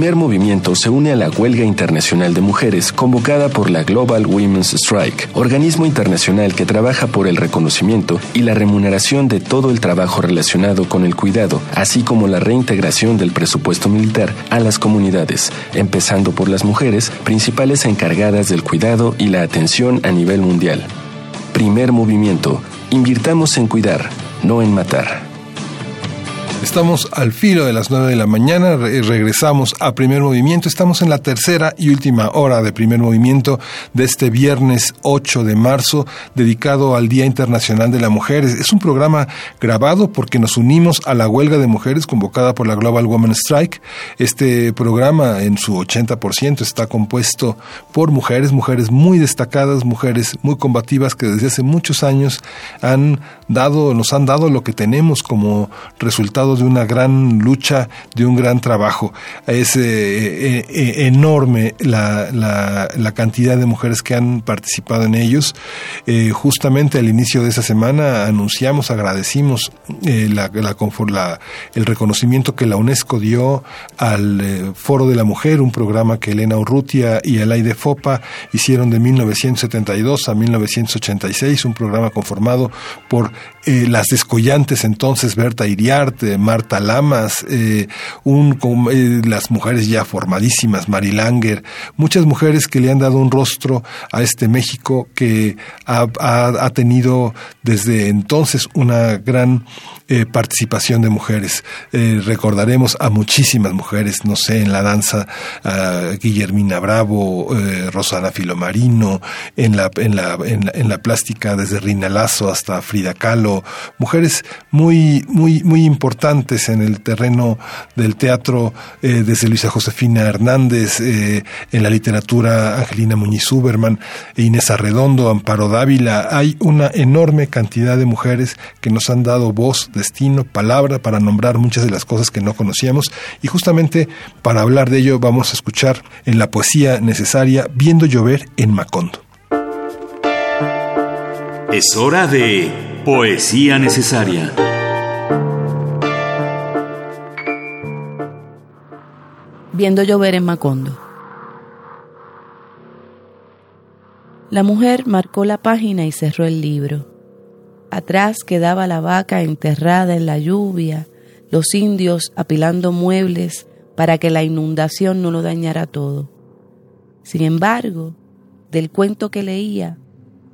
Primer Movimiento se une a la huelga internacional de mujeres convocada por la Global Women's Strike, organismo internacional que trabaja por el reconocimiento y la remuneración de todo el trabajo relacionado con el cuidado, así como la reintegración del presupuesto militar a las comunidades, empezando por las mujeres, principales encargadas del cuidado y la atención a nivel mundial. Primer Movimiento. Invirtamos en cuidar, no en matar. Estamos al filo de las 9 de la mañana, regresamos a primer movimiento, estamos en la tercera y última hora de primer movimiento de este viernes 8 de marzo dedicado al Día Internacional de la Mujer. Es un programa grabado porque nos unimos a la huelga de mujeres convocada por la Global Women Strike. Este programa en su 80% está compuesto por mujeres, mujeres muy destacadas, mujeres muy combativas que desde hace muchos años han dado, nos han dado lo que tenemos como resultado de una gran lucha, de un gran trabajo. Es eh, eh, eh, enorme la, cantidad de mujeres que han participado en ellos. justamente al inicio de esa semana anunciamos, agradecimos el reconocimiento que la UNESCO dio al Foro de la Mujer, un programa que Elena Urrutia y de Fopa hicieron de 1972 a 1986, un programa conformado por las descollantes entonces Berta Iriarte, Marta Lamas, eh, un, eh, las mujeres ya formadísimas, Mari Langer, muchas mujeres que le han dado un rostro a este México que ha, tenido desde entonces una gran eh, participación de mujeres. recordaremos a muchísimas mujeres, no sé, en la danza, Guillermina Bravo, Rosana Filomarino, en la, en, la, en, la, plástica desde Rina Lazo hasta Frida Kahlo, mujeres muy, muy, muy importantes en el terreno del teatro, eh, desde Luisa Josefina Hernández, eh, en la literatura Angelina Muñiz Uberman, Inés Arredondo, Amparo Dávila. Hay una enorme cantidad de mujeres que nos han dado voz, destino, palabra para nombrar muchas de las cosas que no conocíamos y justamente para hablar de ello vamos a escuchar en la poesía necesaria Viendo llover en Macondo. Es hora de poesía necesaria. viendo llover en Macondo. La mujer marcó la página y cerró el libro. Atrás quedaba la vaca enterrada en la lluvia, los indios apilando muebles para que la inundación no lo dañara todo. Sin embargo, del cuento que leía,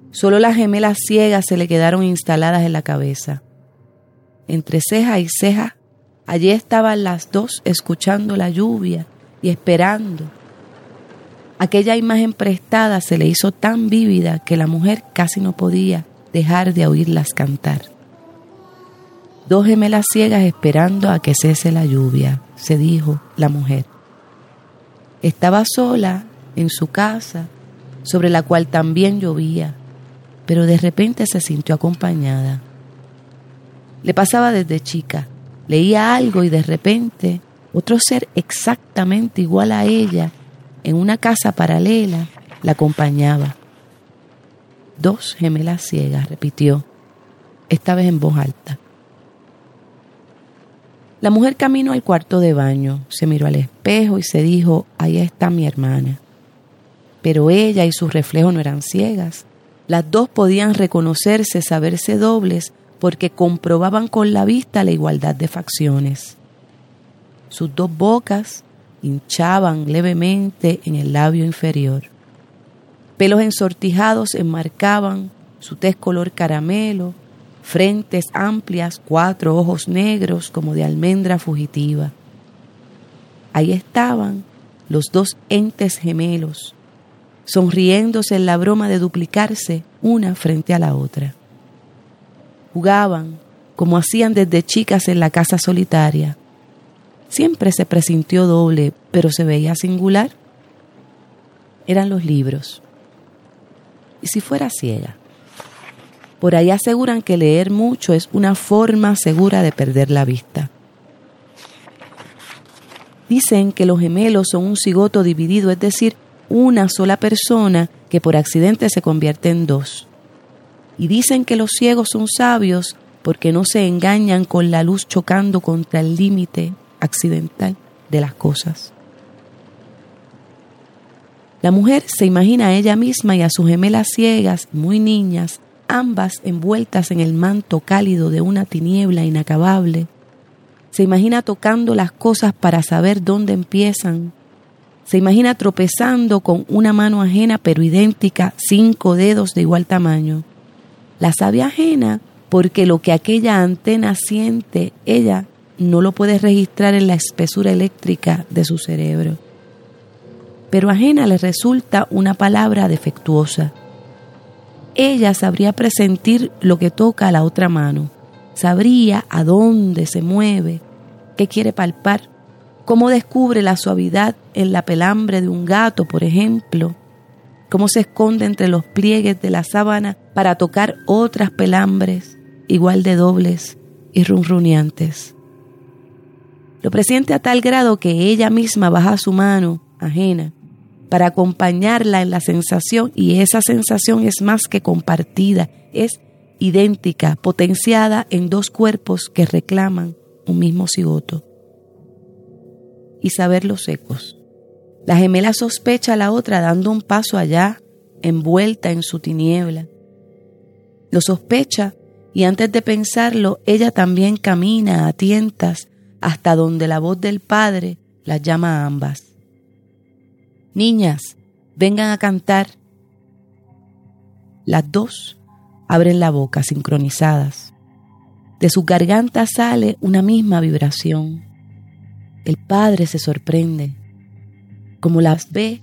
solo las gemelas ciegas se le quedaron instaladas en la cabeza. Entre ceja y ceja, allí estaban las dos escuchando la lluvia y esperando. Aquella imagen prestada se le hizo tan vívida que la mujer casi no podía dejar de oírlas cantar. Dos gemelas ciegas esperando a que cese la lluvia, se dijo la mujer. Estaba sola en su casa, sobre la cual también llovía, pero de repente se sintió acompañada. Le pasaba desde chica, leía algo y de repente otro ser exactamente igual a ella, en una casa paralela, la acompañaba. Dos gemelas ciegas, repitió, esta vez en voz alta. La mujer caminó al cuarto de baño, se miró al espejo y se dijo, ahí está mi hermana. Pero ella y su reflejo no eran ciegas. Las dos podían reconocerse, saberse dobles, porque comprobaban con la vista la igualdad de facciones. Sus dos bocas hinchaban levemente en el labio inferior. Pelos ensortijados enmarcaban su tez color caramelo, frentes amplias, cuatro ojos negros como de almendra fugitiva. Ahí estaban los dos entes gemelos, sonriéndose en la broma de duplicarse una frente a la otra. Jugaban como hacían desde chicas en la casa solitaria, Siempre se presintió doble, pero se veía singular. Eran los libros. ¿Y si fuera ciega? Por ahí aseguran que leer mucho es una forma segura de perder la vista. Dicen que los gemelos son un cigoto dividido, es decir, una sola persona que por accidente se convierte en dos. Y dicen que los ciegos son sabios porque no se engañan con la luz chocando contra el límite accidental de las cosas. La mujer se imagina a ella misma y a sus gemelas ciegas, muy niñas, ambas envueltas en el manto cálido de una tiniebla inacabable. Se imagina tocando las cosas para saber dónde empiezan. Se imagina tropezando con una mano ajena pero idéntica, cinco dedos de igual tamaño. La sabe ajena porque lo que aquella antena siente, ella no lo puede registrar en la espesura eléctrica de su cerebro. Pero ajena le resulta una palabra defectuosa. Ella sabría presentir lo que toca a la otra mano, sabría a dónde se mueve, qué quiere palpar, cómo descubre la suavidad en la pelambre de un gato, por ejemplo, cómo se esconde entre los pliegues de la sábana para tocar otras pelambres igual de dobles y runruneantes. Lo presiente a tal grado que ella misma baja su mano ajena para acompañarla en la sensación y esa sensación es más que compartida, es idéntica, potenciada en dos cuerpos que reclaman un mismo cigoto. Y saber los ecos. La gemela sospecha a la otra dando un paso allá, envuelta en su tiniebla. Lo sospecha y antes de pensarlo, ella también camina a tientas hasta donde la voz del Padre las llama a ambas. Niñas, vengan a cantar. Las dos abren la boca sincronizadas. De sus gargantas sale una misma vibración. El Padre se sorprende. Como las ve,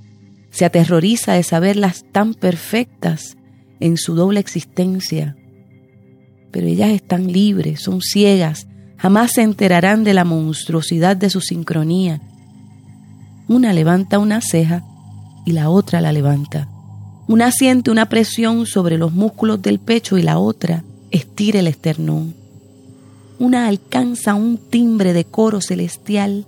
se aterroriza de saberlas tan perfectas en su doble existencia. Pero ellas están libres, son ciegas, jamás se enterarán de la monstruosidad de su sincronía. Una levanta una ceja y la otra la levanta. Una siente una presión sobre los músculos del pecho y la otra estira el esternón. Una alcanza un timbre de coro celestial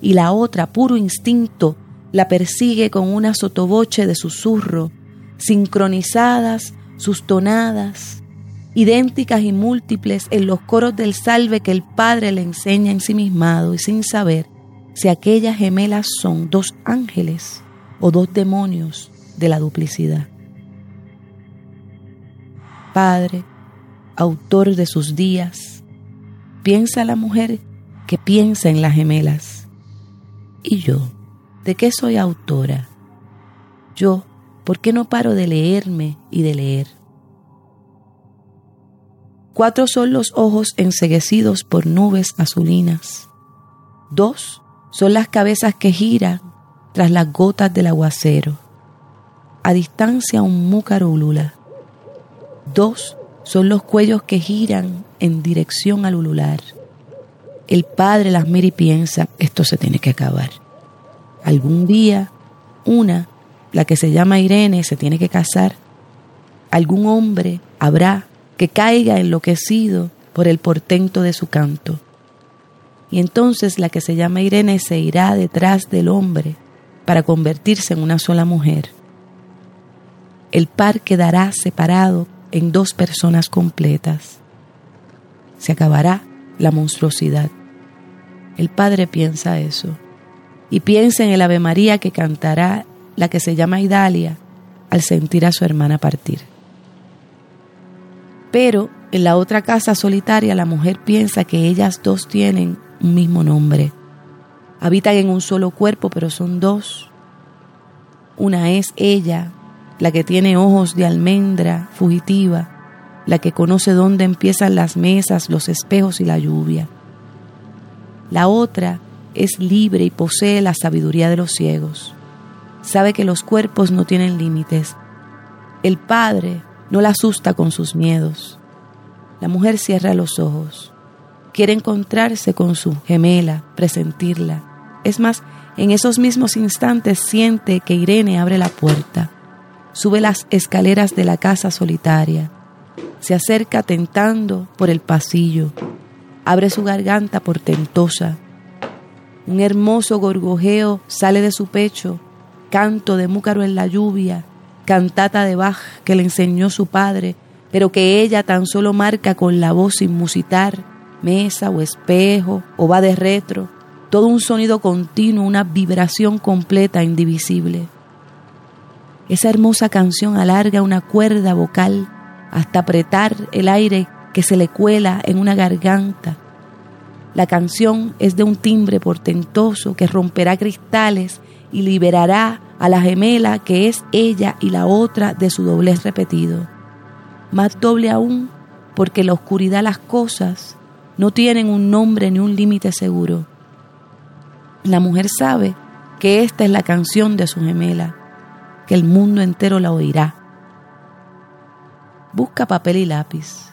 y la otra, puro instinto, la persigue con una sotoboche de susurro, sincronizadas, sustonadas, idénticas y múltiples en los coros del salve que el Padre le enseña ensimismado y sin saber si aquellas gemelas son dos ángeles o dos demonios de la duplicidad. Padre, autor de sus días, piensa la mujer que piensa en las gemelas. ¿Y yo? ¿De qué soy autora? Yo, ¿por qué no paro de leerme y de leer? Cuatro son los ojos enseguecidos por nubes azulinas. Dos son las cabezas que giran tras las gotas del aguacero. A distancia un múcaro ulula. Dos son los cuellos que giran en dirección al ulular. El padre las mira y piensa, esto se tiene que acabar. Algún día, una, la que se llama Irene, se tiene que casar. Algún hombre habrá que caiga enloquecido por el portento de su canto. Y entonces la que se llama Irene se irá detrás del hombre para convertirse en una sola mujer. El par quedará separado en dos personas completas. Se acabará la monstruosidad. El padre piensa eso. Y piensa en el Ave María que cantará la que se llama Idalia al sentir a su hermana partir. Pero en la otra casa solitaria la mujer piensa que ellas dos tienen un mismo nombre. Habitan en un solo cuerpo, pero son dos. Una es ella, la que tiene ojos de almendra fugitiva, la que conoce dónde empiezan las mesas, los espejos y la lluvia. La otra es libre y posee la sabiduría de los ciegos. Sabe que los cuerpos no tienen límites. El Padre no la asusta con sus miedos. La mujer cierra los ojos. Quiere encontrarse con su gemela, presentirla. Es más, en esos mismos instantes siente que Irene abre la puerta, sube las escaleras de la casa solitaria, se acerca tentando por el pasillo, abre su garganta portentosa. Un hermoso gorgojeo sale de su pecho, canto de múcaro en la lluvia, cantata de Bach que le enseñó su padre, pero que ella tan solo marca con la voz sin musitar, mesa o espejo o va de retro, todo un sonido continuo, una vibración completa, indivisible. Esa hermosa canción alarga una cuerda vocal hasta apretar el aire que se le cuela en una garganta. La canción es de un timbre portentoso que romperá cristales y liberará a la gemela que es ella y la otra de su doblez repetido. Más doble aún porque la oscuridad las cosas no tienen un nombre ni un límite seguro. La mujer sabe que esta es la canción de su gemela, que el mundo entero la oirá. Busca papel y lápiz,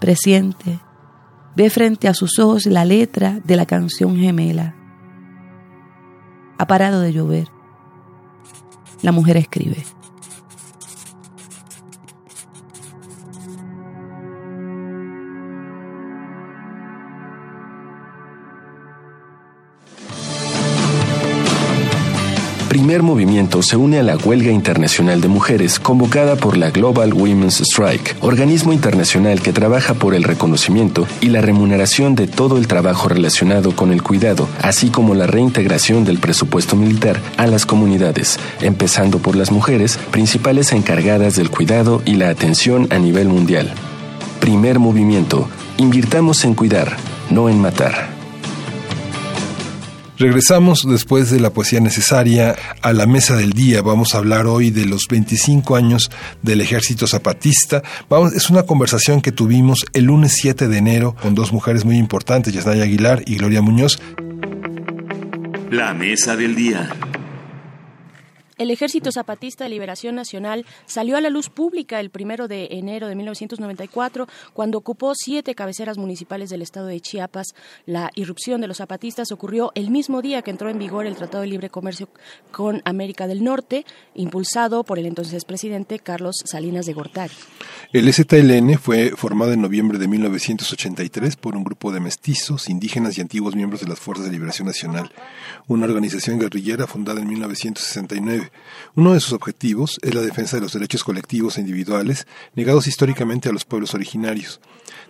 presiente, ve frente a sus ojos la letra de la canción gemela. Ha parado de llover. La mujer escribe. Primer Movimiento se une a la huelga internacional de mujeres convocada por la Global Women's Strike, organismo internacional que trabaja por el reconocimiento y la remuneración de todo el trabajo relacionado con el cuidado, así como la reintegración del presupuesto militar a las comunidades, empezando por las mujeres, principales encargadas del cuidado y la atención a nivel mundial. Primer Movimiento. Invirtamos en cuidar, no en matar. Regresamos después de la poesía necesaria a la mesa del día. Vamos a hablar hoy de los 25 años del ejército zapatista. Es una conversación que tuvimos el lunes 7 de enero con dos mujeres muy importantes, Yasnaya Aguilar y Gloria Muñoz. La mesa del día. El Ejército Zapatista de Liberación Nacional salió a la luz pública el primero de enero de 1994, cuando ocupó siete cabeceras municipales del estado de Chiapas. La irrupción de los zapatistas ocurrió el mismo día que entró en vigor el Tratado de Libre Comercio con América del Norte, impulsado por el entonces presidente Carlos Salinas de Gortari. El ZLN fue formado en noviembre de 1983 por un grupo de mestizos, indígenas y antiguos miembros de las Fuerzas de Liberación Nacional, una organización guerrillera fundada en 1969. Uno de sus objetivos es la defensa de los derechos colectivos e individuales negados históricamente a los pueblos originarios.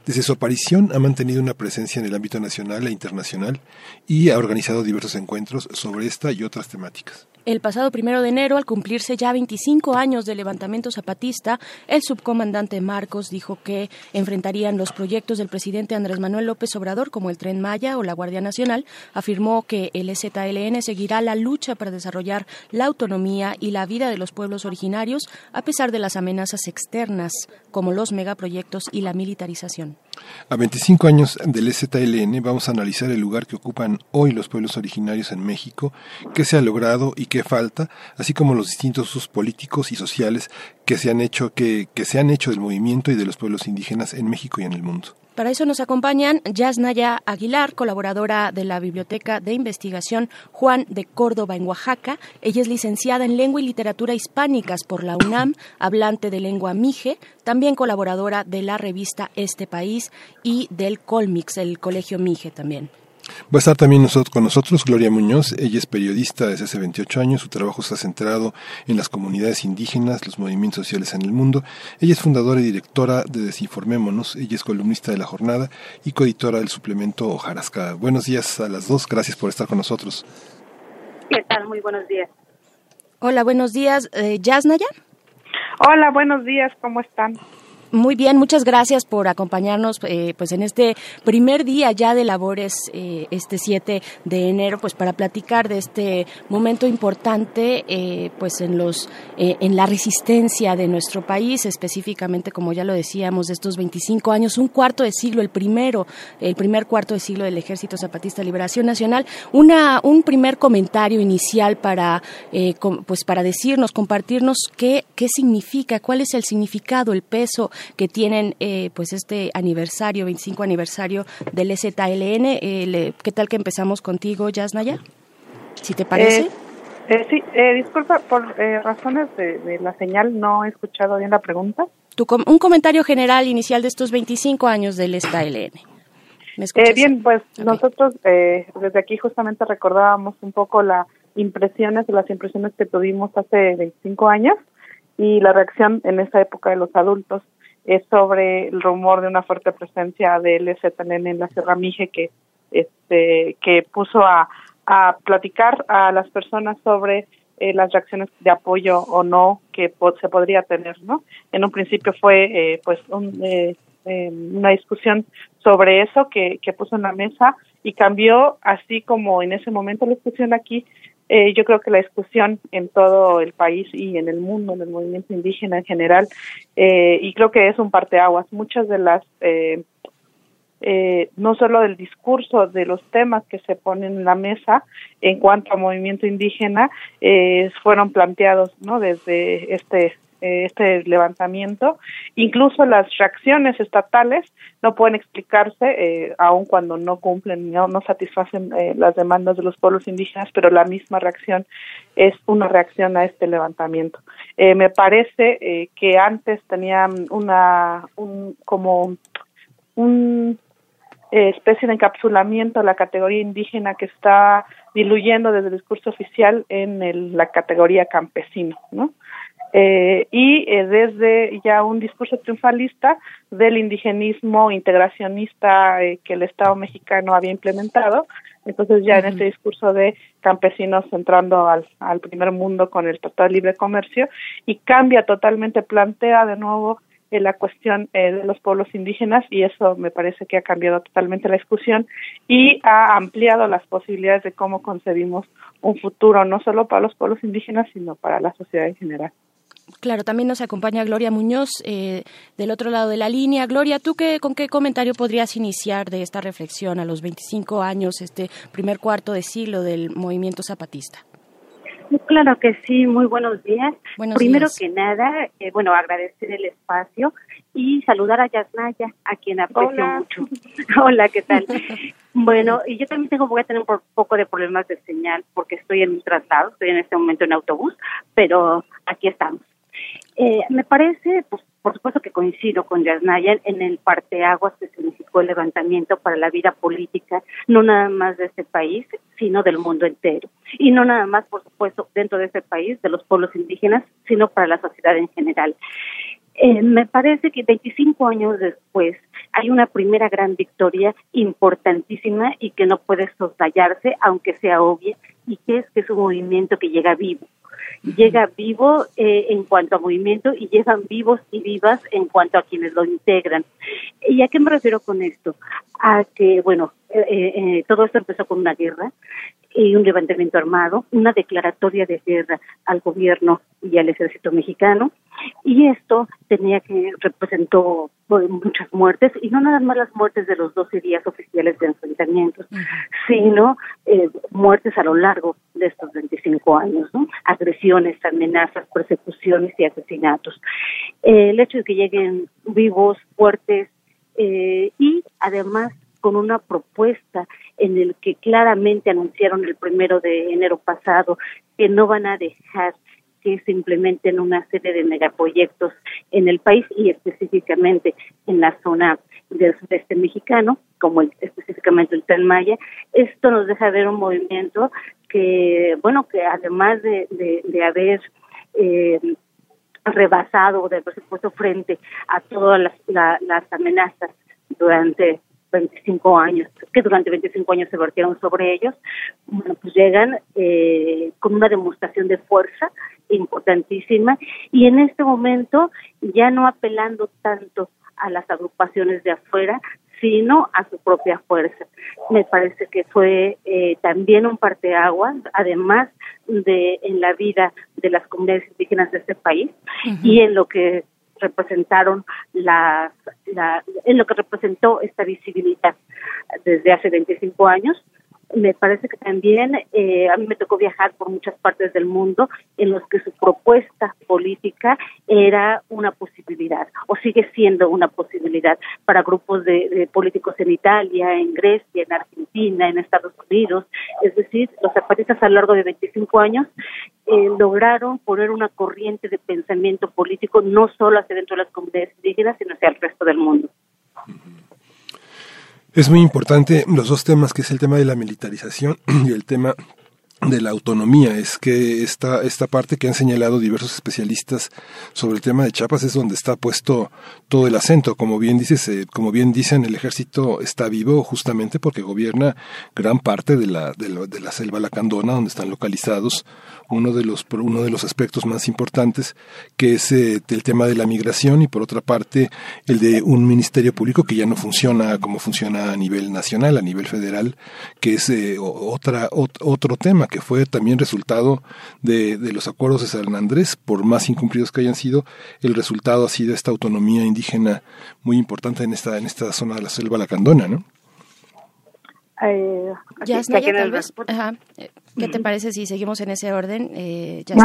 Desde su aparición ha mantenido una presencia en el ámbito nacional e internacional y ha organizado diversos encuentros sobre esta y otras temáticas. El pasado primero de enero, al cumplirse ya 25 años del levantamiento zapatista, el subcomandante Marcos dijo que enfrentarían los proyectos del presidente Andrés Manuel López Obrador, como el Tren Maya o la Guardia Nacional. Afirmó que el ZLN seguirá la lucha para desarrollar la autonomía y la vida de los pueblos originarios, a pesar de las amenazas externas, como los megaproyectos y la militarización. A 25 años del ZLN vamos a analizar el lugar que ocupan hoy los pueblos originarios en México, qué se ha logrado y qué falta, así como los distintos usos políticos y sociales que se han hecho, que, que se han hecho del movimiento y de los pueblos indígenas en México y en el mundo. Para eso nos acompañan Yasnaya Aguilar, colaboradora de la Biblioteca de Investigación Juan de Córdoba en Oaxaca. Ella es licenciada en Lengua y Literatura Hispánicas por la UNAM, hablante de lengua mije, también colaboradora de la revista Este País y del Colmix, el Colegio Mije también. Va a estar también nosotros, con nosotros Gloria Muñoz. Ella es periodista desde hace 28 años. Su trabajo está centrado en las comunidades indígenas, los movimientos sociales en el mundo. Ella es fundadora y directora de Desinformémonos. Ella es columnista de La Jornada y coeditora del suplemento Hojarasca. Buenos días a las dos. Gracias por estar con nosotros. ¿Qué tal? Muy buenos días. Hola, buenos días. Eh, ¿Yasnaya? Hola, buenos días. ¿Cómo están? Muy bien, muchas gracias por acompañarnos eh, pues en este primer día ya de labores, eh, este 7 de enero, pues para platicar de este momento importante eh, pues en los en la resistencia de nuestro país, específicamente como ya lo decíamos, de estos 25 años, un cuarto de siglo, el primero, el primer cuarto de siglo del Ejército Zapatista Liberación Nacional. Una, un primer comentario inicial para pues para decirnos, compartirnos qué, qué significa, cuál es el significado, el peso que tienen eh, pues este aniversario, 25 aniversario del ZLN. Eh, ¿Qué tal que empezamos contigo, Yasnaya? Si te parece. Eh, sí, disculpa, por razones de, la señal no he escuchado bien la pregunta. un comentario general inicial de estos 25 años del ZLN. ¿Me bien, pues nosotros desde aquí justamente recordábamos un poco las impresiones, las impresiones que tuvimos hace 25 años y la reacción en esa época de los adultos es sobre el rumor de una fuerte presencia de LZN en la Sierra Mije que este que puso a, a platicar a las personas sobre eh, las reacciones de apoyo o no que se podría tener, ¿no? En un principio fue eh, pues eh, una discusión sobre eso que, que puso en la mesa y cambió así como en ese momento la discusión aquí eh, yo creo que la discusión en todo el país y en el mundo, en el movimiento indígena en general, eh, y creo que es un parteaguas. Muchas de las eh, eh, no solo del discurso, de los temas que se ponen en la mesa en cuanto a movimiento indígena, eh, fueron planteados ¿no? desde este este levantamiento. Incluso las reacciones estatales no pueden explicarse, eh, aun cuando no cumplen, no, no satisfacen eh, las demandas de los pueblos indígenas, pero la misma reacción es una reacción a este levantamiento. Eh, me parece que antes tenían una, un, como un especie de encapsulamiento de la categoría indígena que está diluyendo desde el discurso oficial en el, la categoría campesino, ¿no? Eh, y eh, desde ya un discurso triunfalista del indigenismo integracionista eh, que el Estado mexicano había implementado. Entonces ya en este discurso de campesinos entrando al, al primer mundo con el Tratado de Libre Comercio y cambia totalmente, plantea de nuevo eh, la cuestión eh, de los pueblos indígenas y eso me parece que ha cambiado totalmente la discusión y ha ampliado las posibilidades de cómo concebimos un futuro no solo para los pueblos indígenas sino para la sociedad en general. Claro, también nos acompaña Gloria Muñoz eh, del otro lado de la línea. Gloria, ¿tú qué, con qué comentario podrías iniciar de esta reflexión a los 25 años, este primer cuarto de siglo del movimiento zapatista? Claro que sí, muy buenos días. Primero que nada, eh, bueno, agradecer el espacio y saludar a Yasnaya, a quien aprecio mucho. Hola, ¿qué tal? bueno, y yo también tengo, voy a tener un poco de problemas de señal porque estoy en un traslado, estoy en este momento en autobús, pero aquí estamos. Eh, me parece, pues, por supuesto que coincido con Yasnaya en el parteaguas que significó el levantamiento para la vida política, no nada más de este país, sino del mundo entero. Y no nada más, por supuesto, dentro de este país, de los pueblos indígenas, sino para la sociedad en general. Eh, me parece que 25 años después hay una primera gran victoria importantísima y que no puede soslayarse, aunque sea obvia, y que es que es un movimiento que llega vivo llega vivo eh, en cuanto a movimiento y llegan vivos y vivas en cuanto a quienes lo integran. ¿Y a qué me refiero con esto? A que, bueno, eh, eh, todo esto empezó con una guerra y un levantamiento armado, una declaratoria de guerra al gobierno y al ejército mexicano, y esto tenía que representó pues, muchas muertes, y no nada más las muertes de los 12 días oficiales de enfrentamientos, sino eh, muertes a lo largo de estos 25 años, ¿no? agresiones, amenazas, persecuciones y asesinatos. Eh, el hecho de que lleguen vivos, fuertes, eh, y además con una propuesta en el que claramente anunciaron el primero de enero pasado que no van a dejar que se implementen una serie de megaproyectos en el país y específicamente en la zona del sudeste mexicano, como específicamente el Tren Maya. Esto nos deja ver un movimiento que, bueno, que además de, de, haber eh, rebasado de presupuesto frente a todas las, las amenazas durante 25 años, que durante 25 años se vertieron sobre ellos, bueno, pues llegan eh, con una demostración de fuerza importantísima y en este momento ya no apelando tanto a las agrupaciones de afuera, sino a su propia fuerza. Me parece que fue eh, también un parteaguas, además de en la vida de las comunidades indígenas de este país y en lo que representaron las, la, en lo que representó esta visibilidad desde hace 25 años me parece que también eh, a mí me tocó viajar por muchas partes del mundo en los que su propuesta política era una posibilidad o sigue siendo una posibilidad para grupos de, políticos en Italia, en Grecia, en Argentina, en Estados Unidos. Es decir, los zapatistas a lo largo de 25 años eh, lograron poner una corriente de pensamiento político no solo hacia dentro de las comunidades indígenas, sino hacia el resto del mundo. Es muy importante los dos temas, que es el tema de la militarización y el tema de la autonomía. Es que esta, esta parte que han señalado diversos especialistas sobre el tema de Chiapas es donde está puesto todo el acento. Como bien dices, eh, como bien dicen, el ejército está vivo justamente porque gobierna gran parte de la, de, de la selva lacandona donde están localizados. Uno de los uno de los aspectos más importantes que es eh, el tema de la migración y por otra parte el de un ministerio público que ya no funciona como funciona a nivel nacional a nivel federal que es eh, otra otro tema que fue también resultado de, de los acuerdos de San Andrés, por más incumplidos que hayan sido, el resultado ha sido esta autonomía indígena muy importante en esta, en esta zona de la selva lacandona, ¿no? Eh, ya, tal vez. ¿Qué te parece si seguimos en ese orden? Eh, ¿Ya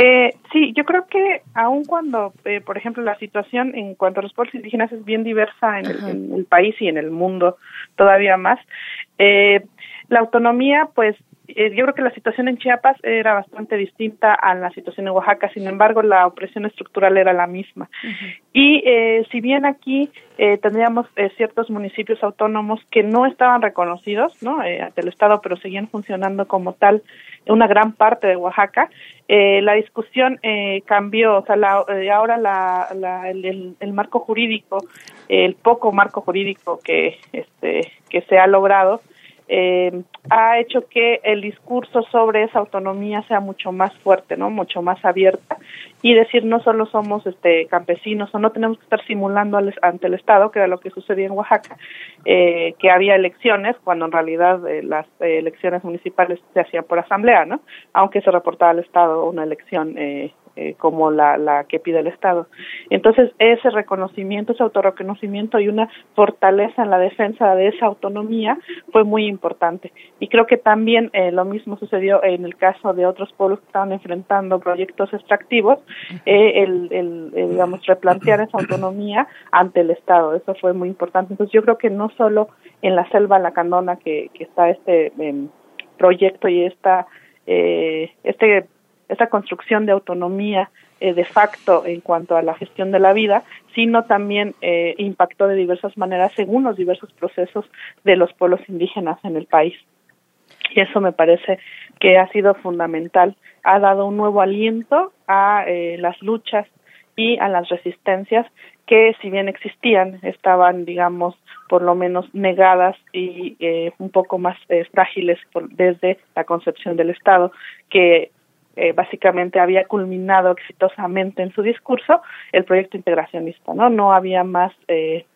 eh, sí, yo creo que aun cuando, eh, por ejemplo, la situación en cuanto a los pueblos indígenas es bien diversa en el, país y en el mundo todavía más, eh, la autonomía, pues eh, yo creo que la situación en Chiapas era bastante distinta a la situación en Oaxaca, sin embargo la opresión estructural era la misma. Y eh, si bien aquí eh, tendríamos eh, ciertos municipios autónomos que no estaban reconocidos ¿no? ante el Estado, pero seguían funcionando como tal una gran parte de Oaxaca, la discusión cambió, o sea, la, ahora la, la, el, el, marco jurídico, el poco marco jurídico que, este, que se ha logrado, eh, ha hecho que el discurso sobre esa autonomía sea mucho más fuerte, ¿no? Mucho más abierta y decir no solo somos este campesinos o no tenemos que estar simulando ante el Estado, que era lo que sucedía en Oaxaca, eh, que había elecciones cuando en realidad eh, las eh, elecciones municipales se hacían por asamblea, ¿no? Aunque se reportaba al Estado una elección eh, eh, como la, la que pide el Estado. Entonces, ese reconocimiento, ese autorreconocimiento y una fortaleza en la defensa de esa autonomía fue muy importante. Y creo que también eh, lo mismo sucedió en el caso de otros pueblos que estaban enfrentando proyectos extractivos, eh, el, el, digamos, replantear esa autonomía ante el Estado. Eso fue muy importante. Entonces, yo creo que no solo en la selva lacandona que, que está este em, proyecto y esta eh, este esa construcción de autonomía eh, de facto en cuanto a la gestión de la vida, sino también eh, impactó de diversas maneras según los diversos procesos de los pueblos indígenas en el país. Y eso me parece que ha sido fundamental. Ha dado un nuevo aliento a eh, las luchas y a las resistencias que si bien existían, estaban, digamos, por lo menos negadas y eh, un poco más eh, frágiles por, desde la concepción del Estado, que eh, básicamente había culminado exitosamente en su discurso el proyecto integracionista, ¿no? No había más eh,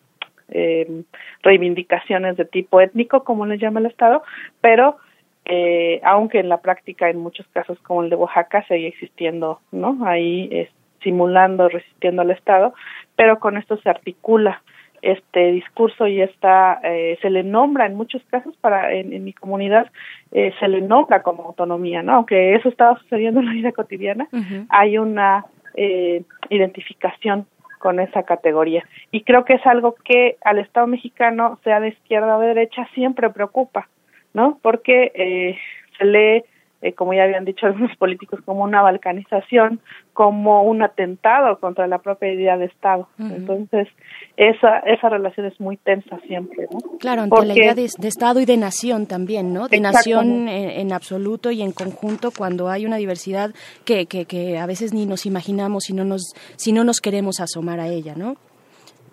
eh, reivindicaciones de tipo étnico, como le llama el Estado, pero eh, aunque en la práctica en muchos casos como el de Oaxaca sigue existiendo, ¿no? Ahí eh, simulando, resistiendo al Estado, pero con esto se articula este discurso y está eh, se le nombra en muchos casos para en, en mi comunidad eh, se le nombra como autonomía no aunque eso estaba sucediendo en la vida cotidiana hay una eh, identificación con esa categoría. Y creo que es algo que al Estado mexicano sea de izquierda o de derecha siempre preocupa no porque eh, se lee eh, como ya habían dicho algunos políticos, como una balcanización, como un atentado contra la propia idea de Estado. Entonces, esa, esa relación es muy tensa siempre. ¿no? Claro, ante la idea de, Estado y de nación también, ¿no? De nación en, absoluto y en conjunto cuando hay una diversidad que, que, que a veces ni nos imaginamos si no nos, si no nos queremos asomar a ella, ¿no?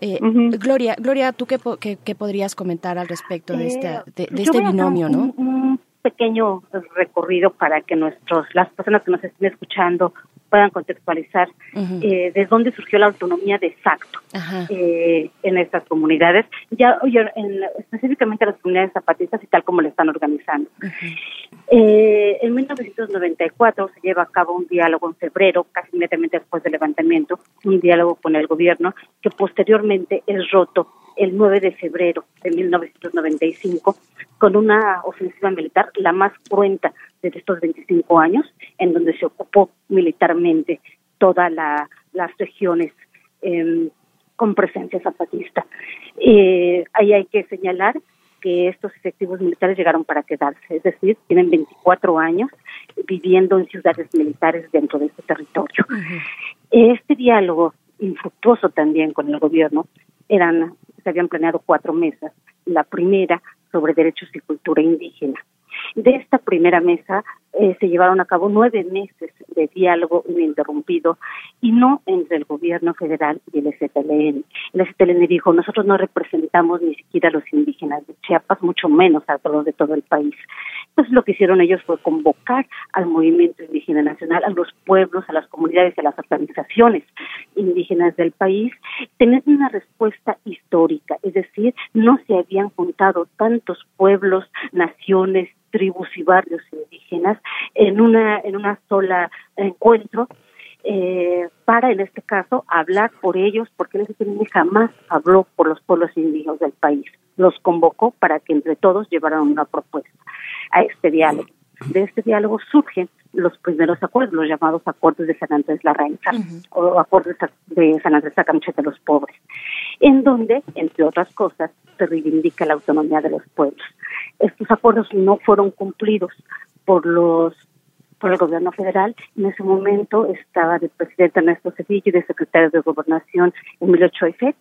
Eh, Gloria, Gloria, ¿tú qué, qué, podrías comentar al respecto de, este, de, este binomio, no? Pequeño recorrido para que nuestros las personas que nos estén escuchando puedan contextualizar eh, de dónde surgió la autonomía de facto eh, en estas comunidades, ya en, específicamente las comunidades zapatistas y tal como le están organizando. eh, en 1994 se lleva a cabo un diálogo en febrero, casi inmediatamente después del levantamiento, un diálogo con el gobierno que posteriormente es roto el 9 de febrero de 1995 con una ofensiva militar, la más cruenta de estos 25 años, en donde se ocupó militarmente todas las regiones eh, con presencia zapatista. Eh, ahí hay que señalar que estos efectivos militares llegaron para quedarse, es decir, tienen 24 años viviendo en ciudades militares dentro de este territorio. Este diálogo infructuoso también con el gobierno eran se habían planeado cuatro mesas. La primera sobre derechos y cultura indígena. De esta primera mesa eh, se llevaron a cabo nueve meses de diálogo ininterrumpido y no entre el gobierno federal y el STLN. El STLN dijo, nosotros no representamos ni siquiera a los indígenas de Chiapas, mucho menos a todos de todo el país. Entonces lo que hicieron ellos fue convocar al movimiento indígena nacional, a los pueblos, a las comunidades a las organizaciones indígenas del país, tener una respuesta histórica, es decir, no se habían juntado tantos pueblos, naciones, tribus y barrios indígenas en una en una sola encuentro eh, para en este caso hablar por ellos porque el FMLN jamás habló por los pueblos indígenas del país. Los convocó para que entre todos llevaran una propuesta a este diálogo. De este diálogo surgen los primeros acuerdos, los llamados acuerdos de San Andrés La Renza o acuerdos de San Andrés La Camiseta de los Pobres, en donde, entre otras cosas, se reivindica la autonomía de los pueblos. Estos acuerdos no fueron cumplidos por los por el gobierno federal. En ese momento estaba de presidente Ernesto Cedillo y de secretario de Gobernación Emilio Choifet,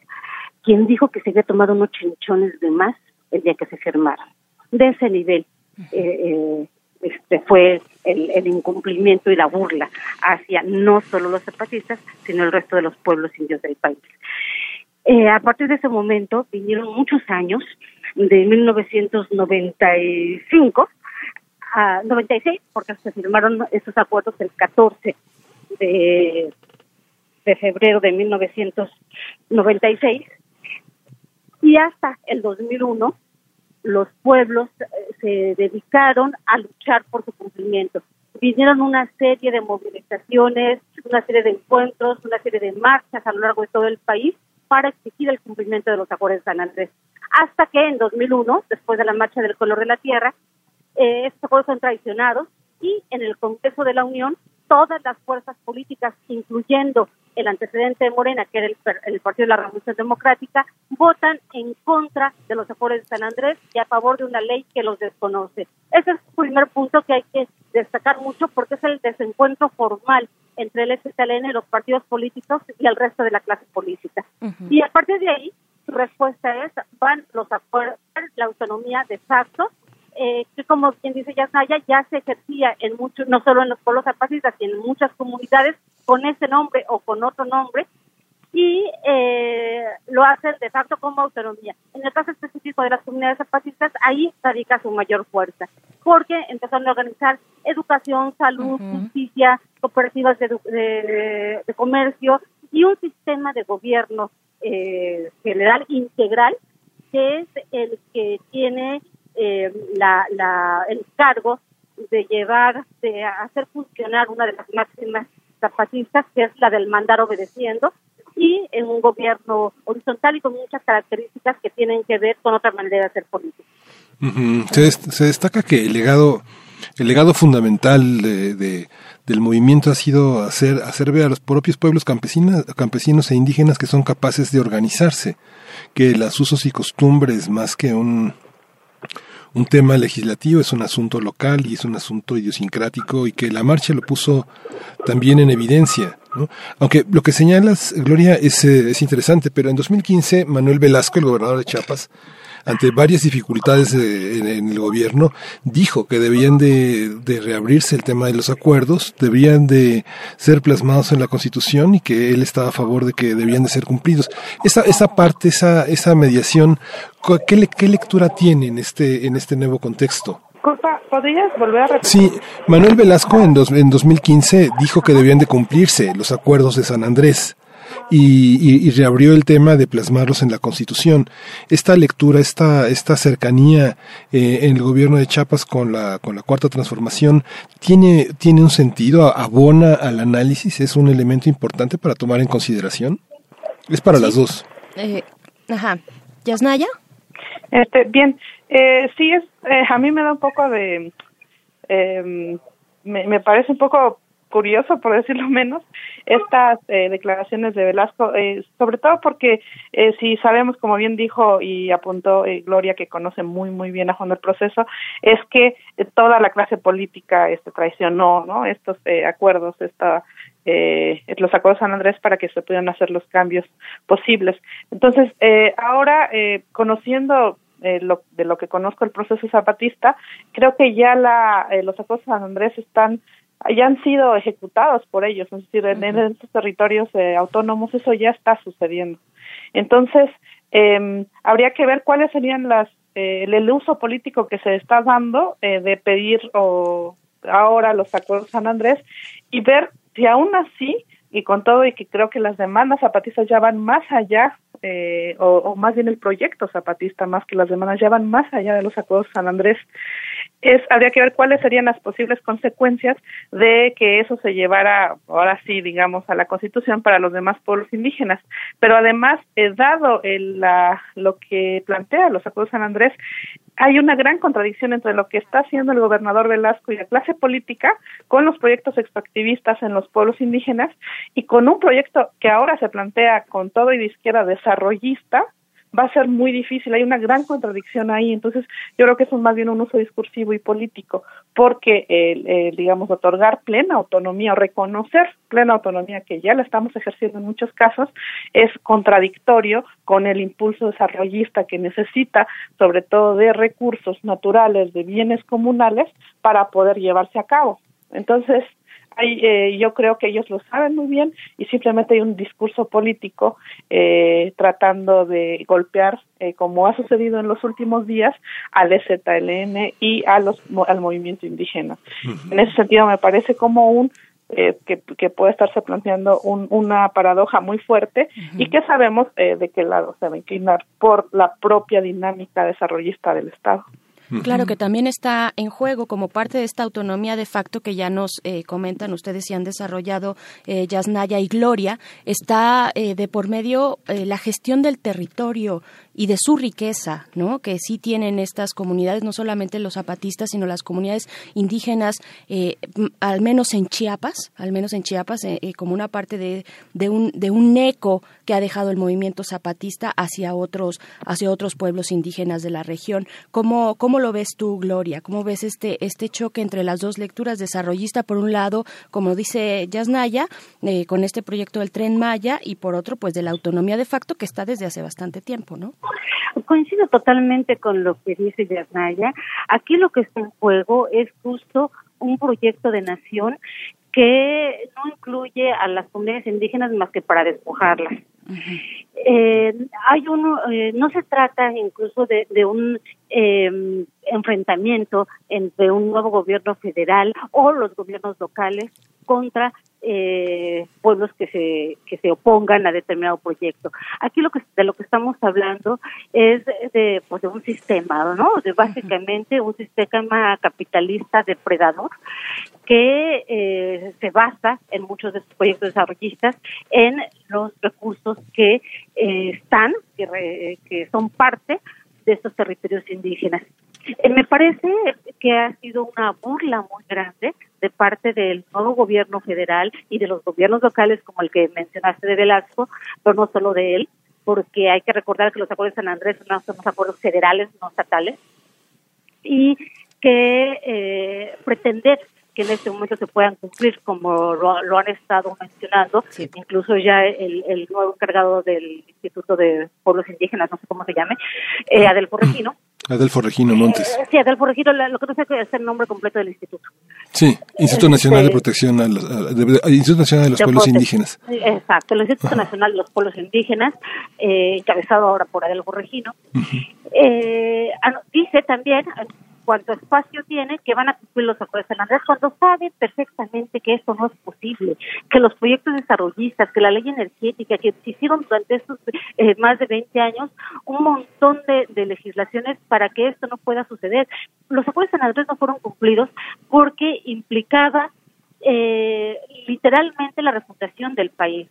quien dijo que se había tomado unos chinchones de más el día que se firmaron. De ese nivel eh, eh, este fue el, el, incumplimiento y la burla hacia no solo los zapatistas, sino el resto de los pueblos indios del país. Eh, a partir de ese momento vinieron muchos años, de 1995 a 96, porque se firmaron esos acuerdos el 14 de, de febrero de 1996, y hasta el 2001 los pueblos eh, se dedicaron a luchar por su cumplimiento. Vinieron una serie de movilizaciones, una serie de encuentros, una serie de marchas a lo largo de todo el país para exigir el cumplimiento de los acuerdos de San Andrés. Hasta que en 2001, después de la marcha del color de la tierra, eh, estos acuerdos son traicionados y en el Congreso de la Unión todas las fuerzas políticas, incluyendo el antecedente de Morena, que era el, Partido de la Revolución Democrática, votan en contra de los acuerdos de San Andrés y a favor de una ley que los desconoce. Ese es el primer punto que hay que destacar mucho porque es el desencuentro formal entre el STLN los partidos políticos y el resto de la clase política. Y a partir de ahí, su respuesta es, van los acuerdos, la autonomía de facto, eh, que como quien dice Yasnaya, ya se ejercía en muchos, no solo en los pueblos zapatistas, sino en muchas comunidades con ese nombre o con otro nombre, y eh, lo hacen de facto como autonomía. En el caso específico de las comunidades zapatistas, ahí radica su mayor fuerza, porque empezaron a organizar educación, salud, justicia, cooperativas de, de, comercio y un sistema de gobierno eh, general integral que es el que tiene eh, la, la, el cargo de llevar, de hacer funcionar una de las máximas zapatistas, que es la del mandar obedeciendo, y en un gobierno horizontal y con muchas características que tienen que ver con otra manera de hacer política. se, se, destaca que el legado, el legado fundamental de, de, del movimiento ha sido hacer, hacer ver a los propios pueblos campesinos, campesinos e indígenas que son capaces de organizarse, que las usos y costumbres, más que un, un tema legislativo, es un asunto local y es un asunto idiosincrático y que la marcha lo puso también en evidencia. Aunque lo que señalas, Gloria, es, eh, es interesante, pero en 2015 Manuel Velasco, el gobernador de Chiapas, ante varias dificultades en, el gobierno, dijo que debían de, reabrirse el tema de los acuerdos, debían de ser plasmados en la Constitución y que él estaba a favor de que debían de ser cumplidos. Esa, esa parte, esa, esa mediación, ¿qué, qué lectura tiene en este, en este nuevo contexto? ¿podrías volver a repetir? Sí, Manuel Velasco en, dos, en 2015 dijo que debían de cumplirse los acuerdos de San Andrés y, reabrió el tema de plasmarlos en la Constitución. Esta lectura, esta, esta cercanía eh, en el gobierno de Chiapas con la, con la cuarta transformación, ¿tiene, tiene un sentido? ¿Abona al análisis? ¿Es un elemento importante para tomar en consideración? Es para las dos. Eh, ajá. ¿Yasnaya? Este, bien, eh, sí, es, eh, a mí me da un poco de... Eh, me, me parece un poco curioso, por decirlo menos, estas eh, declaraciones de Velasco, eh, sobre todo porque eh, si sabemos, como bien dijo y apuntó eh, Gloria, que conoce muy, muy bien a fondo el proceso, es que toda la clase política este, traicionó ¿no? estos acuerdos, esta, los acuerdos San Andrés para que se pudieran hacer los cambios posibles. Entonces, ahora, conociendo lo, de lo que conozco el proceso zapatista, creo que ya la, los acuerdos de San Andrés están ya han sido ejecutados por ellos, es decir, en, estos territorios eh, autónomos eso ya está sucediendo. Entonces, eh, habría que ver cuáles serían las eh, el, uso político que se está dando eh, de pedir o ahora los acuerdos San Andrés y ver si aún así y con todo y que creo que las demandas zapatistas ya van más allá eh, o, o, más bien el proyecto zapatista más que las demandas ya van más allá de los acuerdos San Andrés es habría que ver cuáles serían las posibles consecuencias de que eso se llevara ahora sí digamos a la constitución para los demás pueblos indígenas. Pero además eh, dado el, la, lo que plantea los acuerdos San Andrés hay una gran contradicción entre lo que está haciendo el gobernador Velasco y la clase política con los proyectos extractivistas en los pueblos indígenas y con un proyecto que ahora se plantea con todo y de izquierda desarrollista va a ser muy difícil, hay una gran contradicción ahí, entonces yo creo que eso es más bien un uso discursivo y político, porque, eh, digamos, otorgar plena autonomía o reconocer plena autonomía, que ya la estamos ejerciendo en muchos casos, es contradictorio con el impulso desarrollista que necesita, sobre todo de recursos naturales, de bienes comunales, para poder llevarse a cabo. Entonces, eh, yo creo que ellos lo saben muy bien y simplemente hay un discurso político eh, tratando de golpear, eh, como ha sucedido en los últimos días, al EZLN y a los, al movimiento indígena. En ese sentido, me parece como un que, que, puede estarse planteando un, una paradoja muy fuerte y que sabemos de qué lado se va a inclinar por la propia dinámica desarrollista del Estado. Claro que también está en juego como parte de esta autonomía de facto que ya nos eh, comentan ustedes y han desarrollado eh, Yasnaya y Gloria, está eh, de por medio eh, la gestión del territorio y de su riqueza, ¿no? Que sí tienen estas comunidades, no solamente los zapatistas, sino las comunidades indígenas, eh, al menos en Chiapas, al menos en Chiapas, eh, como una parte de, de, un, de un eco que ha dejado el movimiento zapatista hacia otros, hacia otros pueblos indígenas de la región. ¿Cómo, cómo lo ves tú, Gloria? ¿Cómo ves este, este choque entre las dos lecturas desarrollista, por un lado, como dice Yasnaya, con este proyecto del Tren Maya, y por otro, pues de la autonomía de facto que está desde hace bastante tiempo, ¿no? Coincido totalmente con lo que dice Yasnaya. Aquí lo que está en juego es justo un proyecto de nación que no incluye a las comunidades indígenas más que para despojarlas. Eh, hay uno, eh, no se trata incluso de, de un eh, enfrentamiento entre un nuevo gobierno federal o los gobiernos locales contra eh, pueblos que se que se opongan a determinado proyecto. Aquí lo que de lo que estamos hablando es de pues de un sistema, ¿no? De básicamente un sistema capitalista depredador que eh, se basa en muchos de estos proyectos desarrollistas en los recursos que eh, están que, que son parte de estos territorios indígenas. Eh, me parece que ha sido una burla muy grande de parte del nuevo gobierno federal y de los gobiernos locales, como el que mencionaste de Velasco, pero no solo de él, porque hay que recordar que los acuerdos de San Andrés no son acuerdos federales, no estatales, y que eh, pretender que en este momento se puedan cumplir como lo, han estado mencionando, incluso ya el, el, nuevo encargado del Instituto de Pueblos Indígenas, no sé cómo se llame, eh, Adelfo Regino, Adelfo Regino Montes. Eh, sí, Adelfo Regino, lo que no sé es el nombre completo del instituto. Sí, Instituto este, Nacional de Protección, a los, a, de, Instituto Nacional de los de Pueblos Indígenas. Exacto, el Instituto Ajá. Nacional de los Pueblos Indígenas, eh, encabezado ahora por Adelfo Regino. Uh -huh. eh, dice también, cuánto espacio tiene que van a cumplir los acuerdos de San Andrés cuando saben perfectamente que esto no es posible, que los proyectos desarrollistas, que la ley energética, que hicieron durante estos eh, más de 20 años un montón de, de, legislaciones para que esto no pueda suceder. Los acuerdos de San Andrés no fueron cumplidos porque implicaba eh, literalmente la refundación del país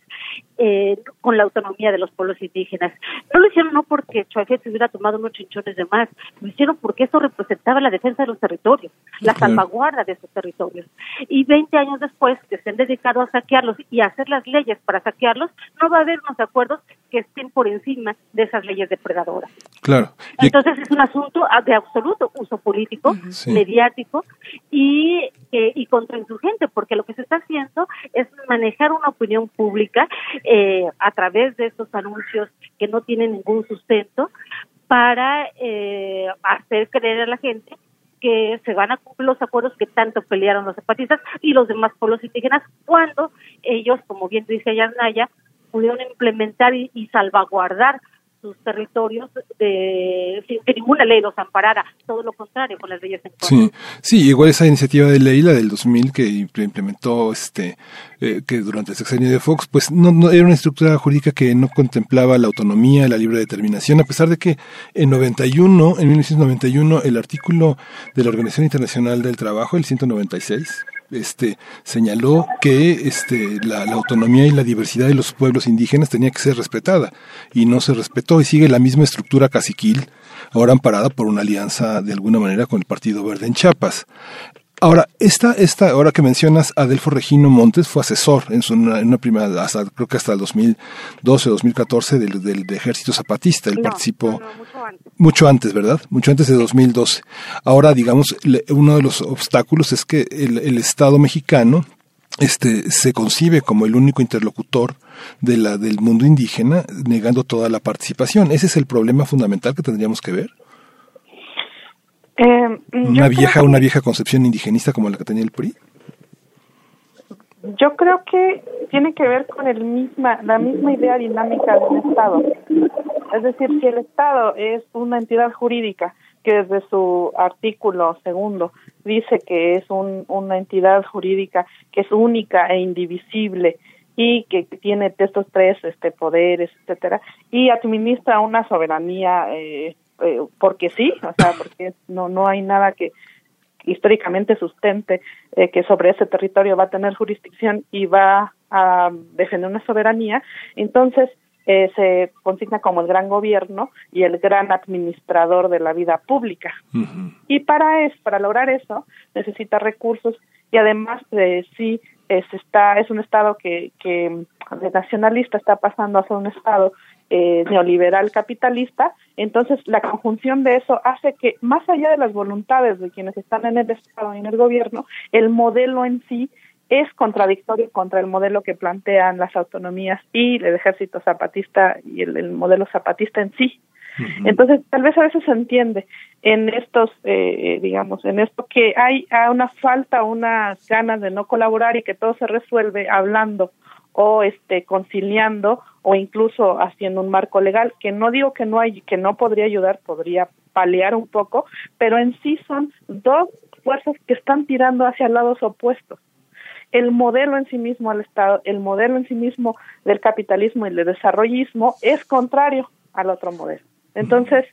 eh, con la autonomía de los pueblos indígenas. No lo hicieron no porque se hubiera tomado unos chinchones de más, lo hicieron porque eso representaba la defensa de los territorios, la salvaguarda de esos territorios. Y 20 años después que se han dedicado a saquearlos y a hacer las leyes para saquearlos, no va a haber unos acuerdos que estén por encima de esas leyes depredadoras. Claro. Entonces es un asunto de absoluto uso político, sí. mediático y, eh, y contrainsurgente, porque lo que se está haciendo es manejar una opinión pública eh, a través de estos anuncios que no tienen ningún sustento para eh, hacer creer a la gente que se van a cumplir los acuerdos que tanto pelearon los zapatistas y los demás pueblos indígenas cuando ellos, como bien dice Yarnaya, pudieron implementar y, salvaguardar sus territorios de que ninguna ley los amparara, todo lo contrario con las leyes en Sí, sí, igual esa iniciativa de ley, la del 2000 que implementó este eh, que durante el sexenio de Fox, pues no, no, era una estructura jurídica que no contemplaba la autonomía, la libre determinación, a pesar de que en 91, en 1991, el artículo de la Organización Internacional del Trabajo, el 196, este, señaló que este, la, autonomía y la diversidad de los pueblos indígenas tenía que ser respetada y no se respetó y sigue la misma estructura caciquil, ahora amparada por una alianza de alguna manera con el Partido Verde en Chiapas. Ahora, esta, esta, ahora que mencionas, Adelfo Regino Montes fue asesor en, su, en una primera, hasta, creo que hasta el 2012 o 2014 del, del, Ejército Zapatista. Él participó mucho, antes. mucho, antes. ¿verdad? Mucho antes de 2012. Ahora, digamos, uno de los obstáculos es que el, el Estado mexicano este, se concibe como el único interlocutor de la, del mundo indígena, negando toda la participación. Ese es el problema fundamental que tendríamos que ver. Eh, una vieja, una vieja concepción indigenista como la que tenía el PRI. Yo creo que tiene que ver con el misma, la misma idea dinámica del Estado. Es decir, si el Estado es una entidad jurídica que desde su artículo segundo dice que es un, una entidad jurídica que es única e indivisible y que tiene estos tres este poderes, etcétera, y administra una soberanía eh, eh, porque sí, o sea, porque no no hay nada que históricamente sustente eh, que sobre ese territorio va a tener jurisdicción y va a defender una soberanía, entonces eh, se consigna como el gran gobierno y el gran administrador de la vida pública. Y para eso, para lograr eso, necesita recursos y además eh, sí es, está, es un Estado que, que de nacionalista está pasando a ser un Estado eh, neoliberal capitalista, entonces la conjunción de eso hace que, más allá de las voluntades de quienes están en el Estado y en el gobierno, el modelo en sí es contradictorio contra el modelo que plantean las autonomías y el ejército zapatista y el, modelo zapatista en sí. Entonces, tal vez a veces se entiende en estos, eh, digamos, en esto que hay, hay una falta, unas ganas de no colaborar y que todo se resuelve hablando o este conciliando o incluso haciendo un marco legal que no digo que no hay que no podría ayudar podría paliar un poco pero en sí son dos fuerzas que están tirando hacia lados opuestos. El modelo en sí mismo al Estado el modelo en sí mismo del capitalismo y del desarrollismo es contrario al otro modelo. Entonces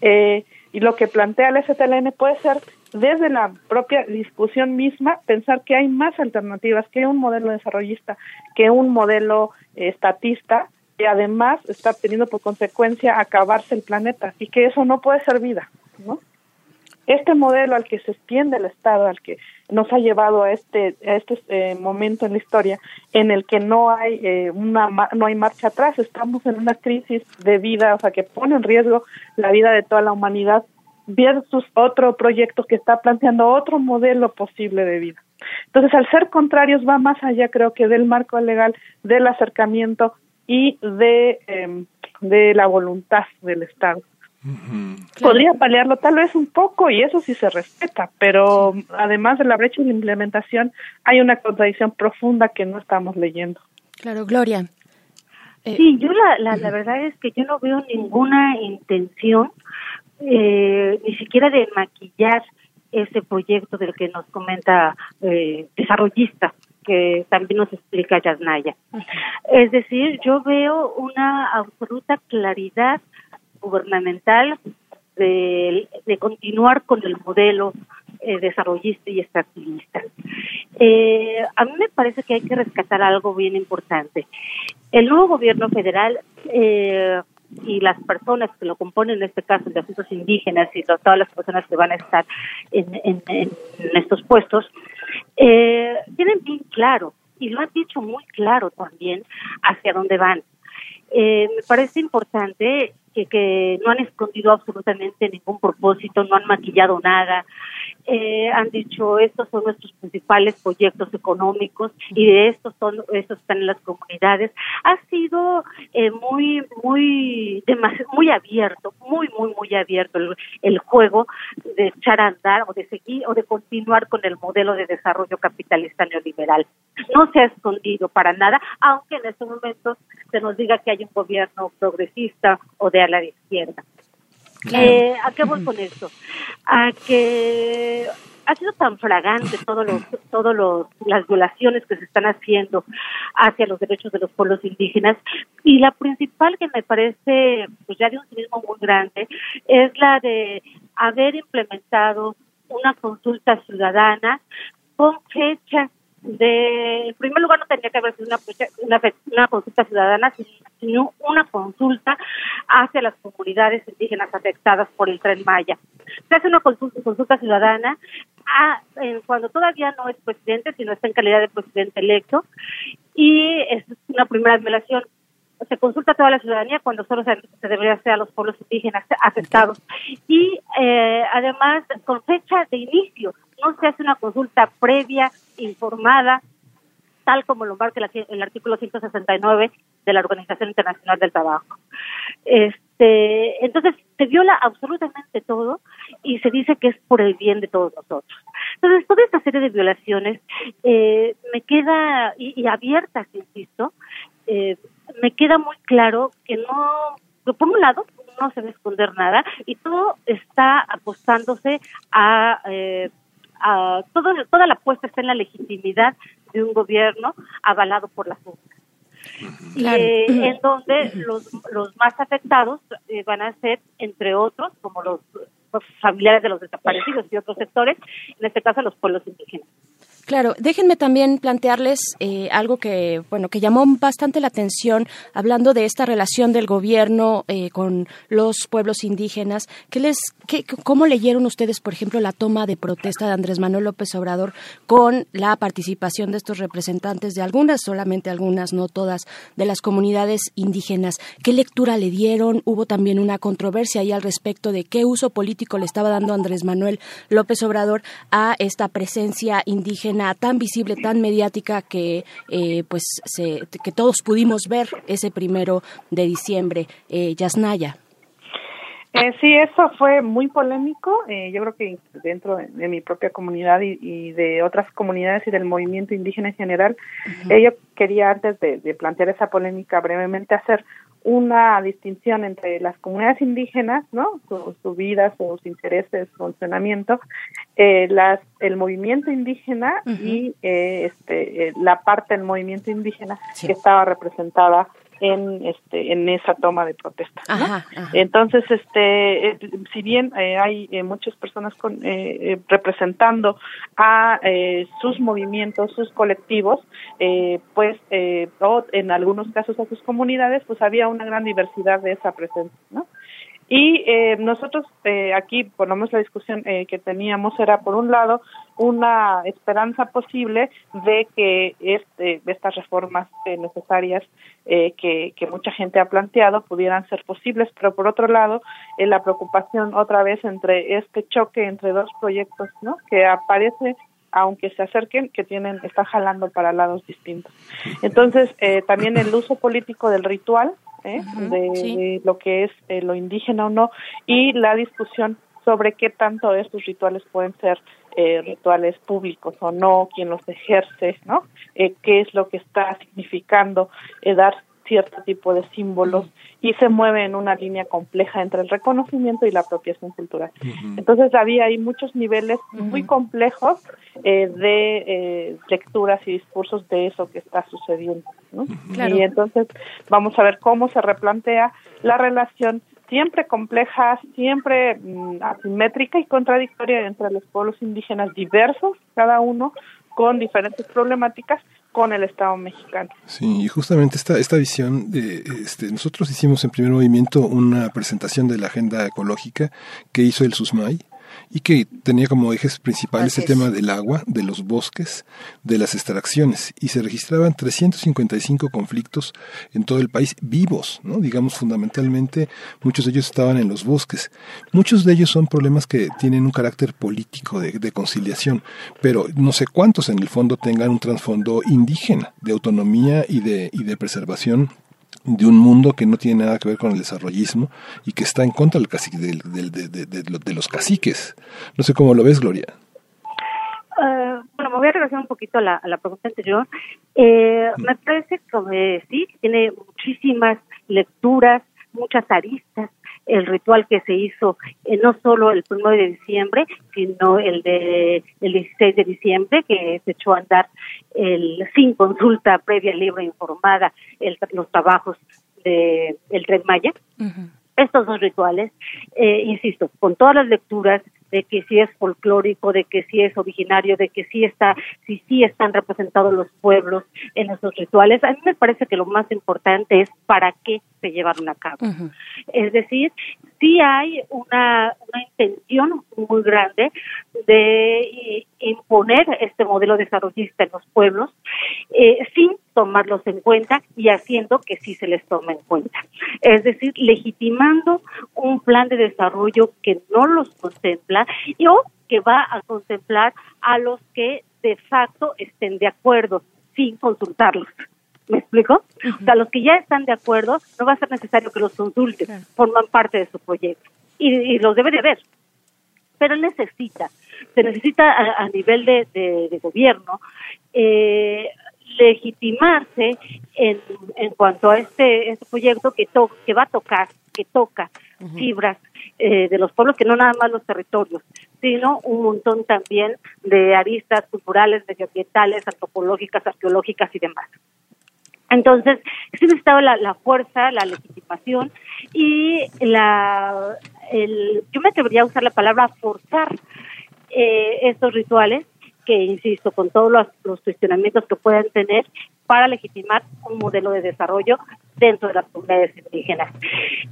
eh, y lo que plantea el STLN puede ser desde la propia discusión misma pensar que hay más alternativas, que un modelo desarrollista, que un modelo estatista, que además está teniendo por consecuencia acabarse el planeta y que eso no puede ser vida, ¿no? Este modelo al que se extiende el Estado, al que nos ha llevado a este a este eh, momento en la historia en el que no hay eh, una no hay marcha atrás, estamos en una crisis de vida, o sea, que pone en riesgo la vida de toda la humanidad versus otro proyecto que está planteando otro modelo posible de vida. Entonces, al ser contrarios va más allá, creo que del marco legal, del acercamiento y de, em, de la voluntad del Estado. Podría paliarlo tal vez un poco y eso sí se respeta, pero además de la brecha de implementación hay una contradicción profunda que no estamos leyendo. Claro, Gloria. sí, yo la, la, la verdad es que yo no veo ninguna intención eh, ni siquiera de maquillar ese proyecto del que nos comenta eh, desarrollista que también nos explica Yasnaya. Es decir, yo veo una absoluta claridad gubernamental de, de continuar con el modelo eh, desarrollista y extractivista. Eh, a mí me parece que hay que rescatar algo bien importante. El nuevo gobierno federal eh, y las personas que lo componen, en este caso de asuntos indígenas y todas las personas que van a estar en, estos puestos, eh, tienen bien claro, y lo han dicho muy claro también, hacia dónde van. Eh, me parece importante que, que, no han escondido absolutamente ningún propósito, no han maquillado nada, eh, han dicho estos son nuestros principales proyectos económicos y de estos son estos están en las comunidades ha sido eh, muy muy muy abierto muy muy muy abierto el, el, juego de echar a andar o de seguir o de continuar con el modelo de desarrollo capitalista neoliberal. No se ha escondido para nada aunque en estos momentos se nos diga que hay un gobierno progresista o de a la izquierda eh, ¿A qué voy con esto? A que ha sido tan fragante todos los todos los las violaciones que se están haciendo hacia los derechos de los pueblos indígenas y la principal que me parece pues ya de un cinismo muy grande es la de haber implementado una consulta ciudadana con fecha de, en primer lugar, no tendría que haber sido una, una, consulta ciudadana, sino una consulta hacia las comunidades indígenas afectadas por el tren Maya. Se hace una consulta, consulta ciudadana a, cuando todavía no es presidente, sino está en calidad de presidente electo, y es una primera violación se consulta a toda la ciudadanía cuando solo se, debería hacer a los pueblos indígenas afectados. Y eh, además, con fecha de inicio, no se hace una consulta previa, informada, tal como lo marca el, artículo 169 de la Organización Internacional del Trabajo. Este, entonces, se viola absolutamente todo y se dice que es por el bien de todos nosotros. Entonces, toda esta serie de violaciones eh, me queda, y, abiertas, insisto, eh, me queda muy claro que no, por un lado, no se debe esconder nada y todo está apostándose a eh, todo, toda la apuesta está en la legitimidad de un gobierno avalado por las urnas. Eh, en donde los, los más afectados eh, van a ser, entre otros, como los familiares de los desaparecidos y otros sectores, en este caso los pueblos indígenas. Claro, déjenme también plantearles eh, algo que, bueno, que llamó bastante la atención, hablando de esta relación del gobierno eh, con los pueblos indígenas. ¿Qué les, qué, ¿Cómo leyeron ustedes, por ejemplo, la toma de protesta de Andrés Manuel López Obrador con la participación de estos representantes de algunas, solamente algunas, no todas, de las comunidades indígenas? ¿Qué lectura le dieron? Hubo también una controversia ahí al respecto de qué uso político le estaba dando Andrés Manuel López Obrador a esta presencia indígena tan visible, tan mediática que eh, pues que todos pudimos ver ese primero de diciembre, eh, Yasnaya. Eh, sí, eso fue muy polémico. Eh, yo creo que dentro de, mi propia comunidad y, de otras comunidades y del movimiento indígena en general, yo quería antes de, plantear esa polémica brevemente hacer una distinción entre las comunidades indígenas, ¿no? Su, vida, sus intereses, su funcionamiento, eh, las, el movimiento indígena y eh, este, eh, la parte del movimiento indígena que estaba representada en este en esa toma de protesta entonces este eh, si bien eh, hay eh, muchas personas con, representando a sus movimientos sus colectivos pues o en algunos casos a sus comunidades pues había una gran diversidad de esa presencia no y eh, nosotros eh, aquí, menos la discusión eh, que teníamos era, por un lado, una esperanza posible de que este, estas reformas eh, necesarias eh, que, que, mucha gente ha planteado pudieran ser posibles, pero por otro lado, la preocupación otra vez entre este choque entre dos proyectos, ¿no? Que aparece aunque se acerquen, que tienen, están jalando para lados distintos. Entonces, también el uso político del ritual, ¿eh? de, lo que es eh, lo indígena o no y la discusión sobre qué tanto estos rituales pueden ser eh, rituales públicos o no, quién los ejerce, ¿no? qué es lo que está significando dar cierto tipo de símbolos y se mueve en una línea compleja entre el reconocimiento y la apropiación cultural. Entonces había ahí muchos niveles muy complejos eh, de eh, lecturas y discursos de eso que está sucediendo. Y entonces vamos a ver cómo se replantea la relación siempre compleja, siempre mm, asimétrica y contradictoria entre los pueblos indígenas diversos, cada uno con diferentes problemáticas, con el Estado mexicano. Sí, y justamente esta, esta visión de este, nosotros hicimos en primer movimiento una presentación de la agenda ecológica que hizo el SUSMAI y que tenía como ejes principales el tema del agua, de los bosques, de las extracciones y se registraban 355 conflictos en todo el país vivos, ¿no? digamos fundamentalmente muchos de ellos estaban en los bosques. Muchos de ellos son problemas que tienen un carácter político de, de conciliación, pero no sé cuántos en el fondo tengan un trasfondo indígena de autonomía y de, y de preservación de un mundo que no tiene nada que ver con el desarrollismo y que está en contra del cacique, de, los caciques. No sé cómo lo ves, Gloria. Eh, bueno, me voy a regresar un poquito a la, a la pregunta anterior. Eh, mm. Me parece que sí, tiene muchísimas lecturas, muchas aristas, el ritual que se hizo eh, no solo el 1 de diciembre, sino el de el 16 de diciembre, que se echó a andar el, sin consulta previa, libre, informada, el, los trabajos del de, Tren Maya. Estos dos rituales, eh, insisto, con todas las lecturas, de que si es folclórico, de que si es originario, de que sí está, si sí están representados los pueblos en esos rituales. A mí me parece que lo más importante es para qué se llevaron a cabo. Es decir, sí hay una, intención muy grande de imponer este modelo desarrollista en los pueblos eh, sin tomarlos en cuenta y haciendo que sí se les tome en cuenta. Es decir, legitimando un plan de desarrollo que no los contempla y o que va a contemplar a los que de facto estén de acuerdo sin consultarlos. ¿Me explico? O sea, los que ya están de acuerdo, no va a ser necesario que los consulten, forman parte de su proyecto. Y, los debe de ver. Pero él necesita, se necesita a, nivel de, de, gobierno, eh, legitimarse en, en cuanto a este, este proyecto que, to, que va a tocar, que toca fibras eh, de los pueblos, que no nada más los territorios, sino un montón también de aristas culturales, medioambientales, antropológicas, arqueológicas y demás. Entonces, sí necesitaba la, la fuerza, la legitimación y la, el, yo me atrevería a usar la palabra forzar eh, estos rituales que, insisto, con todos los, los, cuestionamientos que puedan tener para legitimar un modelo de desarrollo dentro de las comunidades indígenas.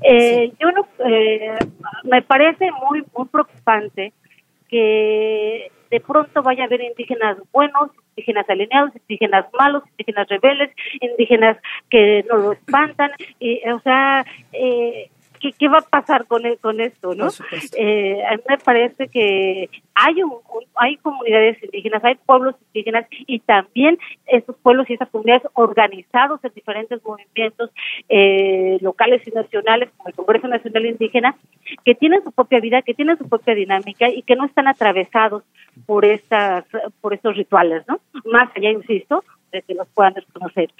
Eh, yo no, eh, me parece muy, muy preocupante que de pronto vaya a haber indígenas buenos, indígenas alineados, indígenas malos, indígenas rebeldes, indígenas que no lo espantan, y, o sea, eh, ¿qué, va a pasar con, e, con esto, no? Eh, a mí me parece que hay un, hay comunidades indígenas, hay pueblos indígenas y también esos pueblos y esas comunidades organizados en diferentes movimientos eh, locales y nacionales, como el Congreso Nacional Indígena, que tienen su propia vida, que tienen su propia dinámica y que no están atravesados por estas, por estos rituales, ¿no? Más allá, insisto, de que los puedan desconocer.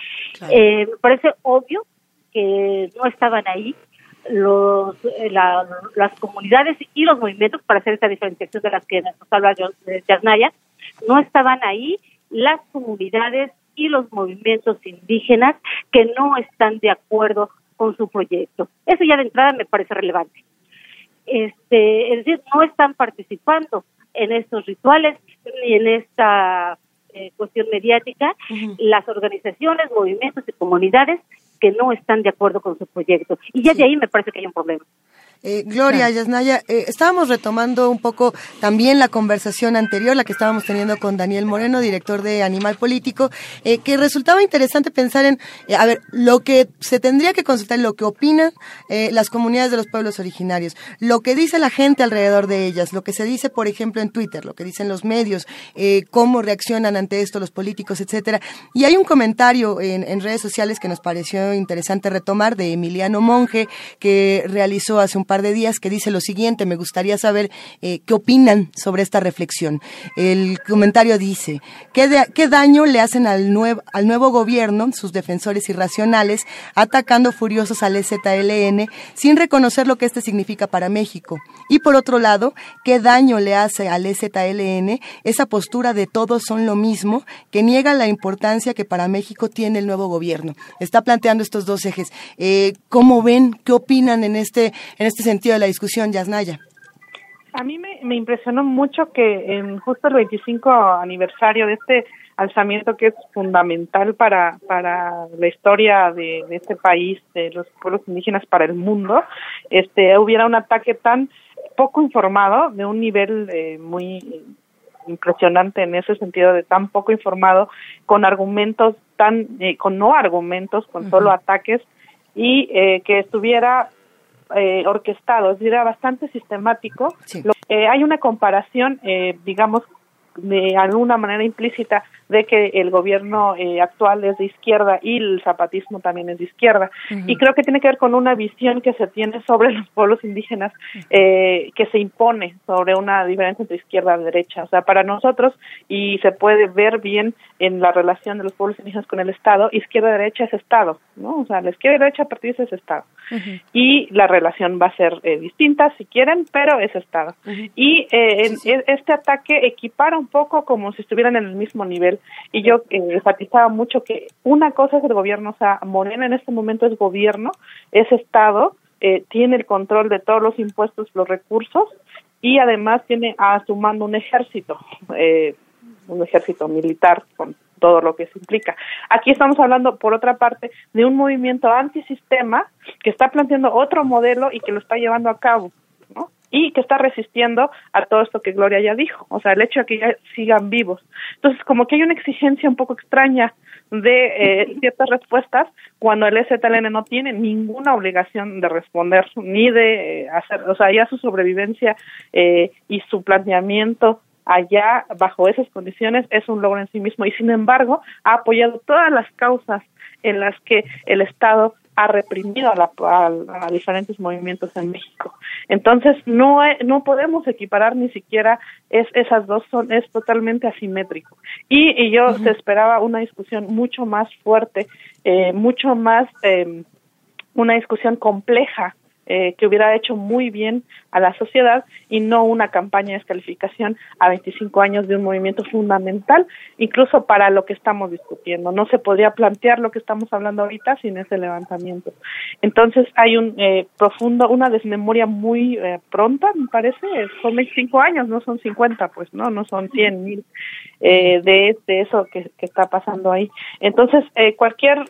Eh, me parece obvio que no estaban ahí, los, eh, las comunidades y los movimientos, para hacer esta diferenciación de las que nos habla Yasnaya, no estaban ahí las comunidades y los movimientos indígenas que no están de acuerdo con su proyecto. Eso ya de entrada me parece relevante. Este, es decir, no están participando en estos rituales ni en esta eh, cuestión mediática las organizaciones, movimientos y comunidades que no están de acuerdo con su proyecto. Y ya de ahí me parece que hay un problema. Eh, Gloria, Yasnaya, eh, estábamos retomando un poco también la conversación anterior, la que estábamos teniendo con Daniel Moreno, director de Animal Político, eh, que resultaba interesante pensar en, a ver, lo que se tendría que consultar, lo que opinan las comunidades de los pueblos originarios, lo que dice la gente alrededor de ellas, lo que se dice, por ejemplo, en Twitter, lo que dicen los medios, cómo reaccionan ante esto los políticos, etcétera. Y hay un comentario en, en redes sociales que nos pareció interesante retomar de Emiliano Monge, que realizó hace un par de días que dice lo siguiente, me gustaría saber eh, qué opinan sobre esta reflexión. El comentario dice, ¿qué, qué daño le hacen al, nuevo al nuevo gobierno, sus defensores irracionales, atacando furiosos al EZLN sin reconocer lo que este significa para México? Y por otro lado, ¿qué daño le hace al EZLN esa postura de todos son lo mismo que niega la importancia que para México tiene el nuevo gobierno? Está planteando estos dos ejes. Eh, ¿Cómo ven? ¿Qué opinan en este, en este sentido de la discusión, Yasnaya? A mí me, impresionó mucho que en justo el 25 aniversario de este alzamiento que es fundamental para, para la historia de, este país, de los pueblos indígenas para el mundo, este hubiera un ataque tan poco informado, de un nivel eh, muy impresionante en ese sentido, de tan poco informado, con argumentos tan, eh, con no argumentos, con solo ataques, y que estuviera orquestado, es decir, era bastante sistemático. hay una comparación, digamos, de alguna manera implícita de que el gobierno eh, actual es de izquierda y el zapatismo también es de izquierda. Y creo que tiene que ver con una visión que se tiene sobre los pueblos indígenas eh, que se impone sobre una diferencia entre izquierda y derecha. O sea, para nosotros, y se puede ver bien en la relación de los pueblos indígenas con el Estado, izquierda-derecha es Estado, ¿no? O sea, la izquierda y derecha partidista es Estado. Y la relación va a ser eh, distinta, si quieren, pero es Estado. Y este ataque equipara un poco como si estuvieran en el mismo nivel y yo eh, enfatizaba mucho que una cosa es el gobierno, o sea, Morena en este momento es gobierno, es Estado, eh, tiene el control de todos los impuestos, los recursos y además tiene a su mando un ejército, eh, un ejército militar con todo lo que eso implica. Aquí estamos hablando, por otra parte, de un movimiento antisistema que está planteando otro modelo y que lo está llevando a cabo y que está resistiendo a todo esto que Gloria ya dijo, o sea, el hecho de que ya sigan vivos. Entonces, como que hay una exigencia un poco extraña de eh, ciertas respuestas cuando el STLN no tiene ninguna obligación de responder ni de eh, hacer, o sea, ya su sobrevivencia eh, y su planteamiento allá bajo esas condiciones es un logro en sí mismo y sin embargo ha apoyado todas las causas en las que el Estado ha reprimido a, diferentes movimientos en México. Entonces, no, no podemos equiparar ni siquiera es, esas dos, son es totalmente asimétrico. Y, yo se esperaba una discusión mucho más fuerte, eh, mucho más, eh, una discusión compleja eh, que hubiera hecho muy bien a la sociedad y no una campaña de descalificación a 25 años de un movimiento fundamental, incluso para lo que estamos discutiendo. No se podría plantear lo que estamos hablando ahorita sin ese levantamiento. Entonces hay un eh, profundo, una desmemoria muy eh, pronta, me parece, son 25 años, no son 50, pues, ¿no? No son 100 mil de, de, eso que, que, está pasando ahí. Entonces, cualquier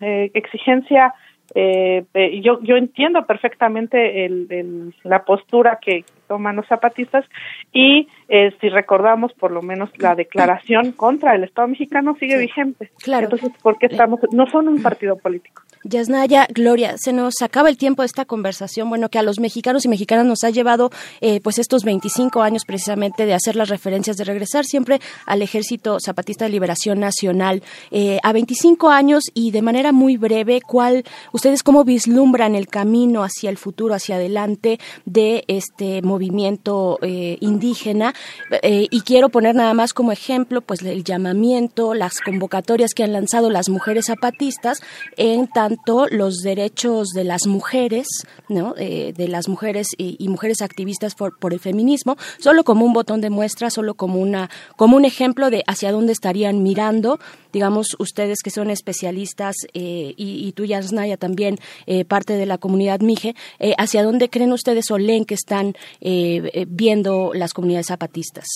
exigencia eh, eh, yo, yo entiendo perfectamente el, la postura que toman los zapatistas y eh, si recordamos por lo menos la declaración contra el Estado mexicano sigue vigente. Claro. Entonces, ¿por qué estamos? No son un partido político. Yasnaya, Gloria, se nos acaba el tiempo de esta conversación, bueno, que a los mexicanos y mexicanas nos ha llevado eh, pues estos 25 años precisamente de hacer las referencias, de regresar siempre al Ejército Zapatista de Liberación Nacional. Eh, a 25 años y de manera muy breve, ¿cuál, ustedes cómo vislumbran el camino hacia el futuro, hacia adelante de este movimiento eh, indígena? y quiero poner nada más como ejemplo, pues el llamamiento, las convocatorias que han lanzado las mujeres zapatistas en tanto los derechos de las mujeres, ¿no? Eh, de las mujeres y, mujeres activistas por, el feminismo, solo como un botón de muestra, solo como una como un ejemplo de hacia dónde estarían mirando, digamos ustedes que son especialistas eh, y, y, tú Yasnaya también eh, parte de la comunidad Mije, hacia dónde creen ustedes o leen que están viendo las comunidades zapatistas.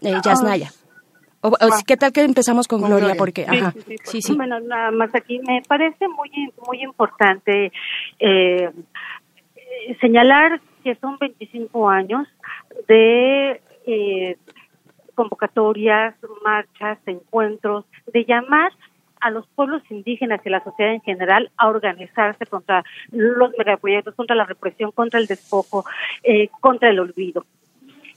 Yasnaya. O, ¿Qué tal que empezamos con, Gloria? Porque, sí, sí, Bueno, nada más aquí. Me parece muy, muy importante eh, señalar que son 25 años de eh, convocatorias, marchas, encuentros, de llamar a los pueblos indígenas y a la sociedad en general a organizarse contra los megaproyectos, contra la represión, contra el despojo, eh, contra el olvido.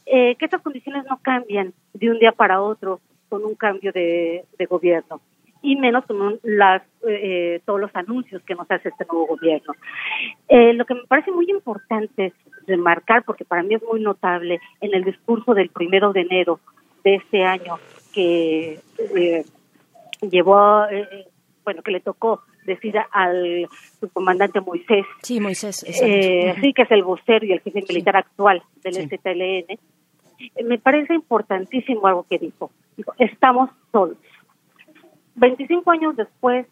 Eh, que estas condiciones no cambian de un día para otro, con un cambio de, gobierno. Y menos con las, eh, todos los anuncios que nos hace este nuevo gobierno. Eh, lo que me parece muy importante remarcar, porque para mí es muy notable, en el discurso del primero de enero de este año que eh, llevó, bueno, que le tocó decir al subcomandante Moisés, sí, Moisés, sí, que es el vocero y el jefe militar actual del STLN, me parece importantísimo algo que dijo. dijo. Estamos solos. 25 años después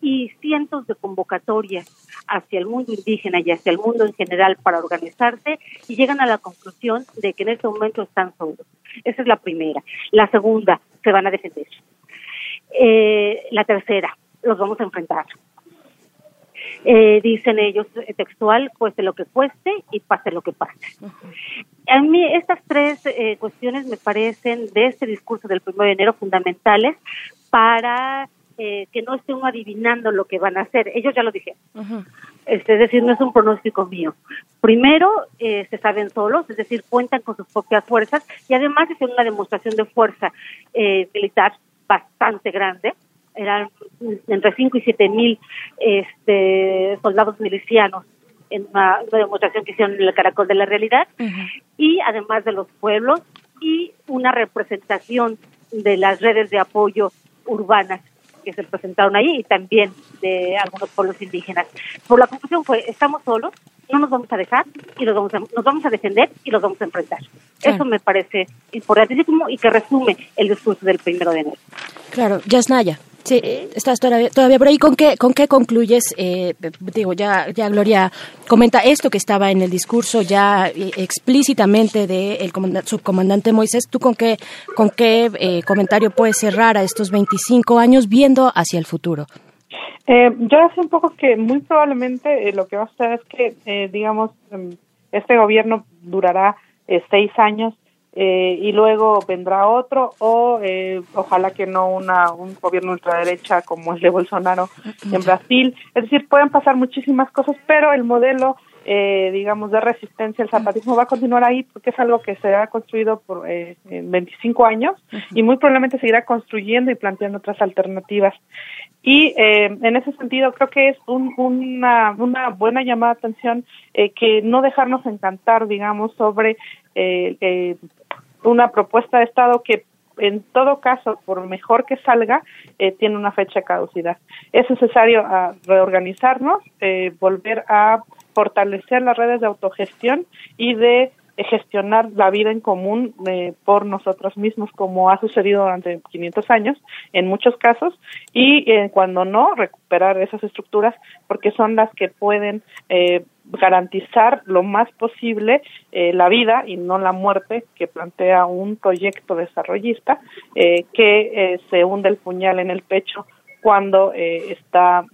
y cientos de convocatorias hacia el mundo indígena y hacia el mundo en general para organizarse y llegan a la conclusión de que en este momento están solos. Esa es la primera. La segunda, se van a defender. Eh, la tercera, los vamos a enfrentar. Eh, dicen ellos eh, textual, cueste lo que cueste y pase lo que pase. A mí estas tres eh, cuestiones me parecen de este discurso del 1 de enero fundamentales para que no esté uno adivinando lo que van a hacer. Ellos ya lo dijeron. Este, es decir, no es un pronóstico mío. Primero, se saben solos, es decir, cuentan con sus propias fuerzas y además es una demostración de fuerza militar bastante grande eran entre 5 y 7 mil este, soldados milicianos en una, demostración que hicieron en el Caracol de la Realidad, y además de los pueblos, y una representación de las redes de apoyo urbanas que se presentaron ahí y también de algunos pueblos indígenas. Por la conclusión fue, estamos solos, no nos vamos a dejar y nos vamos a, nos vamos a defender y los vamos a enfrentar. Eso me parece importantísimo y que resume el discurso del primero de enero. Claro, Yasnaya. Sí, estás todavía, todavía por ahí. ¿Con qué, con qué concluyes? Eh, digo, ya, ya Gloria comenta esto que estaba en el discurso ya eh, explícitamente del subcomandante Moisés. ¿Tú con qué, con qué eh, comentario puedes cerrar a estos 25 años viendo hacia el futuro? yo hace un poco que muy probablemente lo que va a suceder es que, digamos, em, este gobierno durará seis años eh, y luego vendrá otro o eh, ojalá que no una un gobierno ultraderecha como el de Bolsonaro en Brasil. Es decir pueden pasar muchísimas cosas pero el modelo eh, digamos de resistencia al zapatismo va a continuar ahí porque es algo que se ha construido por eh, 25 años y muy probablemente seguirá construyendo y planteando otras alternativas. Y eh, en ese sentido creo que es una, una buena llamada de atención eh, que no dejarnos encantar, digamos, sobre eh, una propuesta de Estado que en todo caso, por mejor que salga, tiene una fecha de caducidad. Es necesario ah, reorganizarnos, volver a fortalecer las redes de autogestión y de gestionar la vida en común eh, por nosotros mismos, como ha sucedido durante 500 años en muchos casos, y eh, cuando no, recuperar esas estructuras porque son las que pueden eh, garantizar lo más posible la vida y no la muerte que plantea un proyecto desarrollista que se hunde el puñal en el pecho cuando está,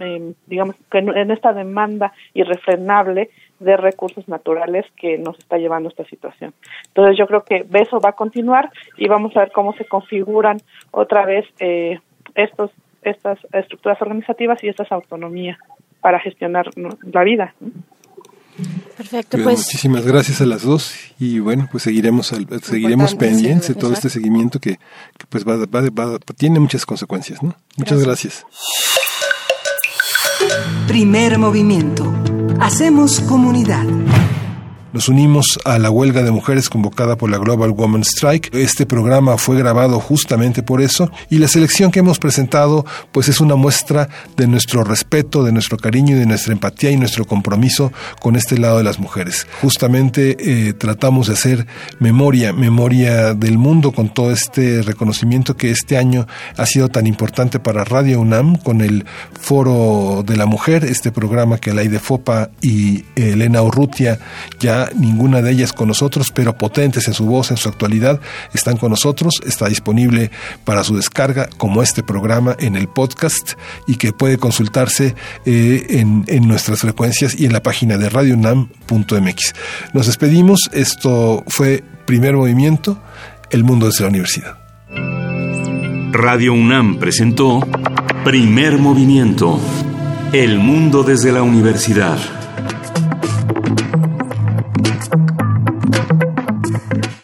digamos, en esta demanda irrefrenable de recursos naturales que nos está llevando esta situación. Entonces yo creo que eso va a continuar y vamos a ver cómo se configuran otra vez eh, estos estas estructuras organizativas y estas autonomías para gestionar la vida. Perfecto, pues. Muchísimas gracias a las dos y bueno, pues seguiremos seguiremos pendientes de todo este seguimiento que, pues va, tiene muchas consecuencias, ¿no? Muchas gracias. Primer movimiento Hacemos comunidad. Nos unimos a la huelga de mujeres convocada por la Global Women Strike. Este programa fue grabado justamente por eso y la selección que hemos presentado pues es una muestra de nuestro respeto, de nuestro cariño y de nuestra empatía y nuestro compromiso con este lado de las mujeres. Justamente eh, tratamos de hacer memoria, memoria del mundo con todo este reconocimiento que este año ha sido tan importante para Radio UNAM con el Foro de la Mujer, este programa que de Fopa y Elena Urrutia ya ninguna de ellas con nosotros, pero potentes en su voz, en su actualidad, están con nosotros. Está disponible para su descarga como este programa en el podcast y que puede consultarse eh, en, en, nuestras frecuencias y en la página de radionam.mx. Nos despedimos. Esto fue Primer Movimiento, El Mundo desde la Universidad. Radio UNAM presentó Primer Movimiento, El Mundo desde la Universidad.